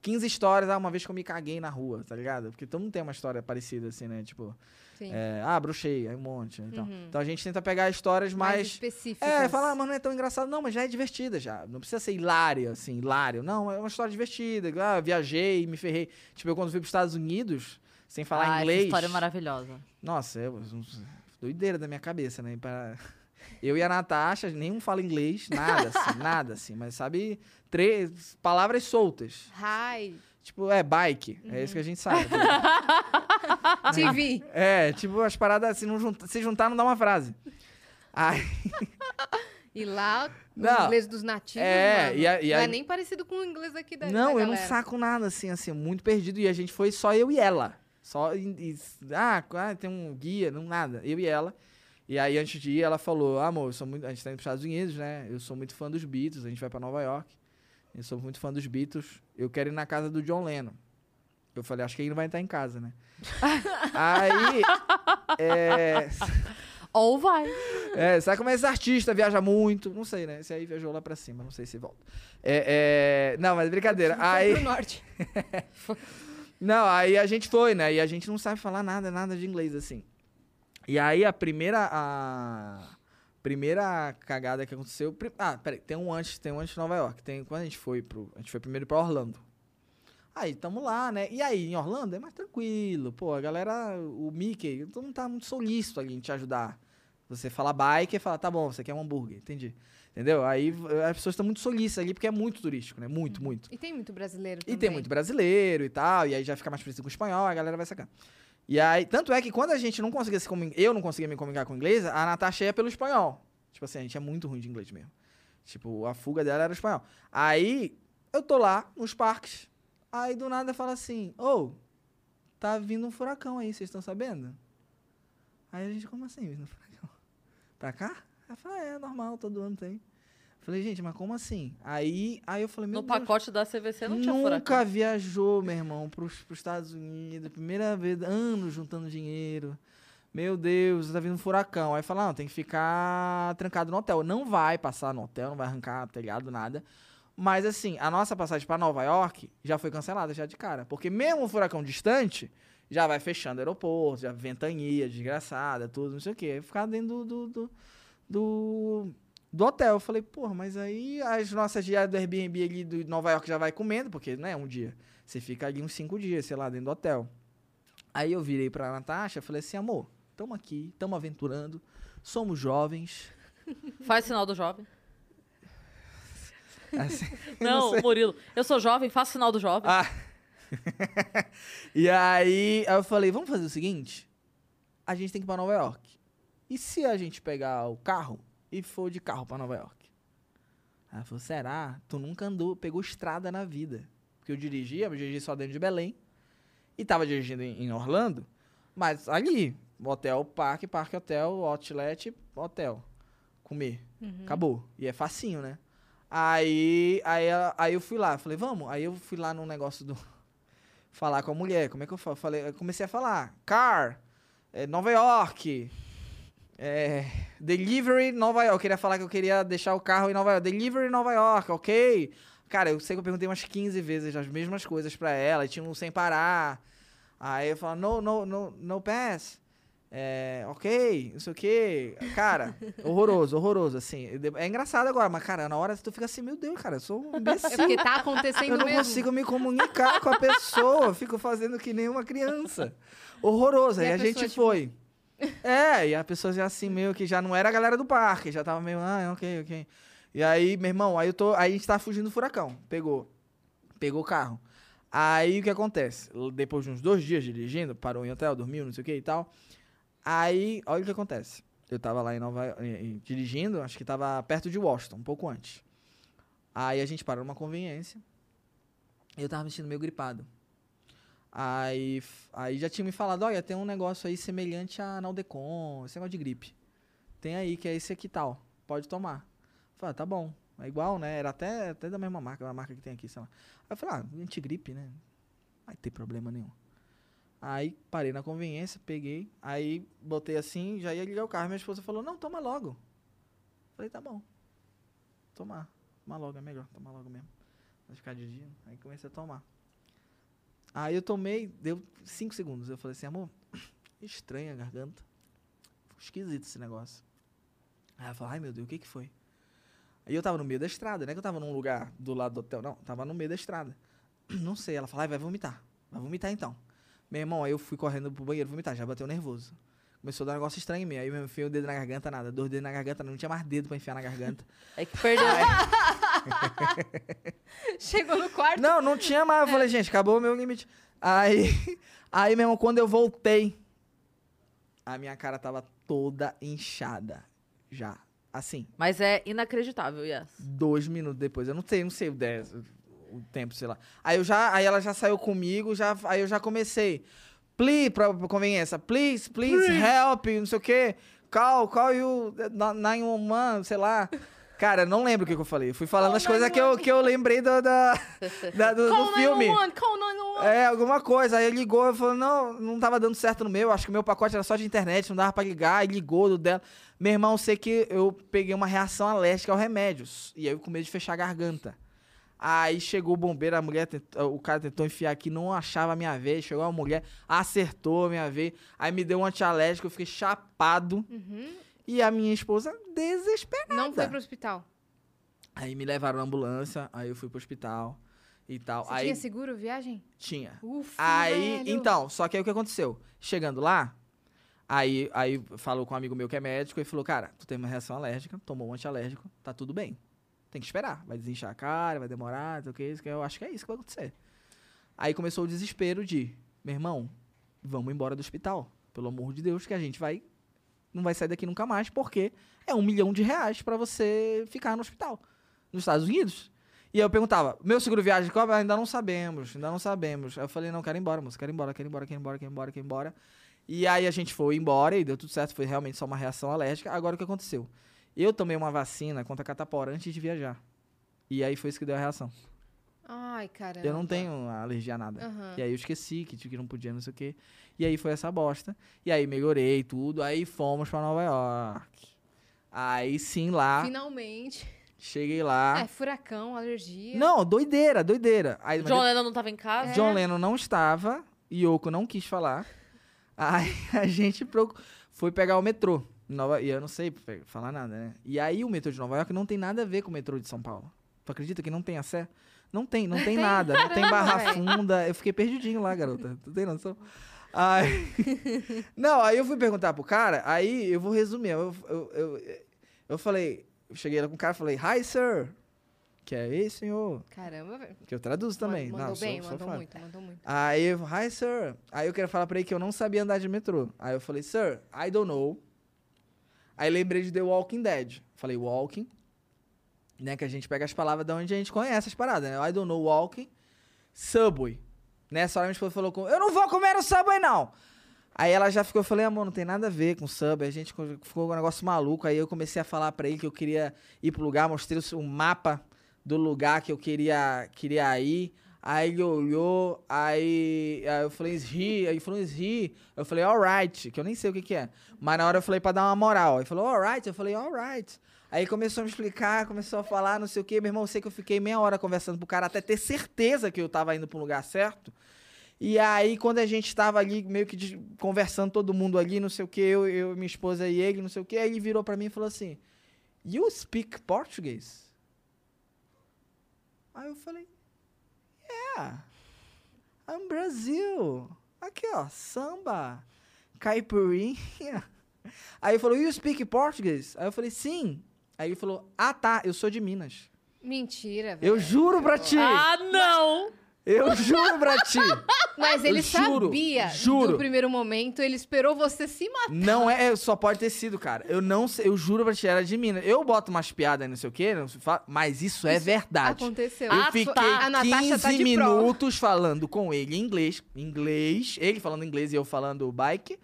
15 histórias, ah, uma vez que eu me caguei na rua, tá ligado? Porque todo mundo tem uma história parecida, assim, né? Tipo. É, ah, bruxei, aí um monte. Então. Uhum. então a gente tenta pegar histórias mais, mais. específicas. É, falar, ah, mas não é tão engraçado. Não, mas já é divertida já. Não precisa ser hilária, assim, hilário. Não, é uma história divertida. Ah, viajei, me ferrei. Tipo, eu quando fui pros Estados Unidos, sem falar ah, inglês. Essa história é maravilhosa. Nossa, um- doideira da minha cabeça, né? Pra- Eu e a Natasha, nenhum fala inglês, nada, assim, nada, assim. Mas sabe, três palavras soltas. Hi, Tipo, é bike. É isso que a gente sabe. TV. é, tipo, as paradas, se, não junta- se juntar, não dá uma frase. Aí, E lá, o Não, inglês dos nativos, é, mano, e a- e não é nem parecido com o inglês daqui da Não, da eu não saco nada, assim, assim, muito perdido. E a gente foi só eu e ela. Só. e- e- ah, ah, tem um guia, não nada. Eu e ela. E aí, antes de ir, ela falou: ah, amor, eu sou muito. A gente tá indo pros Estados Unidos, né? Eu sou muito fã dos Beatles, a gente vai pra Nova York. Eu sou muito fã dos Beatles. Eu quero ir na casa do John Lennon. Eu falei, acho que ele não vai estar em casa, né? aí. É, Ou vai. é, sabe como é esse artista viaja muito? Não sei, né? Esse aí viajou lá pra cima, não sei se volta. É, é, Não, mas brincadeira. Foi Aí. pro norte. Não, aí a gente foi, né? E a gente não sabe falar nada, nada de inglês, assim. E aí a primeira. A primeira cagada que aconteceu. Ah, peraí, tem um antes, tem um antes de Nova York. Tem, quando a gente foi pro. A gente foi primeiro pra Orlando. Aí, tamo lá, né? E aí, em Orlando é mais tranquilo. Pô, a galera, o Mickey, todo mundo tá muito solícito ali em te ajudar. Você fala bike e fala, tá bom, você quer um hambúrguer, entendi. Entendeu? Aí as pessoas estão muito solícitas ali porque é muito turístico, né? Muito, muito. E tem muito brasileiro E também. tem muito brasileiro e tal, e aí já fica mais parecido com o espanhol, a galera vai sacar. E aí, tanto é que quando a gente não conseguia se comunicar, eu não conseguia me comunicar com inglês, a Natasha ia pelo espanhol. Tipo assim, a gente é muito ruim de inglês mesmo. Tipo, a fuga dela era o espanhol. Aí, eu tô lá, nos parques, aí do nada fala assim, ô, tá vindo um furacão aí, vocês estão sabendo? Aí a gente, como assim, vindo um furacão? Pra cá? Ela fala, é, normal, todo ano tem. Falei, gente, mas como assim? Aí, aí eu falei, meu No Deus. pacote da CVC não tinha Nunca furacão. viajou, meu irmão, pros, pros Estados Unidos. Primeira vez, anos juntando dinheiro. Meu Deus, tá vindo um furacão. Aí fala, não, tem que ficar trancado no hotel. Não vai passar no hotel, não vai arrancar telhado, nada. Mas assim, a nossa passagem pra Nova York já foi cancelada já de cara. Porque mesmo um furacão distante, já vai fechando aeroporto, já ventania, desgraçada, tudo, não sei o quê. Ficar dentro do, do, do, do, do hotel. Eu falei, porra, mas aí as nossas diárias do Airbnb ali do Nova York já vai comendo, porque, né, um dia. Você fica ali uns cinco dias, sei lá, dentro do hotel. Aí eu virei pra Natasha e falei assim, amor, tamo aqui, tamo aventurando, somos jovens. Faz sinal do jovem. Assim, Não, sei. Murilo. Eu sou jovem, faço sinal do jovem. Ah. e aí, aí eu falei, vamos fazer o seguinte? A gente tem que ir pra Nova York. E se a gente pegar o carro e for de carro pra Nova York? Ela falou, será? Tu nunca andou, pegou estrada na vida. Porque eu dirigia, eu dirigi só dentro de Belém. E tava dirigindo em, em Orlando. Mas ali, hotel, parque, parque, hotel, outlet, hotel. Comer. Acabou. E é facinho, né? Aí, aí, aí eu fui lá, falei, vamos. Aí eu fui lá no negócio do. Falar com a mulher. Como é que eu falo? Falei, eu comecei a falar. Car, é, Nova York. É, delivery Nova York. Eu queria falar que eu queria deixar o carro em Nova York. Delivery Nova York, ok? Cara, eu sei que eu perguntei umas 15 vezes as mesmas coisas pra ela. E tinha um sem parar. Aí eu falo, no, no, no, no pass. É, ok, não sei o que. Cara, horroroso, horroroso, assim. É engraçado agora, mas, cara, na hora tu fica assim, meu Deus, cara, eu sou um imbecil. É porque tá acontecendo Eu não mesmo. consigo me comunicar com a pessoa, fico fazendo que nem uma criança. Horroroso. E Aí a a, gente tipo- foi. É, e a pessoa já assim, meio que já não era a galera do parque, já tava meio, ah, ok, ok. E aí, meu irmão, aí eu tô. Aí a gente tá fugindo do furacão. Pegou. Pegou o carro. Aí o que acontece? Depois de uns dois dias dirigindo, parou em hotel, dormiu, não sei o que e tal. Aí, olha o que acontece. Eu tava lá em Nova dirigindo, acho que tava perto de Washington, um pouco antes. Aí a gente parou numa conveniência. Eu tava me sentindo meio gripado. Aí, aí já tinha me falado, olha, tem um negócio aí semelhante a Naldecon, esse negócio de gripe. Tem aí, que é esse aqui tal. Pode tomar. Falei, ah, tá bom. É igual, né? Era até, até da mesma marca, a marca que tem aqui, sei lá. Aí eu falei, ah, antigripe, né? Vai ter problema nenhum. Aí parei na conveniência, peguei, aí botei assim, já ia ligar o carro. Minha esposa falou, não, toma logo. Falei, tá bom. Tomar. Tomar logo é melhor, tomar logo mesmo. Vai ficar de dia. Aí comecei a tomar. Aí eu tomei, deu cinco segundos. Eu falei assim, amor, estranha a garganta. Esquisito esse negócio. Aí ela falou, ai meu Deus, o que que foi? Aí eu tava no meio da estrada, não é que eu tava num lugar do lado do hotel, não. Tava no meio da estrada. Não sei, ela falou, ai, vai vomitar. Vai vomitar então. Meu irmão, aí eu fui correndo pro banheiro vomitar, já bateu nervoso. Começou a dar um negócio estranho em mim. Aí eu enfiei o dedo na garganta, nada. Dois dedos na garganta, não tinha mais dedo pra enfiar na garganta. É que perdeu. Chegou no quarto. Não, não tinha mais. Eu falei, gente, acabou o meu limite. Aí, aí mesmo, quando eu voltei, a minha cara tava toda inchada. Já. Assim, Mas é inacreditável, Yes. dois minutos depois. Eu não sei, não sei o, o tempo, sei lá. Aí eu já, aí ela já saiu comigo, já, aí eu já comecei. Please, pra, pra conveniência, please, please, help, não sei o quê. Call, call you, 911, sei lá. Cara, não lembro o que, que eu falei. Eu fui falando Call as coisas que eu, que eu lembrei do, da, da- do, do filme. 911, call 911. É, alguma coisa. Aí ligou e falou: não, não tava dando certo no meu. Acho que o meu pacote era só de internet, não dava pra ligar. Aí ligou do dela. Meu irmão, sei que eu peguei uma reação alérgica aos remédios. E aí eu com medo de fechar a garganta. Aí chegou o bombeiro, a mulher, tentou- o cara tentou enfiar aqui, não achava a minha vez. Chegou a mulher, acertou a minha vez. Aí me deu um antialérgico, eu fiquei chapado. Uhum. E a minha esposa desesperada. Não foi pro hospital. Aí me levaram na ambulância, aí eu fui pro hospital e tal. Você aí tinha seguro viagem? tinha. Ufa, Aí, velho. então, só que aí o que aconteceu? Chegando lá, aí, aí falou com um amigo meu que é médico e falou, cara, tu tem uma reação alérgica, tomou um antialérgico, tá tudo bem. Tem que esperar. Vai desinchar a cara, vai demorar, não sei o que, isso que eu acho que é isso que vai acontecer. Aí começou o desespero de, meu irmão, vamos embora do hospital. Pelo amor de Deus, que a gente vai. Não vai sair daqui nunca mais, porque é um milhão de reais pra você ficar no hospital. Nos Estados Unidos. E eu perguntava, meu seguro viagem cobra? Ainda não sabemos, ainda não sabemos. Aí eu falei, não, quero ir embora, moço, quero ir embora, quero ir embora, quero ir embora, quero ir embora, quero ir embora. E aí a gente foi embora e deu tudo certo, foi realmente só uma reação alérgica. Agora o que aconteceu? Eu tomei uma vacina contra catapora antes de viajar. E aí foi isso que deu a reação. Ai, caramba. Eu não tenho alergia a nada. Aham. E aí eu esqueci que, que não podia, não sei o quê. E aí foi essa bosta. E aí melhorei tudo. Aí fomos pra Nova York. Aí sim lá, Finalmente. cheguei lá. É, furacão, alergia. Não, doideira, doideira. Aí, John Lennon não tava em casa? É. John Lennon não estava, Yoko não quis falar. Aí a gente foi pegar o metrô. Nova, e eu não sei falar nada, né? E aí o metrô de Nova York não tem nada a ver com o metrô de São Paulo. Tu acredita que não tem acesso? Não tem, não tem, nada. Não tem barra funda. Eu fiquei perdidinho lá, garota. Tu tem noção? Aí... Não, aí eu fui perguntar pro cara, aí eu vou resumir. Eu, eu, eu, eu falei, eu cheguei lá com o cara e falei, hi, sir. Que é ei, senhor. Caramba, velho. Que eu traduzo também. Mandou Não, bem, sou mandou muito, mandou muito. Aí eu, hi sir. Aí eu quero falar pra ele que eu não sabia andar de metrô. Aí eu falei, sir, I don't know. Aí lembrei de The Walking Dead. Falei, walking. Né, que a gente pega as palavras de onde a gente conhece as paradas, né? I don't know walking. Subway. Nessa hora minha esposa falou com, eu não vou comer no Subway não. Aí ela já ficou, eu falei, amor, não tem nada a ver com Subway. A gente co- ficou com um negócio maluco. Aí eu comecei a falar pra ele que eu queria ir pro lugar, mostrei o mapa do lugar que eu queria, queria ir. Aí ele olhou, aí, aí eu falei, he? Aí ele falou, he? Eu falei, alright, que eu nem sei o que que é. Mas na hora eu falei pra dar uma moral. Aí falou, alright, eu falei, alright. Aí começou a me explicar, começou a falar, não sei o que. Meu irmão, eu sei que eu fiquei meia hora conversando pro cara até ter certeza que eu tava indo pro lugar certo. E aí, quando a gente tava ali, meio que conversando, todo mundo ali, não sei o que, eu, eu, minha esposa e ele, não sei o que, aí ele virou pra mim e falou assim: You speak Português? Aí eu falei: Yeah, I'm Brasil. Aqui, ó, samba, caipirinha. Aí ele falou: You speak Português? Aí eu falei: Sim. Aí ele falou: Ah, tá, eu sou de Minas. Mentira, velho. Eu juro pra ti. Ah, não! Eu juro pra ti. Mas ele juro, sabia juro. do primeiro momento, ele esperou você se matar. Não é, só pode ter sido, cara. Eu não sei, eu juro pra ti, era de Minas. Eu boto umas piadas aí, não sei o quê, não sei fa- mas isso, é verdade. Aconteceu. Eu Ah, fiquei A Natasha 15 tá de prova. minutos falando com ele em inglês, inglês, ele falando inglês e eu falando bike.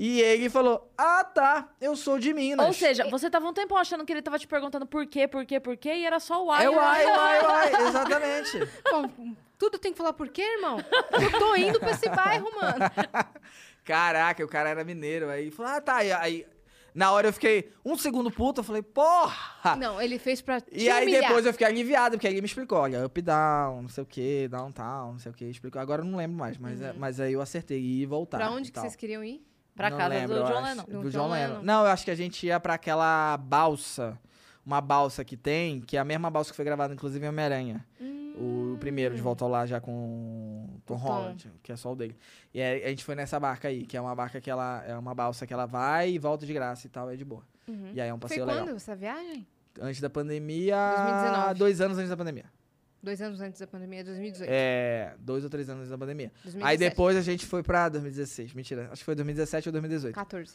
E ele falou: Ah, tá, eu sou de Minas. Ou seja, você tava um tempo achando que ele tava te perguntando por quê, por quê, por quê, e era só o ai. é uai, uai, uai, exatamente. Bom, tudo tem que falar por quê, irmão? Eu tô indo pra esse bairro, mano. Caraca, o cara era mineiro. Aí ele falou: Ah, tá. E aí, na hora eu fiquei um segundo puto, eu falei: Porra! Não, ele fez pra te E aí humilhar. depois eu fiquei aliviado, porque aí ele me explicou, olha, up down, não sei o que, downtown, não sei o que, explicou. Agora eu não lembro mais, mas, é- mas aí eu acertei e voltar. Uhum. Pra onde e que tal. vocês queriam ir? Pra Não casa lembro, do John acho. Lennon. Do Do John John Lennon. Lennon. Não, eu acho que a gente ia pra aquela balsa, uma balsa que tem, que é a mesma balsa que foi gravada inclusive em Homem-Aranha. O primeiro, de volta ao lá já com Tom Com Tom. Holland, que é só o dele. E aí a gente foi nessa barca aí, que é uma barca que ela é uma balsa que ela vai e volta de graça e tal, é de boa. E aí é um Uhum. Foi passeio quando legal. essa viagem? Antes da pandemia. 2019. Dois anos antes da pandemia. Dois anos antes da pandemia, 2018. É, dois ou três anos antes da pandemia. 2017. Aí depois a gente foi pra 2016. Mentira, acho que foi 2017 ou 2018. 14.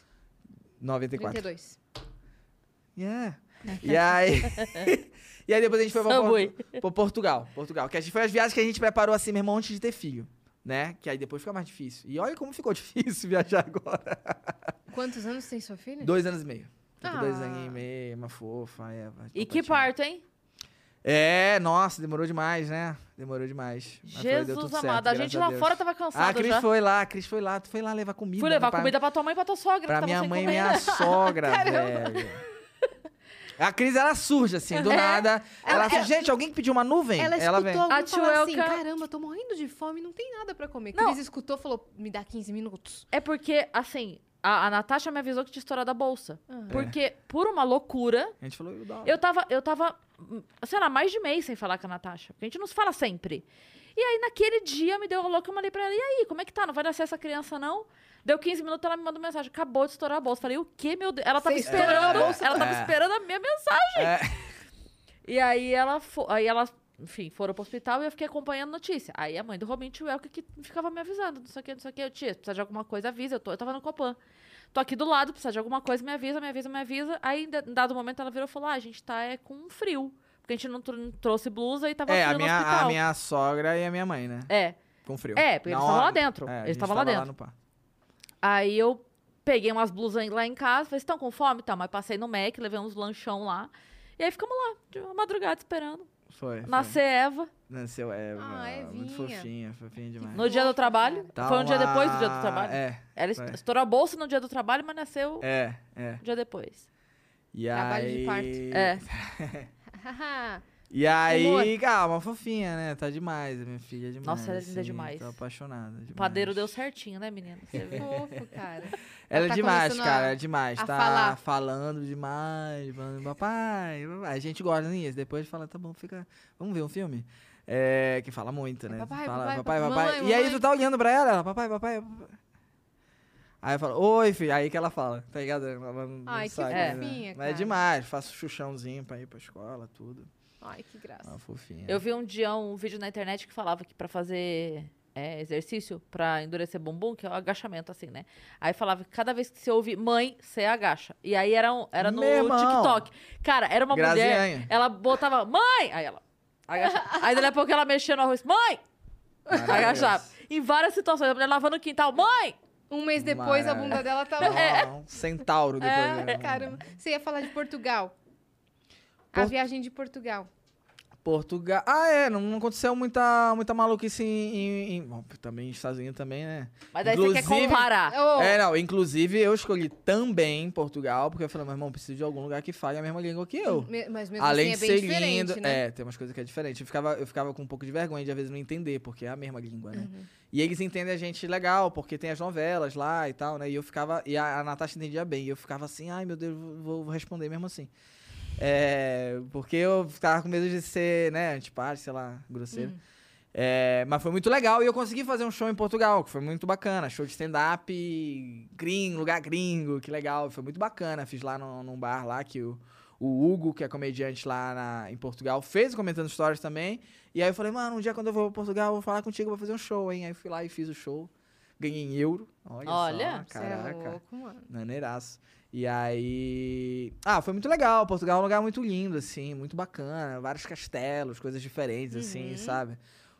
94. 32. Yeah. E aí. e aí depois a gente foi pra. Por- pra Portugal. Portugal. Que a gente foi as viagens que a gente preparou assim, meu irmão, antes de ter filho. Né? Que aí depois fica mais difícil. E olha como ficou difícil viajar agora. Quantos anos tem sua filha? Dois anos e meio. Tá com dois Ah. aninhos e meio, uma fofa. É, E que parto, hein? É, nossa, demorou demais, né? Demorou demais. Mas foi, Jesus tudo amado. certo, a gente lá Deus. fora tava Ah, a cansado Cris já. foi lá, a Cris foi lá, tu foi lá levar comida. Fui né, levar pra- comida pra tua mãe e pra tua sogra. Pra que minha mãe e minha sogra, velho. A Cris, ela surge, assim, do nada. Ela, fala, gente, alguém que pediu uma nuvem? Ela escutou vem. alguém A falar assim, caramba, eu tô morrendo de fome, não tem nada pra comer. Não. Cris escutou, falou, me dá 15 minutos. É porque, assim, a, a Natasha me avisou que tinha estourado a bolsa. Aham. Porque, por uma loucura, A gente falou, eu eu tava, eu tava, sei lá, mais de mês sem falar com a Natasha. Porque a gente não se fala sempre. E aí, naquele dia, me deu uma louca, eu falei pra ela, e aí, como é que tá? Não vai nascer essa criança, não? Deu 15 minutos, ela me mandou mensagem, acabou de estourar a bolsa. Falei, o quê, meu Deus? Ela tava Você esperando, a bolsa? ela tava É. esperando a minha mensagem. É. E aí ela, fo- aí ela, enfim, foram pro hospital e eu fiquei acompanhando notícia. Aí a mãe do Robin Tio que, que ficava me avisando, não sei o que, não sei o que. Eu, tia, se precisar de alguma coisa, avisa. Eu, tô, eu tava no Copan. Tô aqui do lado, precisa de alguma coisa, me avisa, me avisa, me avisa. Aí, em da- em dado momento, ela virou e falou: ah, a gente tá é, com frio. Porque a gente não, tro- não trouxe blusa e tava É, frio a no minha, hospital. a minha sogra e a minha mãe, né? É. Com frio. É, porque Na eles estavam lá dentro. É, Eles estavam lá dentro. no pá. Aí eu peguei umas blusas lá em casa, falei, vocês estão com fome? Tá, mas passei no Mac, levei uns lanchão lá. E aí ficamos lá, de madrugada esperando. Foi. Nascer Eva. Nasceu Eva. Ah, muito fofinha, fofinha demais. No dia do trabalho. Tá Foi um dia depois do dia do trabalho. É, Ela foi. estourou a bolsa no dia do trabalho, mas nasceu é, é. um dia depois. E Trabalho de aí... parto. É. E aí, calma, fofinha, né? Tá demais, minha filha é demais. Nossa, ela é linda assim, demais. Tô apaixonada. Demais. O padeiro deu certinho, né, menina? Você vê. Fofo, cara. Ela é tá demais, começando cara, é demais. tá falar. falando demais, falando, papai, papai. A gente gosta nisso. Depois fala, tá bom, fica. Vamos ver um filme? É, que fala muito, né? Papai, fala, papai, papai, papai, papai. mamãe, E aí mamãe. tu tá olhando pra ela, ela, papai, papai. papai. Aí eu falo, oi, filho. Aí que ela fala, tá ligado? Ela não Ai, que fofinha, Mas é demais, faço chuchãozinho pra ir pra escola, tudo. Ai, que graça. Uma fofinha. Eu vi um dia um vídeo na internet que falava que pra fazer é, exercício, pra endurecer bumbum, que é o agachamento, assim, né? Aí falava que cada vez que você ouve mãe, você agacha. E aí era, um- era no Meu irmão. TikTok. Cara, era uma mulher, Grazianha. ela botava, mãe! Aí ela agachava. aí daqui a pouco ela mexia no arroz, mãe! Agachava. Em várias situações, a mulher lavando o quintal, mãe! Um mês depois, a bunda dela tava... Ah, um centauro depois. É, né? Caramba. Você ia falar de Portugal. A viagem de Portugal. Portugal. Ah, é, não, aconteceu muita, muita maluquice em, em- em- Bom, também Estados Unidos também, né? Mas daí você quer Inclusive- comparar. Oh, É, não, inclusive eu escolhi também Portugal, porque eu falei, meu irmão, preciso de algum lugar que fale a mesma língua que eu. me- Mas mesmo Além assim de é ser lindo. né? É, tem umas coisas que é diferente. Eu ficava, eu ficava com um pouco de vergonha de às vezes não entender, porque é a mesma língua, né? Uhum. E eles entendem a gente legal, porque tem as novelas lá e tal, né? E eu ficava. E a, a Natasha entendia bem. E eu ficava assim, ai meu Deus, vou, vou responder mesmo assim. É, porque eu ficava com medo de ser, né, antipático, sei lá, grosseiro. Uhum. É, mas foi muito legal e eu consegui fazer um show em Portugal, que foi muito bacana. Show de stand-up, gringo, lugar gringo, que legal. Foi muito bacana. Fiz lá no, num bar lá que o, o Hugo, que é comediante lá na- em Portugal, fez comentando stories também. E aí eu falei, mano, um dia quando eu vou pra Portugal, eu vou falar contigo, vou fazer um show, hein? Aí eu fui lá e fiz o show. Ganhei em euro. Olha, Olha, só, é caraca. louco, mano. Maneiraço. E aí. Ah, foi muito legal. Portugal é um lugar muito lindo, assim, muito bacana. Vários castelos, coisas diferentes, assim, Uhum. sabe?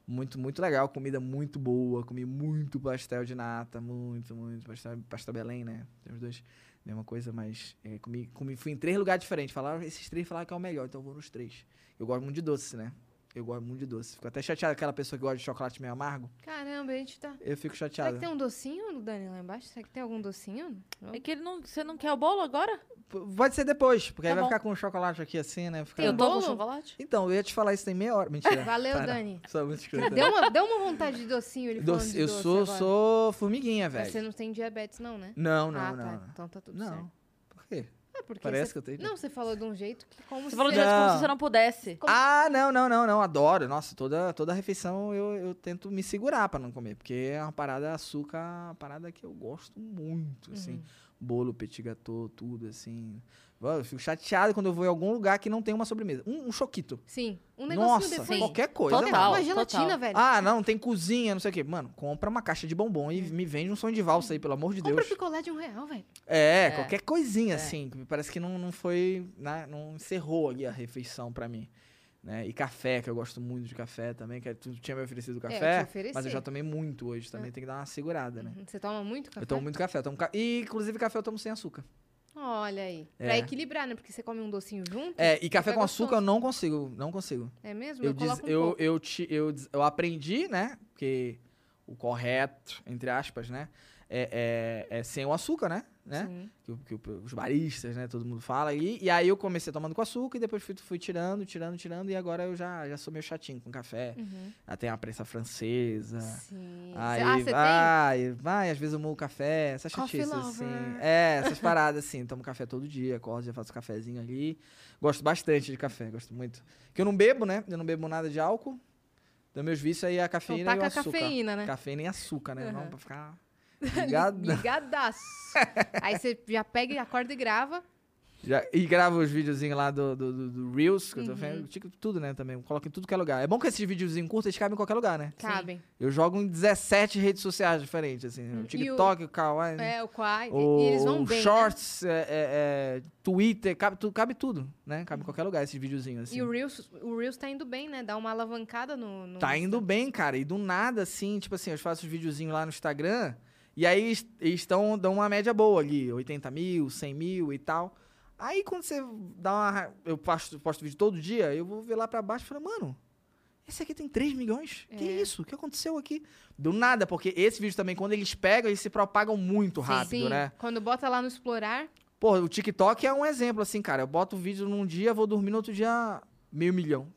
Muito, muito legal. Comida muito boa. Comi muito pastel de nata. Muito, muito. Pastel, pastel Belém, né? Tem os dois. Mesma coisa, mas é, comi, comi, fui em três lugares diferentes. Falaram, esses três falaram que é o melhor, então eu vou nos três. Eu gosto muito de doce, né? Eu gosto muito de doce. Fico até chateado aquela pessoa que gosta de chocolate meio amargo. Caramba, a gente tá. Eu fico Será chateado. que tem um docinho, Dani, lá embaixo? Será que tem algum docinho? É que ele não, você não quer o bolo agora? P- Pode ser depois, porque aí Tá vai bom. ficar com o chocolate aqui assim, né? Ficar... Tem eu tô com bolo? chocolate? Então, eu ia te falar isso tem meia hora. Mentira. Valeu, Para. Dani. Sou muito. Deu uma, deu uma vontade de docinho ele falando Doce- de eu doce sou, agora. sou formiguinha, Mas velho. você não tem diabetes, não, né? Não, não, ah, não. tá. não. Então tá tudo Não. certo. Por quê? É porque Parece você... que eu tenho. Não, você falou de um jeito que como Você se falou de você- jeito como Não. se você não pudesse. Como- Ah, não, não, não, não. Adoro. Nossa, toda, toda refeição eu, eu tento me segurar pra não comer. Porque é uma parada açúcar, uma parada que eu gosto muito, assim. Uhum. Bolo, petit gâteau, tudo, assim. Mano, Eu fico chateado quando eu vou em algum lugar que não tem uma sobremesa. Um, um choquito. Sim, um negocinho Nossa, qualquer coisa. Total. mano. Uma gelatina, total. velho. Ah, não, tem cozinha, não sei o quê. Mano, compra uma caixa de bombom e me vende um sonho de valsa aí, pelo amor de Compra Deus. picolé de um real, velho. É, É. qualquer coisinha, É. assim. que Parece que não, não foi. né, não encerrou ali a refeição pra mim. Né? E café, que eu gosto muito de café também. Que tu tinha me oferecido É, eu café. te ofereci. mas eu já tomei muito hoje. Também tem que dar uma segurada, né? Uhum. Você toma muito café? Eu tomo muito café. Eu tomo ca... E, inclusive, café eu tomo sem açúcar. Olha aí. É. Pra equilibrar, né? Porque você come um docinho junto. É, e café com açúcar eu gostoso. não consigo. Não consigo. É mesmo? Eu, Eu, diz- um eu, eu, ti- eu, eu aprendi, né? Porque o correto, entre aspas, né? É, é, é sem o açúcar, né? Né? Que, que os baristas, né? Todo mundo fala aí. E aí eu comecei tomando com açúcar e depois fui, fui tirando, tirando, tirando. E agora eu já, já sou meio chatinho com café. Uhum. Já tem a prensa francesa. Sim. Aí ah, tem? vai, vai, às vezes eu moo café, essas chatices, assim. É, essas paradas, assim. Tomo café todo dia, acordo, já faço um cafezinho ali. Gosto bastante de café, gosto muito. Que eu não bebo, né? Eu não bebo nada de álcool. Então meus vícios aí é a Então cafeína e taca o a açúcar. cafeína, né? Cafeína e açúcar, né? Não, Aham. pra ficar ligado. Ligadaço. Aí você já pega, acorda e grava. Já- e gravo os videozinhos lá do, do, do- do Reels, que eu tô Uhum. vendo. Tico- Tudo, né, também. Coloco em tudo que é lugar. É bom que esses videozinhos curtos, eles cabem em qualquer lugar, né? Cabem. Eu jogo em 17 redes sociais diferentes, assim. Hum, O e TikTok, o Kawaii. É, o Quai. O E eles vão bem. né? Shorts, é, é, é, Twitter, cabe, tu- cabe tudo, né? Cabe em qualquer lugar esses videozinhos, assim. E o Reels, o Reels tá indo bem, né? Dá uma alavancada no. no Tá indo bem, cara. E do nada, assim, tipo assim, eu faço os videozinhos lá no Instagram. E aí estão, dão uma média boa ali, 80 mil, 100 mil e tal. Aí quando você dá uma. Eu posto, posto vídeo todo dia, eu vou ver lá pra baixo e falo, mano, esse aqui tem 3 milhões? Que É. isso? O que aconteceu aqui? Do nada, porque esse vídeo também, quando eles pegam, eles se propagam muito rápido, Sim, né? Quando bota lá no explorar. Pô, o TikTok é um exemplo, assim, cara. Eu boto o vídeo num dia, vou dormir no outro dia meio milhão.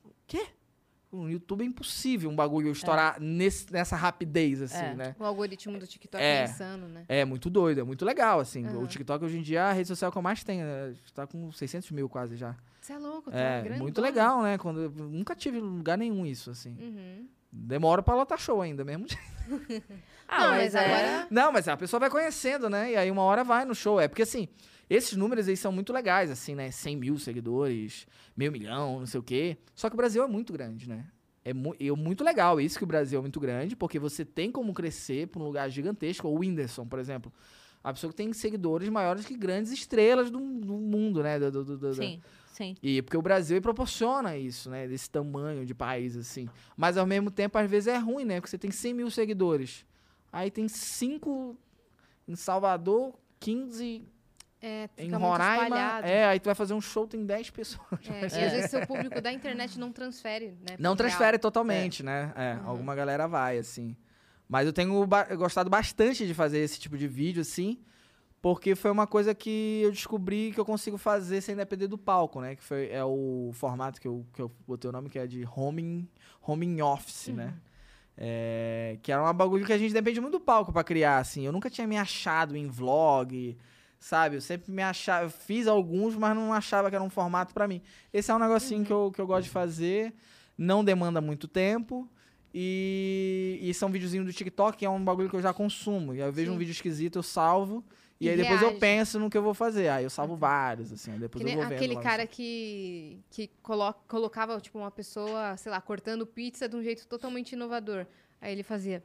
No YouTube é impossível um bagulho estourar nesse- nessa rapidez, assim, É. né? O algoritmo do TikTok É. é, insano, né? É muito doido, é muito legal, assim. Aham. O TikTok hoje em dia é a rede social que eu mais tenho. Né? Tá com 600 mil quase já. Você é louco, tá É, grandona. muito legal, né? Quando eu nunca tive lugar nenhum isso, assim. Uhum. Demora pra lotar show ainda mesmo. Ah, Não, mas, mas é... agora- Não, mas a pessoa vai conhecendo, né? E aí uma hora vai no show. É porque assim, esses números aí são muito legais, assim, né? 100 mil seguidores, meio milhão, não sei o quê. Só que o Brasil é muito grande, né? É mu e é muito legal isso que o Brasil é muito grande, porque você tem como crescer pra um lugar gigantesco. O Whindersson, por exemplo. A pessoa que tem seguidores maiores que grandes estrelas do, do mundo, né? Do, do- Sim, sim. e porque o Brasil proporciona isso, né? Desse tamanho de país, assim. Mas ao mesmo tempo, às vezes é ruim, né? Porque você tem 100 mil seguidores. Aí tem 5 em Salvador, 15 É, fica em muito Roraima. espalhado. É, aí tu vai fazer um show, tem 10 pessoas. É, e às vezes seu público da internet não transfere, né? Não real. transfere totalmente, né? É, Uhum. alguma galera vai, assim. Mas eu tenho ba- gostado bastante de fazer esse tipo de vídeo, assim, porque foi uma coisa que eu descobri que eu consigo fazer sem depender do palco, né? Que foi, é o formato que eu, que eu botei o nome, que é de homing, homing office, né? É, que era um bagulho que a gente depende muito do palco pra criar, assim. Eu nunca tinha me achado em vlog, sabe? Eu sempre me achava... Eu fiz alguns, mas não achava que era um formato pra mim. Esse é um negocinho que, eu, que eu gosto de fazer. Não demanda muito tempo. E, e são videozinhos do TikTok, que é um bagulho que eu já consumo. E aí eu vejo um Sim. vídeo esquisito, eu salvo. E, E aí depois eu reage. penso no que eu vou fazer. Aí eu salvo vários, assim. depois Que eu vou vendo. aquele cara que, que colo- colocava, tipo, uma pessoa, sei lá, cortando pizza de um jeito totalmente inovador. Aí ele fazia.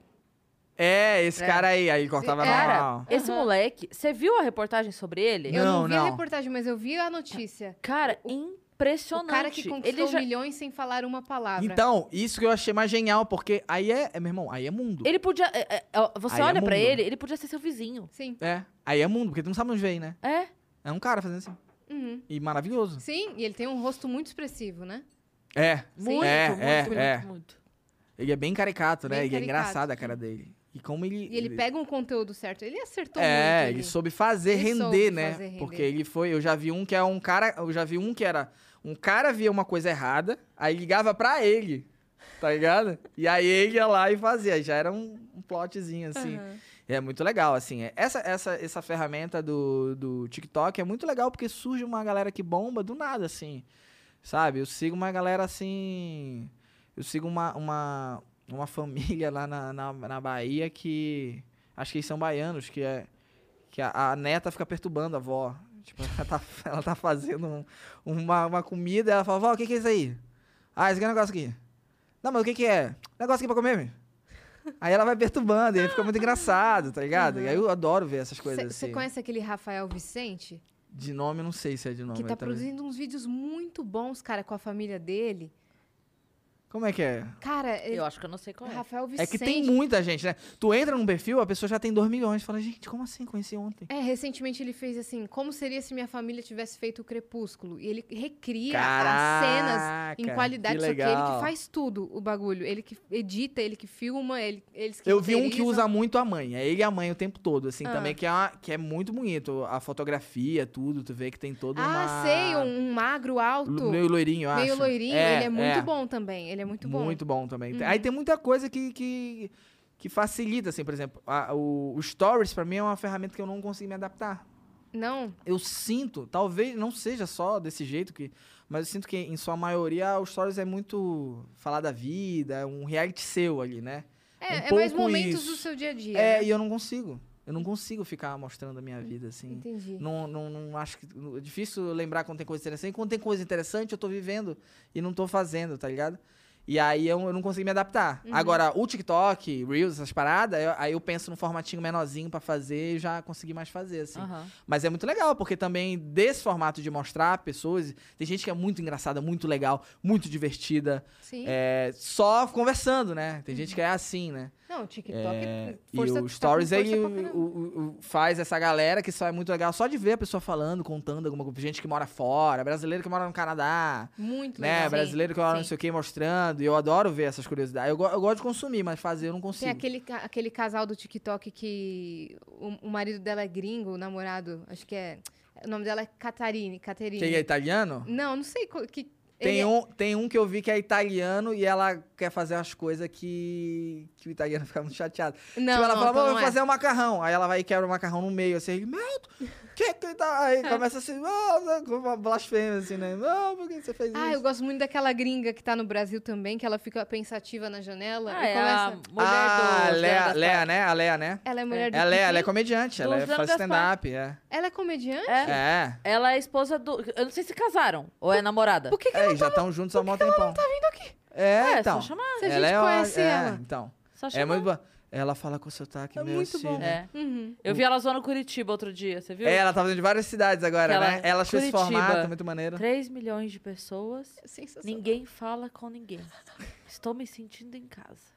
É, esse É. cara aí. Aí cortava Cara, normal. esse Aham. moleque, você viu a reportagem sobre ele? Eu não, Não, vi a não. reportagem, mas eu vi a notícia. Cara, impressionante. impressionante. O cara que ele conquistou já, milhões sem falar uma palavra. Então, isso que eu achei mais genial, porque aí é, é meu irmão, aí é mundo. Ele podia. é, é, ó, você Aí é olha pra mundo. ele, ele podia ser seu vizinho. Sim. É, aí é mundo, porque tu não sabe onde vem, né? É. É um cara fazendo assim. Uhum. E maravilhoso. Sim, e ele tem um rosto muito expressivo, né? É, Muito, É, muito, é, muito, é. muito. ele é bem caricato, né? Bem e é caricato. engraçado a cara dele. E como ele. E ele pega um conteúdo certo. Ele acertou É, muito. ele soube fazer Ele render, soube né? fazer render. Porque ele foi. Eu já vi um que é um cara. Eu já vi um que era. Um cara via uma coisa errada, aí ligava pra ele. Tá ligado? E aí ele ia lá e fazia. Já era um, um plotzinho, assim. Aham. É muito legal, assim. é- Essa, essa, essa ferramenta do, do TikTok é muito legal porque surge uma galera que bomba do nada, assim. Sabe? Eu sigo uma galera assim. Eu sigo uma, uma, uma família lá na, na, na Bahia que. Acho que eles são baianos, que é. Que a, a neta fica perturbando a avó. Tipo, ela tá, ela tá fazendo um- uma, uma comida e ela fala, vó, o que, que é isso aí? Ah, esse aqui é um negócio aqui. Não, mas o que, que é? Negócio aqui pra comer, meu. Aí ela vai perturbando, e aí fica muito engraçado, tá ligado? E aí eu adoro ver essas coisas Você assim. conhece aquele Rafael Vicente? De nome, não sei se é de nome. que tá produzindo uns vídeos muito bons, cara, com a família dele. Como é que é? Cara, ele- Eu acho que eu não sei qual é. Rafael É Vicente. que tem muita gente, né? Tu entra num perfil, a pessoa já tem 2 milhões. Fala, gente, como assim? Conheci ontem. É, recentemente ele fez assim, como seria se minha família tivesse feito o Crepúsculo? E ele recria Caraca, as cenas em qualidade, que só que ele legal. que faz tudo, o bagulho. Ele que edita, ele que filma, ele, eles que Eu vi um que usa muito a mãe. É ele e a mãe o tempo todo, assim, Ah. também, que é, uma- que é muito bonito. A fotografia, tudo, tu vê que tem todo uma... Ah, sei, um, um magro alto, Meio loirinho, eu acho. meio loirinho. É, ele é muito é. bom também, ele é muito bom. Muito bom também. Uhum. Aí tem muita coisa que, que, que facilita, assim, por exemplo, a- o, o Stories, pra mim, é uma ferramenta que eu não consigo me adaptar. Não? Eu sinto, talvez não seja só desse jeito, que, mas eu sinto que, em sua maioria, o Stories é muito falar da vida, é um reality seu ali, né? É, Um é mais momentos isso. do seu dia a dia. É, né? e eu não consigo. Eu não consigo ficar mostrando a minha vida, assim. Entendi. Não, não, não acho que. É difícil lembrar quando tem coisa interessante. Quando tem coisa interessante, eu tô vivendo e não tô fazendo, tá ligado? E aí eu, eu não consigo me adaptar. Uhum. Agora, o TikTok, Reels, essas paradas, eu- aí eu penso num formatinho menorzinho pra fazer e já consegui mais fazer, assim. Aham. Mas é muito legal, porque também desse formato de mostrar pessoas, tem gente que é muito engraçada, muito legal, muito divertida, Sim. é, só conversando, né? Tem gente que é assim, né? Não, o TikTok É, é, e força, o tá Stories força aí o- o- faz essa galera que só é muito legal só de ver a pessoa falando, contando alguma coisa. Gente que mora fora, brasileiro que mora no Canadá, Muito né? legal. Brasileiro que mora não sei o que mostrando. E eu adoro ver essas curiosidades. Eu, eu gosto de consumir, mas fazer eu não consigo. Tem aquele, aquele casal do TikTok que o, o marido dela é gringo, o namorado, acho que é. O nome dela é Catarine. Caterine. Quem é italiano? Não, não sei que. Tem ele é- um, tem um que eu vi que é italiano e ela quer fazer as coisas que, que o italiano fica muito chateado. Não, tipo, ela não, fala, então "Vou é. fazer um macarrão. Aí ela vai e quebra o macarrão no meio, assim, meu, que que tá... Aí começa assim, oh, com uma blasfêmia, assim, né? Não, por que você fez Ah, isso? eu gosto muito daquela gringa que tá no Brasil também, que ela fica pensativa na janela Ah, e é começa. a mulher ah, do... Lea, Lea, né? A Lea, né? Ela é mulher do Ela é, ela é comediante, ela é, faz stand-up, é. Ela é comediante? É. É. Ela é esposa do... Eu não sei se casaram ou é namorada. Por que, que É, ela e já estão juntos há um tempão. Ela não tá vindo aqui? É, É, então. só chamar. Se a ela gente é, ó- conhece é, ela. então. Só É chamar. muito bom. Ela fala com sotaque É meio muito assim, bom. né? É. Uhum. Eu vi ela zoando Curitiba outro dia, você viu? É, ela tá fazendo de várias cidades agora, ela- né? Ela achou esse Curitiba. formato muito maneiro. 3 milhões de pessoas, Sensacional. ninguém fala com ninguém. Estou me sentindo em casa.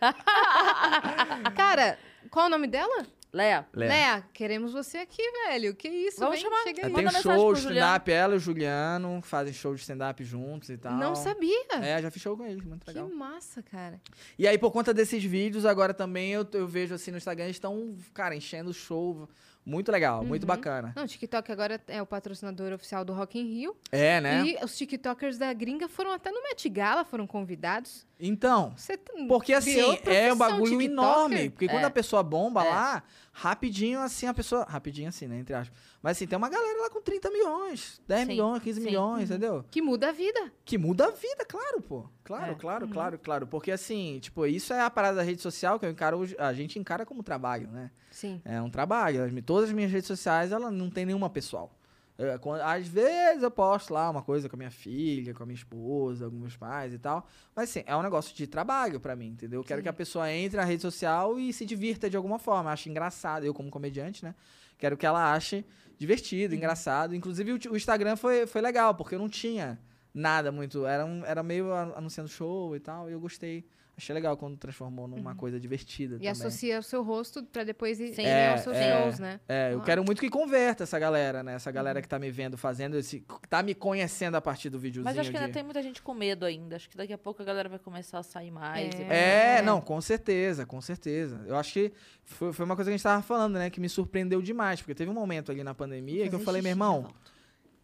Cara, qual é o nome dela? Léa. Lea, queremos você aqui, velho. Que isso, Vamos vem, chamar. chega aí. Manda tem show de Juliano. stand-up, ela e o Juliano fazem show de stand-up juntos e tal. Não sabia. É, já fiz show com eles, muito legal. Que massa, cara. E aí, por conta desses vídeos, agora também eu, eu vejo assim no Instagram, eles estão, cara, enchendo o show. Muito legal, muito Uhum. bacana. Não, o TikTok agora é o patrocinador oficial do Rock in Rio. É, né? E os TikTokers da gringa foram até no Met Gala, foram convidados. Então, Você porque assim, é um bagulho TikToker? enorme. Porque quando É. a pessoa bomba É. lá, rapidinho assim, a pessoa. Rapidinho assim, né? Entre aspas. Mas assim, tem uma galera lá com 30 milhões, 10 Sim, milhões, 15 sim. milhões, entendeu? Que muda a vida. Que muda a vida, claro, pô. Claro, É. claro, claro, claro. Porque assim, tipo, isso é a parada da rede social que eu encaro, a gente encara como trabalho, né? Sim. É um trabalho. Todas as minhas redes sociais, ela não tem nenhuma pessoal. É, quando- às vezes eu posto lá uma coisa com a minha filha, com a minha esposa, com meus pais e tal. Mas assim, é um negócio de trabalho pra mim, entendeu? Eu quero que a pessoa entre na rede social e se divirta de alguma forma. Ache engraçado, eu como comediante, né? Quero que ela ache divertido, engraçado. Inclusive o, o Instagram foi, foi legal, porque eu não tinha nada muito. Era, um, era meio anunciando show e tal, e eu gostei. Achei legal quando transformou numa coisa divertida E também. associa o seu rosto pra depois ir Sim. É, aos seus é. shows, né? É, eu Ah. quero muito que converta essa galera, né? Essa galera que tá me vendo fazendo esse. tá me conhecendo a partir do videozinho. Mas acho que ainda de- tem muita gente com medo ainda. Acho que daqui a pouco a galera vai começar a sair mais. É. e vai- É, É. não, com certeza, com certeza. Eu acho que foi, foi uma coisa que a gente tava falando, né? Que me surpreendeu demais. Porque teve um momento ali na pandemia que eu falei, meu irmão,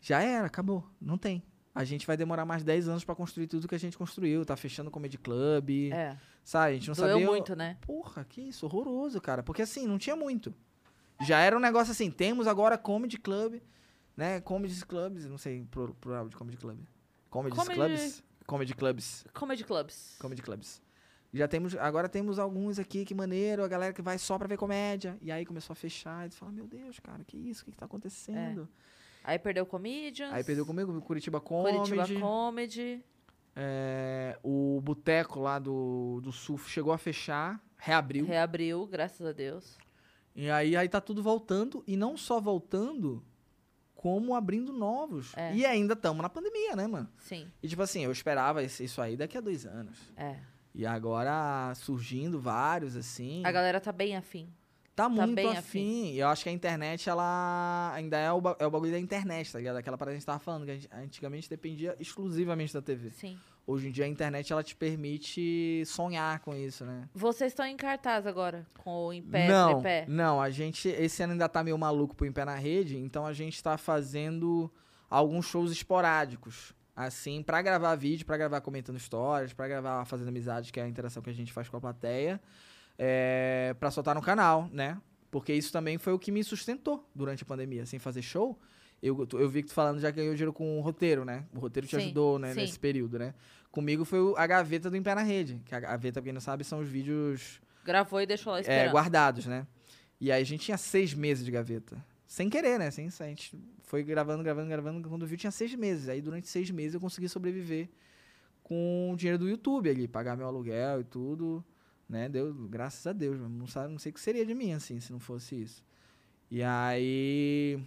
já era, acabou. Não tem. A gente vai demorar mais 10 anos pra construir tudo que a gente construiu. Tá fechando o Comedy Club. É. Sabe? A gente não Doeu sabia. muito, né? Porra, que isso, horroroso, cara. Porque assim, não tinha muito. Já era um negócio assim, temos agora Comedy Club, né? Comedy Clubs, não sei, pro- plural de Comedy Club. Comedy, Comedy- Clubs? Comedy Clubs. Comedy clubs. Comedy Clubs. Já temos, agora temos alguns aqui, que maneiro, a galera que vai só pra ver comédia. E aí começou a fechar, e você fala, meu Deus, cara, que isso, o que, que tá acontecendo? Aí perdeu Comedians. Aí perdeu comigo, Curitiba Comedy. Curitiba Comedy. é, o boteco lá do, do Sul chegou a fechar, reabriu. Reabriu, graças a Deus. E aí, aí tá tudo voltando, e não só voltando, como abrindo novos. É. E ainda estamos na pandemia, né, mano? Sim. E tipo assim, eu esperava isso aí daqui a dois anos. É. E agora surgindo vários, assim. A galera tá bem afim. Tá muito bem afim. E eu acho que a internet, ela ainda é o, é o bagulho da internet, tá ligado? Aquela parada que a gente tava falando, que gente antigamente dependia exclusivamente da TV. Sim. Hoje em dia a internet, ela te permite sonhar com isso, né? Vocês estão em cartaz agora, com o Em Pé, não, Trepé. não, a gente, esse ano ainda tá meio maluco pro Em Pé na Rede, então a gente tá fazendo alguns shows esporádicos, assim, pra gravar vídeo, pra gravar comentando histórias, pra gravar fazendo amizade, que é a interação que a gente faz com a plateia, é, pra soltar no canal, né? Porque isso também foi o que me sustentou durante a pandemia, sem fazer show. Eu, eu vi que tu falando já ganhou dinheiro com o roteiro, né? O roteiro te Sim, ajudou, né, sim. nesse período, né? Comigo foi a gaveta do Em Pé na Rede, que a gaveta, pra quem não sabe, são os vídeos Gravou e deixou lá é, esperando. guardados, né? E aí a gente tinha seis meses de gaveta. Sem querer, né? Sem, a gente foi gravando, gravando, gravando. Quando viu, tinha seis meses. Aí durante seis meses eu consegui sobreviver com o dinheiro do YouTube ali, pagar meu aluguel e tudo. Né? Deu, graças a Deus. Não, sabe, não sei o que seria de mim, assim, se não fosse isso. E aí.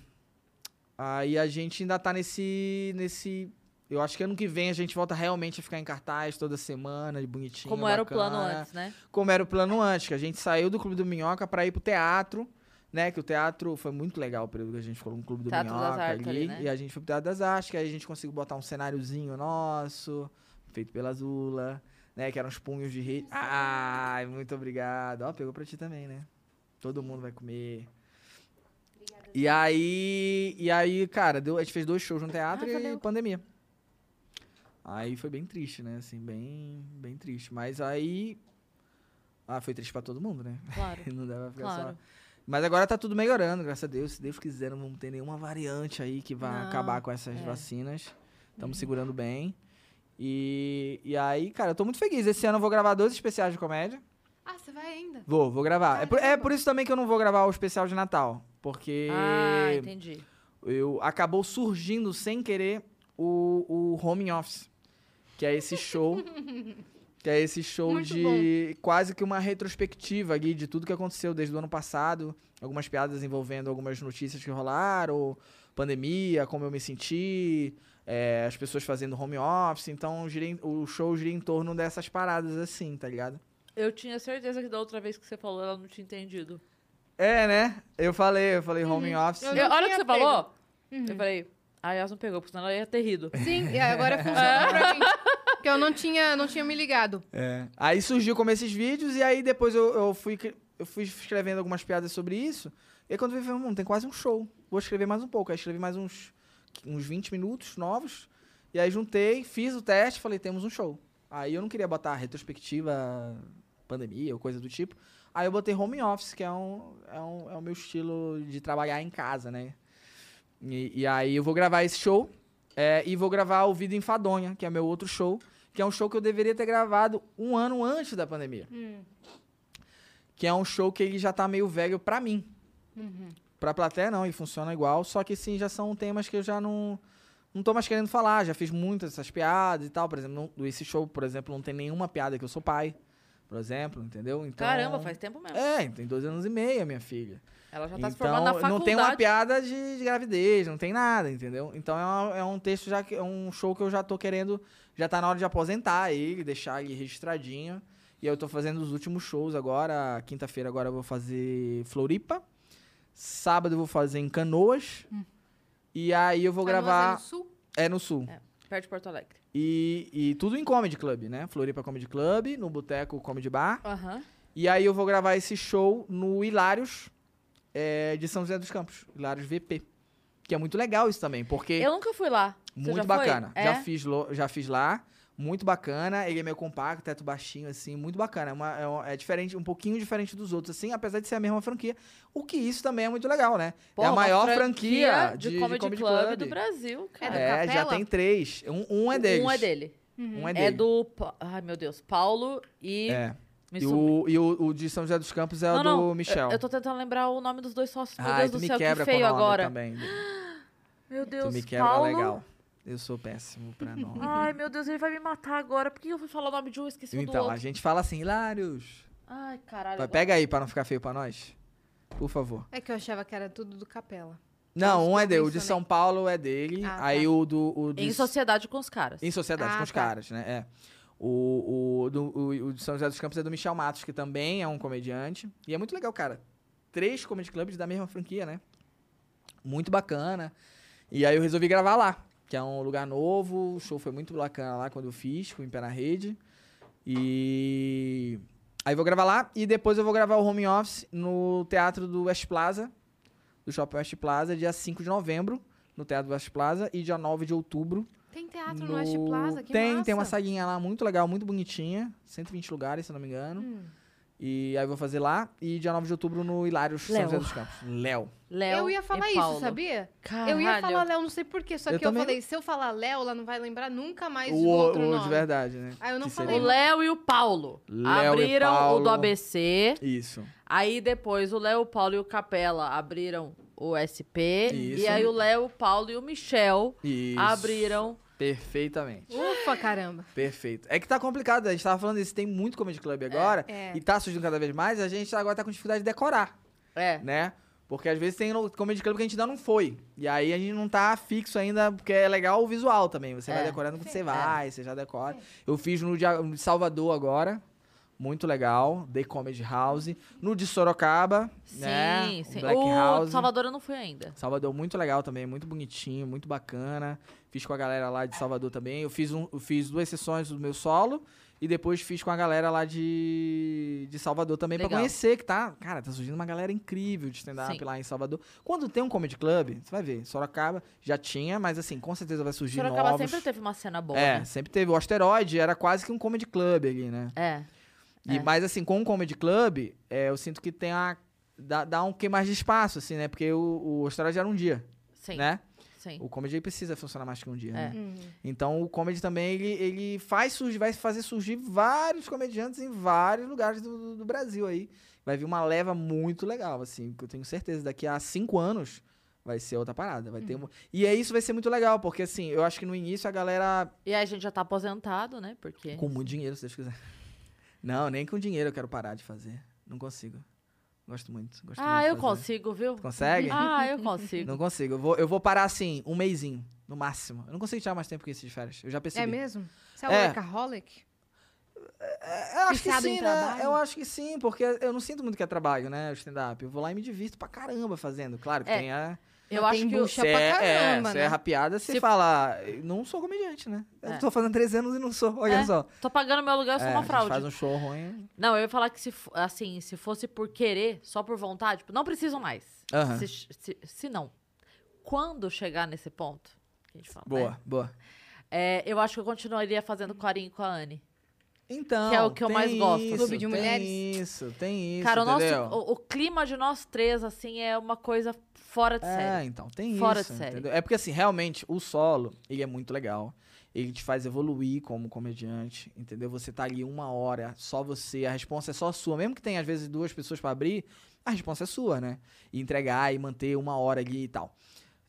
Aí a gente ainda tá nesse. nesse eu acho que ano que vem a gente volta realmente a ficar em cartaz toda semana, de bonitinho. Como era o bacana plano antes, né? como era o plano antes, que a gente saiu do Clube do Minhoca pra ir pro teatro, né? Que o teatro foi muito legal o período que a gente ficou no Clube do Teatro Minhoca Artes ali. ali, né? E a gente foi pro Teatro das Artes, que aí a gente conseguiu botar um cenáriozinho nosso, feito pela Zula, né? Que eram uns punhos de rede. Ai, muito obrigado. Ó, pegou pra ti também, né? Todo mundo vai comer. E aí, e aí, cara, deu, a gente fez dois shows no teatro Ah, e valeu. pandemia. Aí foi bem triste, né? Assim, bem, bem triste. Mas aí. Ah, foi triste pra todo mundo, né? Claro. Não dava pra ficar Claro. só. Mas agora tá tudo melhorando, graças a Deus. Se Deus quiser, não vamos ter nenhuma variante aí que vá acabar com essas é. vacinas. Estamos segurando bem. E, e aí, cara, eu tô muito feliz. Esse ano eu vou gravar dois especiais de comédia. Ah, você vai ainda? Vou, vou gravar. É por, é por isso também que eu não vou gravar o especial de Natal. Porque Ah, entendi. eu acabou surgindo sem querer o, o home office. Que é esse show. que é esse show Muito de quase que uma retrospectiva ali de tudo que aconteceu desde o ano passado. Algumas piadas envolvendo algumas notícias que rolaram, pandemia, como eu me senti, é, as pessoas fazendo home office. Então gira em- o show gira em torno dessas paradas assim, tá ligado? Eu tinha certeza que da outra vez que você falou, ela não tinha entendido. É, né? Eu falei, eu falei home office. Eu Eu, não a hora que você pego. falou, Uhum. eu falei, ah, Yas não pegou, porque senão ela ia ter rido. Sim, e agora funciona pra mim. Porque eu não tinha, não tinha me ligado. É. Aí surgiu como esses vídeos, e aí depois eu, eu fui, eu fui escrevendo algumas piadas sobre isso. E aí quando eu vi, eu falei, hum, tem quase um show. Vou escrever mais um pouco. Aí escrevi mais uns, uns 20 minutos novos. E aí juntei, fiz o teste, falei, temos um show. Aí eu não queria botar retrospectiva, pandemia ou coisa do tipo. Aí eu botei home office, que é, um, é, um, é o meu estilo de trabalhar em casa, né? E, e aí eu vou gravar esse show. é, e vou gravar o Vida Enfadonha, que é meu outro show. Que é um show que eu deveria ter gravado um ano antes da pandemia. Hum. Que é um show que ele já tá meio velho pra mim. Pra plateia não, e funciona igual, só que sim, já são temas que eu já não não tô mais querendo falar, já fiz muitas dessas piadas e tal, por exemplo, não- esse show, por exemplo, não tem nenhuma piada que eu sou pai, por exemplo, entendeu? Então, Caramba, faz tempo mesmo. É, tem dois anos e meio a minha filha. Ela já tá se então, formando na faculdade. não tem uma piada de, de gravidez, não tem nada, entendeu? Então é, uma- é um texto já que é um show que eu já tô querendo, já tá na hora de aposentar ele, deixar ele registradinho. E eu tô fazendo os últimos shows agora, quinta-feira agora eu vou fazer Floripa. Sábado eu vou fazer em Canoas. E aí eu vou Canoas é gravar no sul? é no sul. É. Perto de Porto Alegre. E, e tudo em Comedy Club, né? Floripa Comedy Club, no Boteco Comedy Bar. Aham. E aí eu vou gravar esse show no Hilários é, de São José dos Campos. Hilários VP. Que é muito legal isso também, porque Eu nunca fui lá. Muito já bacana. É? Já, fiz já fiz lá. Muito bacana. Ele é meio compacto, teto baixinho, assim, muito bacana. É, uma- é um- é diferente, um pouquinho diferente dos outros, assim, apesar de ser a mesma franquia. O que isso também é muito legal, né? Pô, é a uma maior franquia, de, de, de comedy, Comedy Club, Club. do Brasil, É do cara. É, já tem três. Um, um é deles. Um é dele. Um é É, dele. do. Pa- Ai, meu Deus. Paulo e. É. E, o, e o, o de São José dos Campos é não, o não, do Michel. Eu, eu tô tentando lembrar o nome dos dois sócios. Meu Ai, Deus tu do me céu, que feio agora. também. Meu Tu Deus, me quebra Paulo. legal. Eu sou péssimo pra nome. Ai, meu Deus, ele vai me matar agora. Por que eu fui falar o nome de um e esqueci o do Então, a outro? gente fala assim, Hilários. Ai, caralho. Vai, agora- Pega aí pra não ficar feio pra nós. Por favor. É que eu achava que era tudo do Capela. Não, um é dele. O de mencionei. São Paulo é dele. Ah, tá. aí o do. O de Em sociedade com os caras. Em sociedade Ah, com os tá. caras, né? É. O, o, do, o, o de São José dos Campos é do Michel Matos, que também é um comediante. E é muito legal, cara. Três comedy clubs da mesma franquia, né? Muito bacana. E aí eu resolvi gravar lá, que é um lugar novo. O show foi muito bacana lá quando eu fiz, com o Em Pé na Rede. E aí vou gravar lá e depois eu vou gravar o home office no teatro do West Plaza, do Shopping West Plaza, dia 5 de novembro, no Teatro do West Plaza, e dia 9 de outubro Tem teatro no, West Plaza? Que tem, massa. tem uma saguinha lá muito legal, muito bonitinha. 120 lugares, se eu não me engano. Hum. E aí eu vou fazer lá. E dia 9 de outubro no Hilários São. José dos Campos. Léo. Léo Eu ia falar e isso, Paulo. sabia? Caralho. Eu ia falar Léo, não sei porquê. Só Eu que eu falei, se eu falar Léo, ela não vai lembrar nunca mais do O, outro o nome. de verdade, né? Ah, eu não Que falei. O seria- Léo e o Paulo Léo e abriram o Paulo. do ABC. Isso. Aí depois o Léo, o Paulo e o Capela abriram o SP. Isso. E aí o Léo, o Paulo e o Michel Isso. abriram. Perfeitamente. Ufa, caramba. Perfeito. É que tá complicado, a gente tava falando isso, tem muito comedy club agora. é. E tá surgindo cada vez mais, a gente agora tá com dificuldade de decorar, É. né? Porque às vezes tem no comedy club que a gente ainda não foi. E aí a gente não tá fixo ainda, porque é legal o visual também. Você vai É. decorando quando você vai, você já decora. Eu fiz no de no de Salvador agora. Muito legal. The Comedy House. No de Sorocaba, Sim, né? sim. Black o House. Salvador eu não fui ainda. Salvador muito legal também, muito bonitinho, muito bacana. Fiz com a galera lá de Salvador também. Eu fiz, um, eu fiz duas sessões do meu solo e depois fiz com a galera lá de, de Salvador também pra Legal. conhecer, que tá, cara, tá surgindo uma galera incrível de stand-up lá em Salvador. Quando tem um comedy club, você vai ver, Sorocaba já tinha, mas assim, com certeza vai surgir Sorocaba novos. sempre teve uma cena boa, é, né? sempre teve. O Asteroide era quase que um comedy club ali, né? É. E, É. Mas assim, com o Comedy Club, é, eu sinto que tem a. Dá, dá um que mais de espaço, assim, né? Porque o, o Asteroide era um dia, Sim. né? Sim. O comedy precisa funcionar mais que um dia, É. né? Hum. Então o comedy também, ele, ele faz surgir, vai fazer surgir vários comediantes em vários lugares do, do- do Brasil aí. Vai vir uma leva muito legal, assim, que eu tenho certeza, daqui a cinco anos vai ser outra parada. Vai ter um... E é isso vai ser muito legal, porque assim, eu acho que no início a galera. E aí a gente já tá aposentado, né? Porque. Com muito dinheiro, se Deus quiser. Não, nem com dinheiro eu quero parar de fazer. Não consigo. Gosto muito. Gosto Ah, muito eu fazer. consigo, viu? Consegue? Ah, eu consigo. Não consigo. Eu vou, eu vou parar assim, um mêsinho, no máximo. Eu não consigo tirar mais tempo que isso de férias. Eu já percebi. É mesmo? Você é, É. workaholic? É, Eu acho que Viciado em sim, né? trabalho? Eu acho que sim, porque eu não sinto muito que é trabalho, né? O stand-up. Eu vou lá e me divirto pra caramba fazendo. Claro que É, tem a. Eu acho tem que o- bucha pra é, caramba, é, né? Você erra a piada, você Se- fala. Não sou comediante, né? Eu É. tô fazendo três anos e não sou. Olha É, só. Tô pagando meu aluguel, eu sou É, uma fraude. faz um show ruim. Não, eu ia falar que se, assim, se fosse por querer, só por vontade, tipo, não preciso mais. Se, se, se não. Quando chegar nesse ponto, que a gente fala, Boa, né? boa. É, eu acho que eu continuaria fazendo carinho com a Anne. Então. Que é o que eu tem mais gosto. Isso, Clube de tem mulheres? Isso, tem isso. Cara, o, nosso, o, o clima de nós três, assim, é uma coisa fora de É, série. então, tem Fora isso. de série. entendeu? É porque, assim, realmente, o solo, ele é muito legal. ele te faz evoluir como comediante, entendeu? Você tá ali uma hora, só você, a resposta é só sua. Mesmo que tenha, às vezes, duas pessoas pra abrir, a resposta é sua, né? E entregar e manter uma hora ali e tal.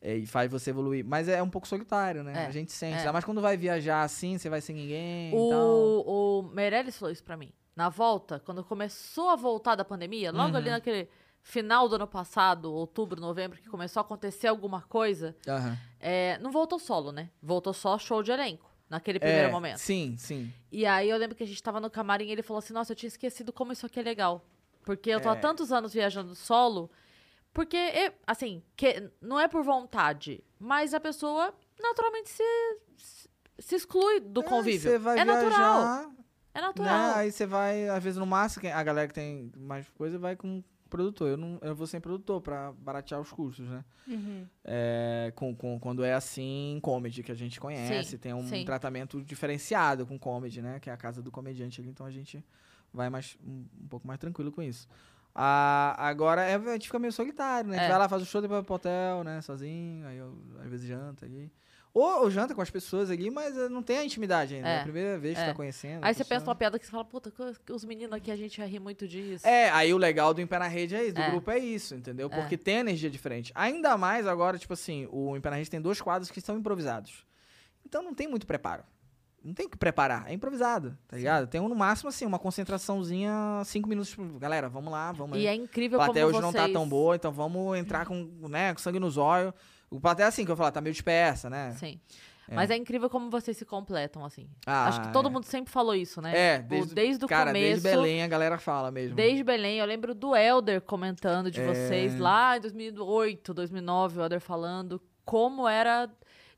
É, e faz você evoluir. Mas é um pouco solitário, né? É, A gente sente. é. Mais quando vai viajar assim, você vai sem ninguém. O, o Meirelles falou isso pra mim. Na volta, quando começou a voltar da pandemia, logo Uhum. ali naquele final do ano passado, outubro, novembro, que começou a acontecer alguma coisa, Aham. é, não voltou solo, né? Voltou só show de elenco, naquele primeiro É, momento. Sim, sim. E aí eu lembro que a gente tava no camarim e ele falou assim: Nossa, eu tinha esquecido como isso aqui é legal. Porque eu tô há É. tantos anos viajando solo. Porque, assim, que, não é por vontade, mas a pessoa naturalmente se, se, exclui do É, convívio. Você vai é viajar, natural. É né? natural. Aí você vai, às vezes no máximo, a galera que tem mais coisa vai com produtor. Eu não, eu vou sem produtor pra baratear os custos, né? Uhum. É, com, com- quando é assim, comedy, que a gente conhece, Sim, tem um sim. tratamento diferenciado com comedy, né? Que é a casa do comediante ali, então a gente vai mais, um, um pouco mais tranquilo com isso. Ah, agora é, a gente fica meio solitário, né? É. vai lá, faz o show, depois vai pro hotel, né? Sozinho, aí eu, às vezes janta ali. Ou, ou janta com as pessoas ali, mas eh, não tem a intimidade ainda. É, É, a primeira vez que é. tá conhecendo. Aí você pensa uma piada que você fala, puta, que os meninos aqui a gente ia rir muito disso. É, aí o legal do Em Pé na Rede é isso, do É. grupo é isso, entendeu? É. Porque tem energia diferente. Ainda mais agora, tipo assim, o Em Pé na Rede tem dois quadros que são improvisados. Então não tem muito preparo. Não tem que preparar, é improvisado, tá ligado? Tem um, no máximo, assim, uma concentraçãozinha, cinco minutos. Tipo, galera, vamos lá, vamos E aí. é incrível plateia como hoje vocês... não tá tão boa, então vamos entrar com, né, com sangue nos olhos. O plateia é assim, que eu falar, tá meio dispersa, né? Sim. É. Mas é incrível como vocês se completam, assim. Ah, Acho que todo é. mundo sempre falou isso, né? É, Tipo, desde, desde o cara, começo. desde Belém a galera fala mesmo. Desde Belém, eu lembro do Elder comentando de É. vocês lá em 2008, 2009, o Elder falando como era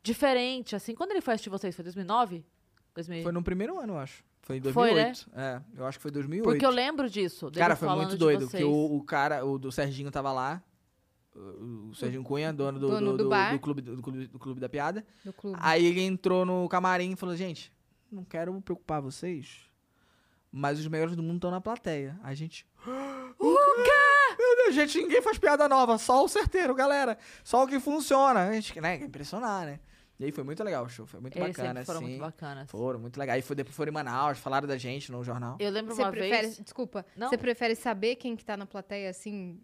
diferente, assim. Quando ele foi assistir vocês? Foi 2009? 2000? Foi no primeiro ano, eu acho. Foi em Foi, 2008. É, eu acho que foi 2008. Porque eu lembro disso. Cara, foi muito doido, porque o, o cara, o do Serginho tava lá. O, o Serginho Cunha, dono do, Dono do, do do- bar. do clube, do, clube, do clube da piada. Do clube. Aí ele entrou no camarim e falou, gente, não quero preocupar vocês, mas os melhores do mundo estão na plateia. A gente... O quê? Meu Deus, gente, ninguém faz piada nova, só o certeiro, galera. Só o que funciona. A gente, né, quer impressionar, né? E aí foi muito legal o show, foi muito Eles bacana, foram assim. muito bacanas. Foram, muito legal. Aí foi, depois foram em Manaus, falaram da gente no jornal. Eu lembro Você uma prefere, vez... desculpa, Não. você prefere saber quem que tá na plateia, assim,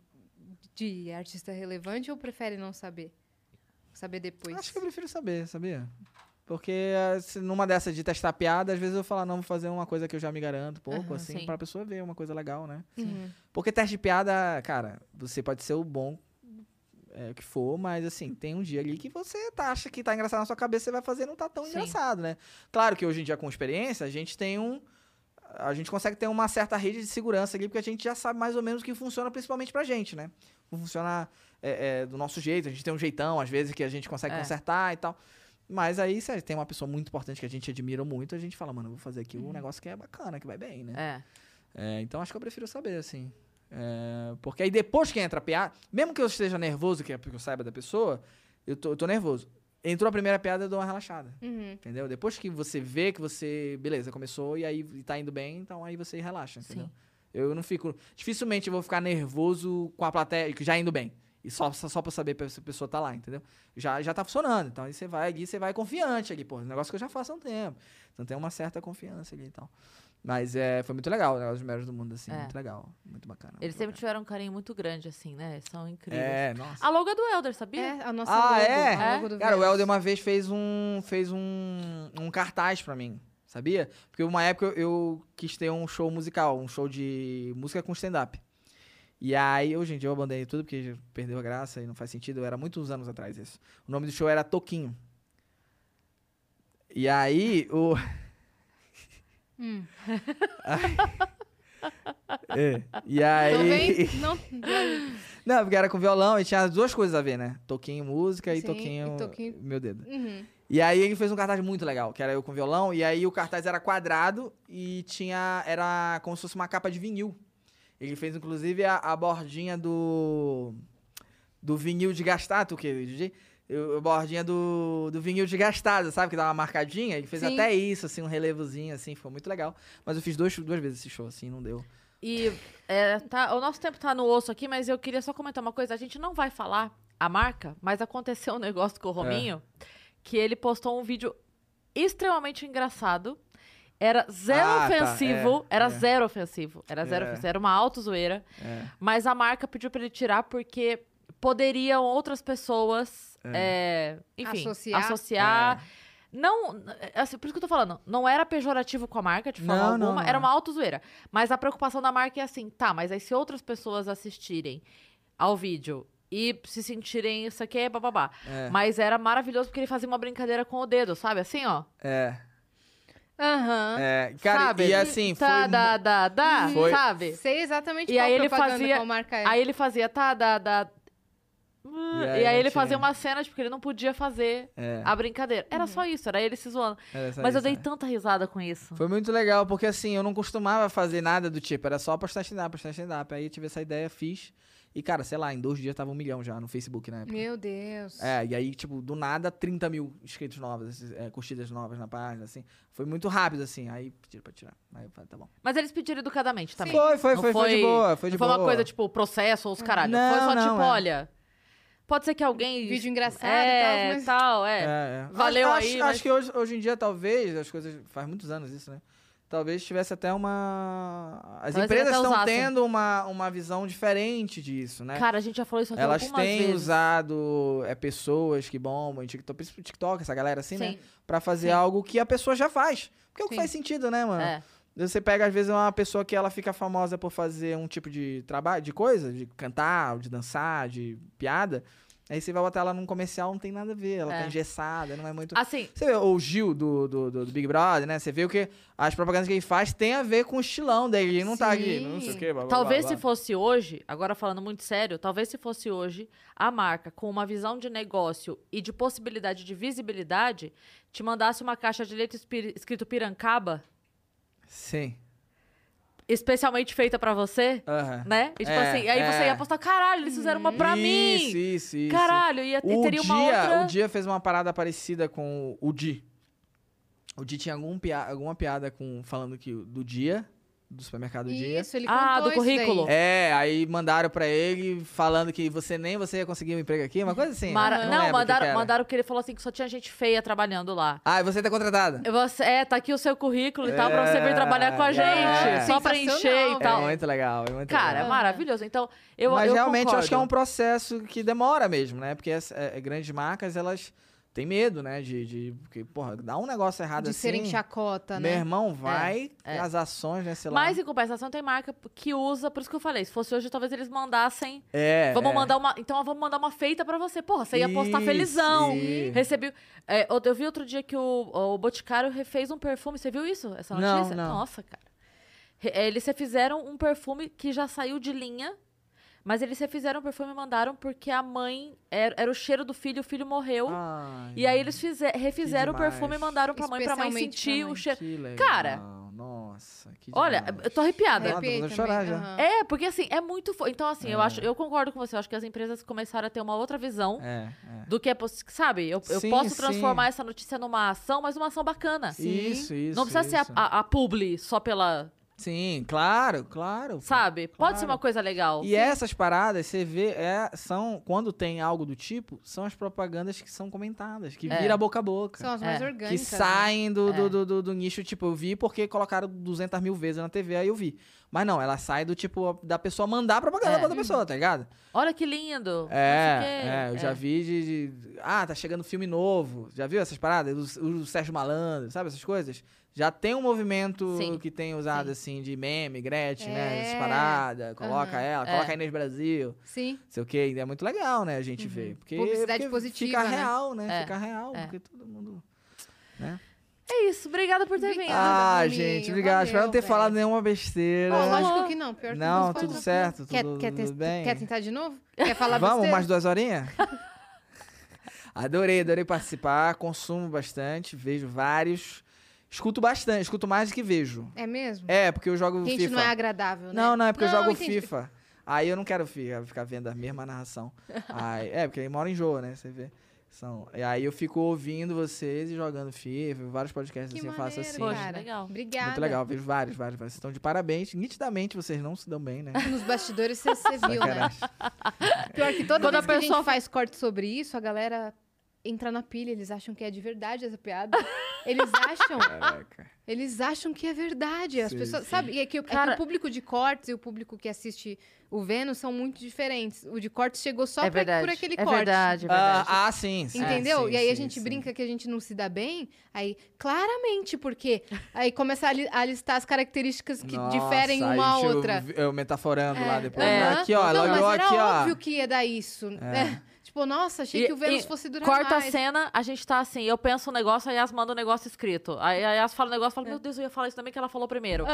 de artista relevante ou prefere não saber? Saber depois? Acho que eu prefiro saber, sabia? Porque se numa dessas de testar piada, às vezes eu falo, não, vou fazer uma coisa que eu já me garanto, pouco, Aham, assim, sim. pra pessoa ver uma coisa legal, né? Uhum. Porque teste de piada, cara, você pode ser o bom é, que for, mas assim, tem um dia ali que você tá, acha que tá engraçado na sua cabeça, você vai fazer e não tá tão Sim. engraçado, né? Claro que hoje em dia, com experiência, a gente tem um. A gente consegue ter uma certa rede de segurança ali, porque a gente já sabe mais ou menos o que funciona, principalmente pra gente, né? Funciona é, é, do nosso jeito, a gente tem um jeitão, às vezes, que a gente consegue É. consertar e tal. Mas aí, se tem uma pessoa muito importante que a gente admira muito, a gente fala, mano, eu vou fazer aqui um negócio que é bacana, que vai bem, né? É. É, então acho que eu prefiro saber, assim. É, porque aí depois que entra a piada, mesmo que eu esteja nervoso, que é porque eu saiba da pessoa, eu tô, eu tô nervoso. Entrou a primeira piada, eu dou uma relaxada. Uhum. Entendeu? Depois que você vê que você. Beleza, começou e aí tá indo bem, então aí você relaxa, entendeu? Sim. Eu não fico. Dificilmente eu vou ficar nervoso com a plateia, que já indo bem. E só, só, só pra saber se a pessoa tá lá, entendeu? Já, já tá funcionando. Então aí você vai ali, você vai confiante ali, pô. Negócio que eu já faço há um tempo. Então tem uma certa confiança ali e tal. Mas é, foi muito legal o negócio dos melhores do mundo, assim. É. Muito legal. Muito bacana. Eles muito sempre bacana. tiveram um carinho muito grande, assim, né? São incríveis. É, nossa. A logo é do Elder, sabia? É, a nossa Ah, logo, é? a logo do Cara, o. Helder uma vez fez um, fez um, um cartaz pra mim, sabia? Porque uma época eu, eu quis ter um show musical, um show de música com stand-up. E aí, hoje em dia eu abandonei tudo porque perdeu a graça e não faz sentido. Era muitos anos atrás isso. O nome do show era Toquinho. E aí, o. Hum. É. E aí. Não, Não, porque era com violão e tinha as duas coisas a ver, né? Toquinho música e Sim, toquinho, e toquinho- meu dedo. Uhum. E aí ele fez um cartaz muito legal, que era eu com violão, e aí o cartaz era quadrado e tinha. Era como se fosse uma capa de vinil. Ele fez, inclusive, a, a bordinha do. Do vinil desgastado, o que, DJ? Eu- bordinha do, do vinil desgastado, sabe? Que dá uma marcadinha. Ele fez Sim. até isso, assim, um relevozinho, assim, ficou muito legal. Mas eu fiz dois, duas vezes esse show, assim, não deu. E é, tá, o nosso tempo tá no osso aqui, mas eu queria só comentar uma coisa. A gente não vai falar a marca, mas aconteceu um negócio com o Rominho, que ele postou um vídeo extremamente engraçado. Era zero Ah, tá, ofensivo. é, era é. zero ofensivo. Era zero É. ofensivo. Era uma auto zoeira. É. Mas a marca pediu pra ele tirar porque poderiam outras pessoas, é, enfim, Associar. associar. Não, assim, por isso que eu tô falando, não era pejorativo com a marca de forma Não, não, alguma, não era é. uma auto-zoeira. Mas a preocupação da marca é assim, tá, mas aí se outras pessoas assistirem ao vídeo e se sentirem isso aqui, é bababá. É. Mas era maravilhoso porque ele fazia uma brincadeira com o dedo, sabe? Assim, ó. É. Aham. É. Cara, sabe? e assim, foi. Tá, dá, dá, dá, Foi- sabe? Sei exatamente E qual aí ele propaganda, fazia- qual marca é. Aí ele fazia, tá, dá, dá. E E aí aí, não ele fazia tinha. uma cena, tipo, que ele não podia fazer É. a brincadeira. Era Uhum. só isso, era ele se zoando. Mas eu isso, dei é. tanta risada com isso. Foi muito legal, porque assim, eu não costumava fazer nada do tipo, era só postar stand-up, postar stand-up. Aí eu tive essa ideia, fiz. E, cara, sei lá, em dois dias tava um milhão já no Facebook na época. Meu Deus. É, e aí, tipo, do nada, 30 mil inscritos novos, é, curtidas novas na página, assim. Foi muito rápido, assim. Aí pediram pra tirar. Aí eu falei, tá bom. Mas eles pediram educadamente também. Foi, foi, Não foi, foi de boa, foi de não foi boa. uma coisa tipo processo ou os caralho. Não, foi só não, tipo, é. olha. Pode ser que alguém. Vídeo engraçado é, e tal, mas... tal, é. É, é. Valeu acho, aí, Acho, mas- acho que hoje, hoje em dia, talvez, as coisas. Faz muitos anos isso, né? Talvez tivesse até uma. As Talvez empresas estão usassem. tendo uma, uma visão diferente disso, né? Cara, a gente já falou isso aqui Elas algumas têm vezes. usado é, pessoas que bombam em TikTok, principalmente TikTok, essa galera assim, né? Sim. Pra fazer Sim. algo que a pessoa já faz. Porque é o que faz sentido, né, mano? É. Você pega, às vezes, uma pessoa que ela fica famosa por fazer um tipo de trabalho, de coisa, de cantar, de dançar, de piada. Aí você vai botar ela num comercial, não tem nada a ver. Ela É. tá engessada, não é muito. Assim, Você vê o Gil do, do, do- Big Brother, né? Você vê o que as propagandas que ele faz tem a ver com o estilão dele. Ele não tá aqui, Sim. não sei o quê. blá, Talvez blá, se blá. fosse hoje, agora falando muito sério, talvez se fosse hoje, a marca com uma visão de negócio e de possibilidade de visibilidade te mandasse uma caixa de leite escrito Pirancaba, Sim. especialmente feita pra você, Aham. né? E tipo É, assim, aí você é. ia postar, caralho, eles fizeram uma pra isso, mim. Isso, isso. Caralho, ia, O teria dia, uma outra. o dia fez uma parada parecida com o Di. O Di tinha algum pia- alguma piada com falando que do dia, do supermercado Dia. Isso, ele Ah, do isso currículo. É, aí mandaram pra ele falando que você nem você ia conseguir um emprego aqui, uma coisa assim. Mara- eu Não, lembro o que que mandaram, mandaram porque ele falou assim que só tinha gente feia trabalhando lá. Ah, e você tá contratada. Você, é, tá aqui o seu currículo e tal, pra você vir É, trabalhar com a gente. é. Só pra encher e tal. É muito legal, é muito Cara, é legal. maravilhoso. Então, eu, Mas eu realmente eu acho que é um concordo. processo que demora mesmo, né? Porque as é, grandes marcas, elas têm medo, né? De, de porque, porra, dá um negócio errado De assim. serem chacota, Meu né? irmão, vai, é. as ações, né? Sei lá. Mas, em compensação, tem marca que usa, por isso que eu falei, se fosse hoje, talvez eles mandassem. É. vamos é. mandar uma. Então, vamos mandar uma feita pra você. Porra, você ia postar Isso, felizão. isso. Recebi. é, eu, eu vi outro dia que o, o Boticário refez um perfume. Você viu isso? Essa Não, notícia? não. Nossa, cara. É, Eles fizeram um perfume que já saiu de linha. Mas eles refizeram o perfume e mandaram porque a mãe era, era o cheiro do filho, o filho morreu. Ai, E aí eles fize- refizeram o perfume e mandaram pra mãe, pra mãe sentir pra o mãe. cheiro. que legal. Cara, Nossa, que Olha, demais. eu tô arrepiada. Arrepiei de chorar já. aham. É, porque assim, é muito fo... Então, assim, eu É. acho, eu concordo com você, eu acho que as empresas começaram a ter uma outra visão É, é. do que é possível. Sabe, eu, eu Sim, posso sim. transformar essa notícia numa ação, mas uma ação bacana. Isso, isso. Não precisa ser isso. a, a, a publi só pela. Sim, claro, claro. Sabe? Pode ser Claro. uma coisa legal. E essas paradas, você vê, é, são, quando tem algo do tipo, são as propagandas que são comentadas, que É. vira boca a boca. São as mais É. orgânicas. que né? saem do, É. do, do, do- do nicho, tipo, eu vi porque colocaram 200 mil vezes na TV, aí eu vi. Mas não, ela sai do tipo, da pessoa mandar propaganda É. pra outra pessoa, tá ligado? Olha que lindo. É, é, eu já vi de, de- Ah, tá chegando filme novo. Já viu essas paradas? O, o Sérgio Malandro, sabe essas coisas? Já tem um movimento Sim, que tem usado, sim. assim, de meme, Gretchen, né? É. Essas paradas, coloca Aham. ela, É. coloca a Inês Brasil, Sim. sei o quê. É muito legal, né, a gente ver. Porque, Publicidade porque positiva, Fica né? real, né? É, Fica real, é. porque todo mundo... É isso. Obrigada por ter vindo. Obrigada. Ah, Domingo, gente, obrigado. Espero não ter falado nenhuma besteira. Lógico que não. Pior que Não, tudo certo, Quer, tudo- quer, tudo tes- bem. quer tentar de novo? Quer falar Vamos, besteira? mais duas horinhas? adorei, adorei participar. Consumo bastante, vejo vários. Escuto bastante, escuto mais do que vejo. É mesmo? É, porque eu jogo Gente, FIFA. não é agradável, né? Não, não, é porque eu jogo entendi. FIFA. Aí eu não quero ficar, ficar vendo a mesma narração. Aí, é, porque aí mora em jogo, né? Você vê. São, e aí eu fico ouvindo vocês e jogando FIFA, vários podcasts Que assim, eu maneiro, faço assim. Poxa, cara. legal. Obrigada. Muito legal, vejo vários, vários, vários. Vocês estão de parabéns. Nitidamente vocês não se dão bem, né? Nos bastidores você, você viu, né? Sacanagem. Pior que toda Quando vez a que a pessoa- gente faz corte sobre isso, a galera entra na pilha, eles acham que é de verdade essa piada. Eles acham, Caraca. eles acham que é verdade. As Sim, pessoas, sim. sabe? E é que, o- é que Cara- o público de cortes e o público que assiste o Vênus são muito diferentes. O de cortes chegou só é pra- por aquele é corte. verdade, é Ah, verdade. ah, sim, sim. Entendeu? sim, e aí a gente sim. brinca que a gente não se dá bem, aí, claramente, porque aí começa a, li- a listar as características que Nossa, diferem uma a eu- outra. Eu, metaforando lá depois. É. Aqui, ó, não, logo mas era aqui, ó. óbvio que ia dar isso. né? Tipo, nossa, achei E- que o Vênus fosse durar Corta mais. a cena, a gente tá assim, eu penso um negócio, a Yas manda um negócio escrito. Aí a Yas fala um negócio, eu falo, meu Deus, eu ia falar isso também que ela falou primeiro.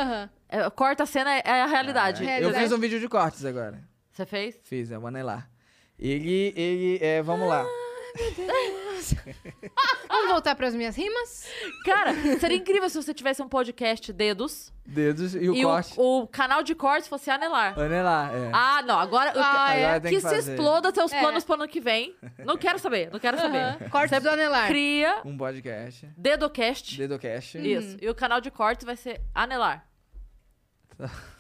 É, corta a cena, é, é a realidade. É, Eu fiz um vídeo de cortes agora. Você fez? Fiz, é o Manelar. Ele, ele, é, vamos lá. Vamos voltar para as minhas rimas? Cara, seria incrível se você tivesse um podcast dedos Dedos e o e corte. o, o canal de cortes fosse anelar. Manelar, é. Ah, não, agora. eu- Ah, é. Agora tem que que se fazer. exploda seus É. planos pro ano que vem. Não quero saber, não quero saber. Cortes do anelar. Cria Um podcast. Dedocast. Dedocast. Isso. E o canal de cortes vai ser anelar.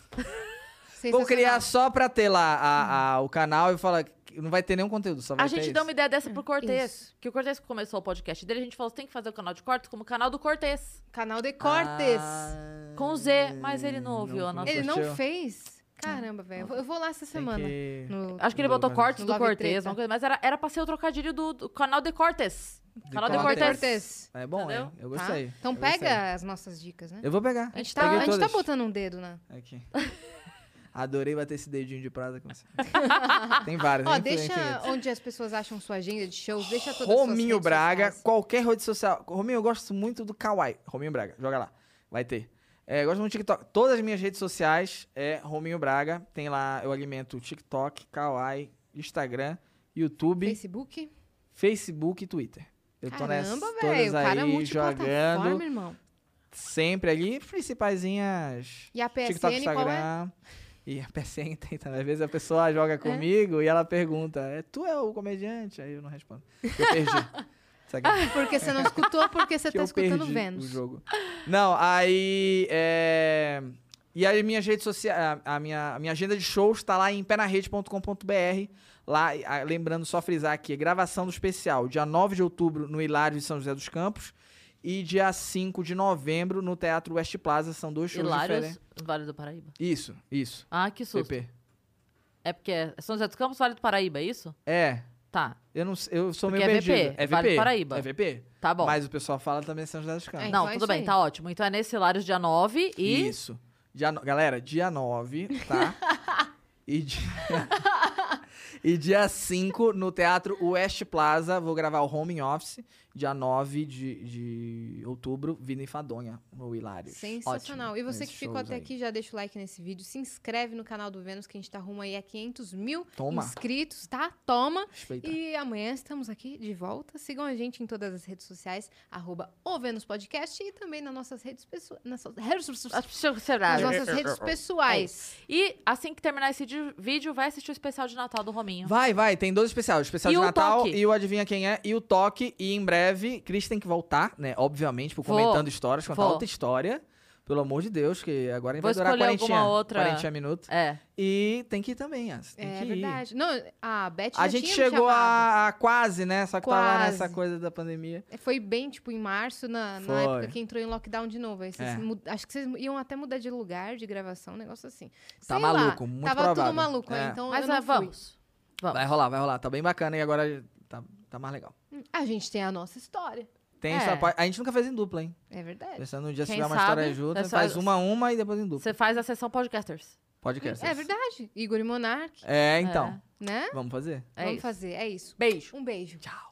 Vou criar só pra ter lá a, a- o canal e falar não vai ter nenhum conteúdo, só vai A ter gente isso. deu uma ideia dessa pro Cortez. Isso. Que o Cortez começou o podcast dele, a gente falou: você tem que fazer o canal de cortes como o canal do Cortez. Canal de cortes. Ah, Com Z, mas ele não ouviu a nossa- Ele não fez? Caramba, velho. Eu vou- lá essa semana. que- No- Acho que ele botou cortes do Cortez, Treta. uma coisa, mas era, era pra ser o trocadilho do, do canal de Cortez. Canal de Canal de Cortez. Cortez. É bom, Entendeu? hein? Eu Tá? gostei. Então eu pega gostei. as nossas dicas, né? Eu vou pegar. A gente, tá, a gente tá botando um dedo, né? Aqui. Adorei bater esse dedinho de prata com você. Tem várias, Ó, né? deixa onde as pessoas acham sua agenda de shows, deixa todas as Rominho redes Braga, sociais. qualquer rede social. Rominho, eu gosto muito do Kawaii. Rominho Braga, joga lá. Vai ter. É, gosto muito do TikTok. Todas as minhas redes sociais é Rominho Braga. Tem lá, eu alimento TikTok, Kawaii, Instagram, YouTube, Facebook. Facebook e Twitter. Eu tô nessas Caramba, todas velho. O cara é aí jogando. irmão. Sempre ali, principaisinhas. E a PSN TikTok, qual é? E a também. Às vezes a pessoa joga comigo e ela pergunta: é, Tu é o comediante? Aí eu não respondo. Eu perdi. Porque você não escutou, porque você tá escutando Vênus. o jogo. Não, aí. É... E aí, minhas redes sociais. A minha, a minha agenda de shows tá lá em penarrede.com.br. Lá, lembrando, só frisar aqui: gravação do especial, dia 9 de outubro no Hilário de São José dos Campos. E dia 5 de novembro no Teatro West Plaza. São dois shows Hilários, diferentes. Vale do Paraíba. Isso, isso. Ah, que susto. PP. É porque é São José dos Campos, Vale do Paraíba, é isso? É. Tá, Eu, não, eu sou Porque meio é VP, perdido. É VP. Vale do Paraíba. É VP. tá bom. Mas o pessoal fala também São José dos Campos. É, Não, então é tudo bem, aí. tá ótimo. Então é nesse Hilários dia 9 e... Isso. Dia no- Galera, dia 9, tá? e, dia... e dia 5 no Teatro West Plaza, vou gravar o Home Office. Dia 9 de, de outubro, vindo em Fadonha, no Hilário. Sensacional. E você que ficou até aqui. aqui, já deixa o like nesse vídeo. Se inscreve no canal do Vênus, que a gente tá rumo aí a 500 mil Toma. inscritos, tá? Toma. Respeita. E amanhã estamos aqui de volta. Sigam a gente em todas as redes sociais, arroba o Vênus Podcast e também nas nossas redes pessoais. Nas, nas nossas redes pessoais. E assim que terminar esse vídeo, vai assistir o especial de Natal do Rominho. Vai, vai, tem dois especiais. O especial E de o Natal toque? e o Adivinha Quem É e o Toque. E em breve, Cris tem que voltar, né? Obviamente, por Vou. comentando histórias, contar Vou. outra história. Pelo amor de Deus, que agora Vou vai durar escolher 40, alguma outra- 40 minutos. É. E tem que ir também, Yas. Tem É que ir. verdade. Não, a Beth A já gente tinha me chegou chamado. a, a quase, né? Só que tava Quase. nessa coisa da pandemia. É, Foi bem, tipo, em março, na, na Foi. época que entrou em lockdown de novo. Aí vocês É. mu- acho que vocês iam até mudar de lugar de gravação, um negócio assim. Tá Sei lá, maluco, muito Tava provável. tudo maluco, É. então Mas eu não é, fui. vamos. Vamos. Vai rolar, vai rolar. Tá bem bacana e agora tá, tá mais legal. A gente tem a nossa história. Tem É. parte- A gente nunca fez em dupla, hein? É verdade. Pensando no dia se Quem tiver uma sabe, história junto, é só- faz uma a uma e depois em dupla. Você faz a sessão podcasters. Podcast. É verdade. Igor e Monark, É, então. né? Vamos fazer? É Vamos isso. fazer. É isso. Beijo. Um beijo. Tchau.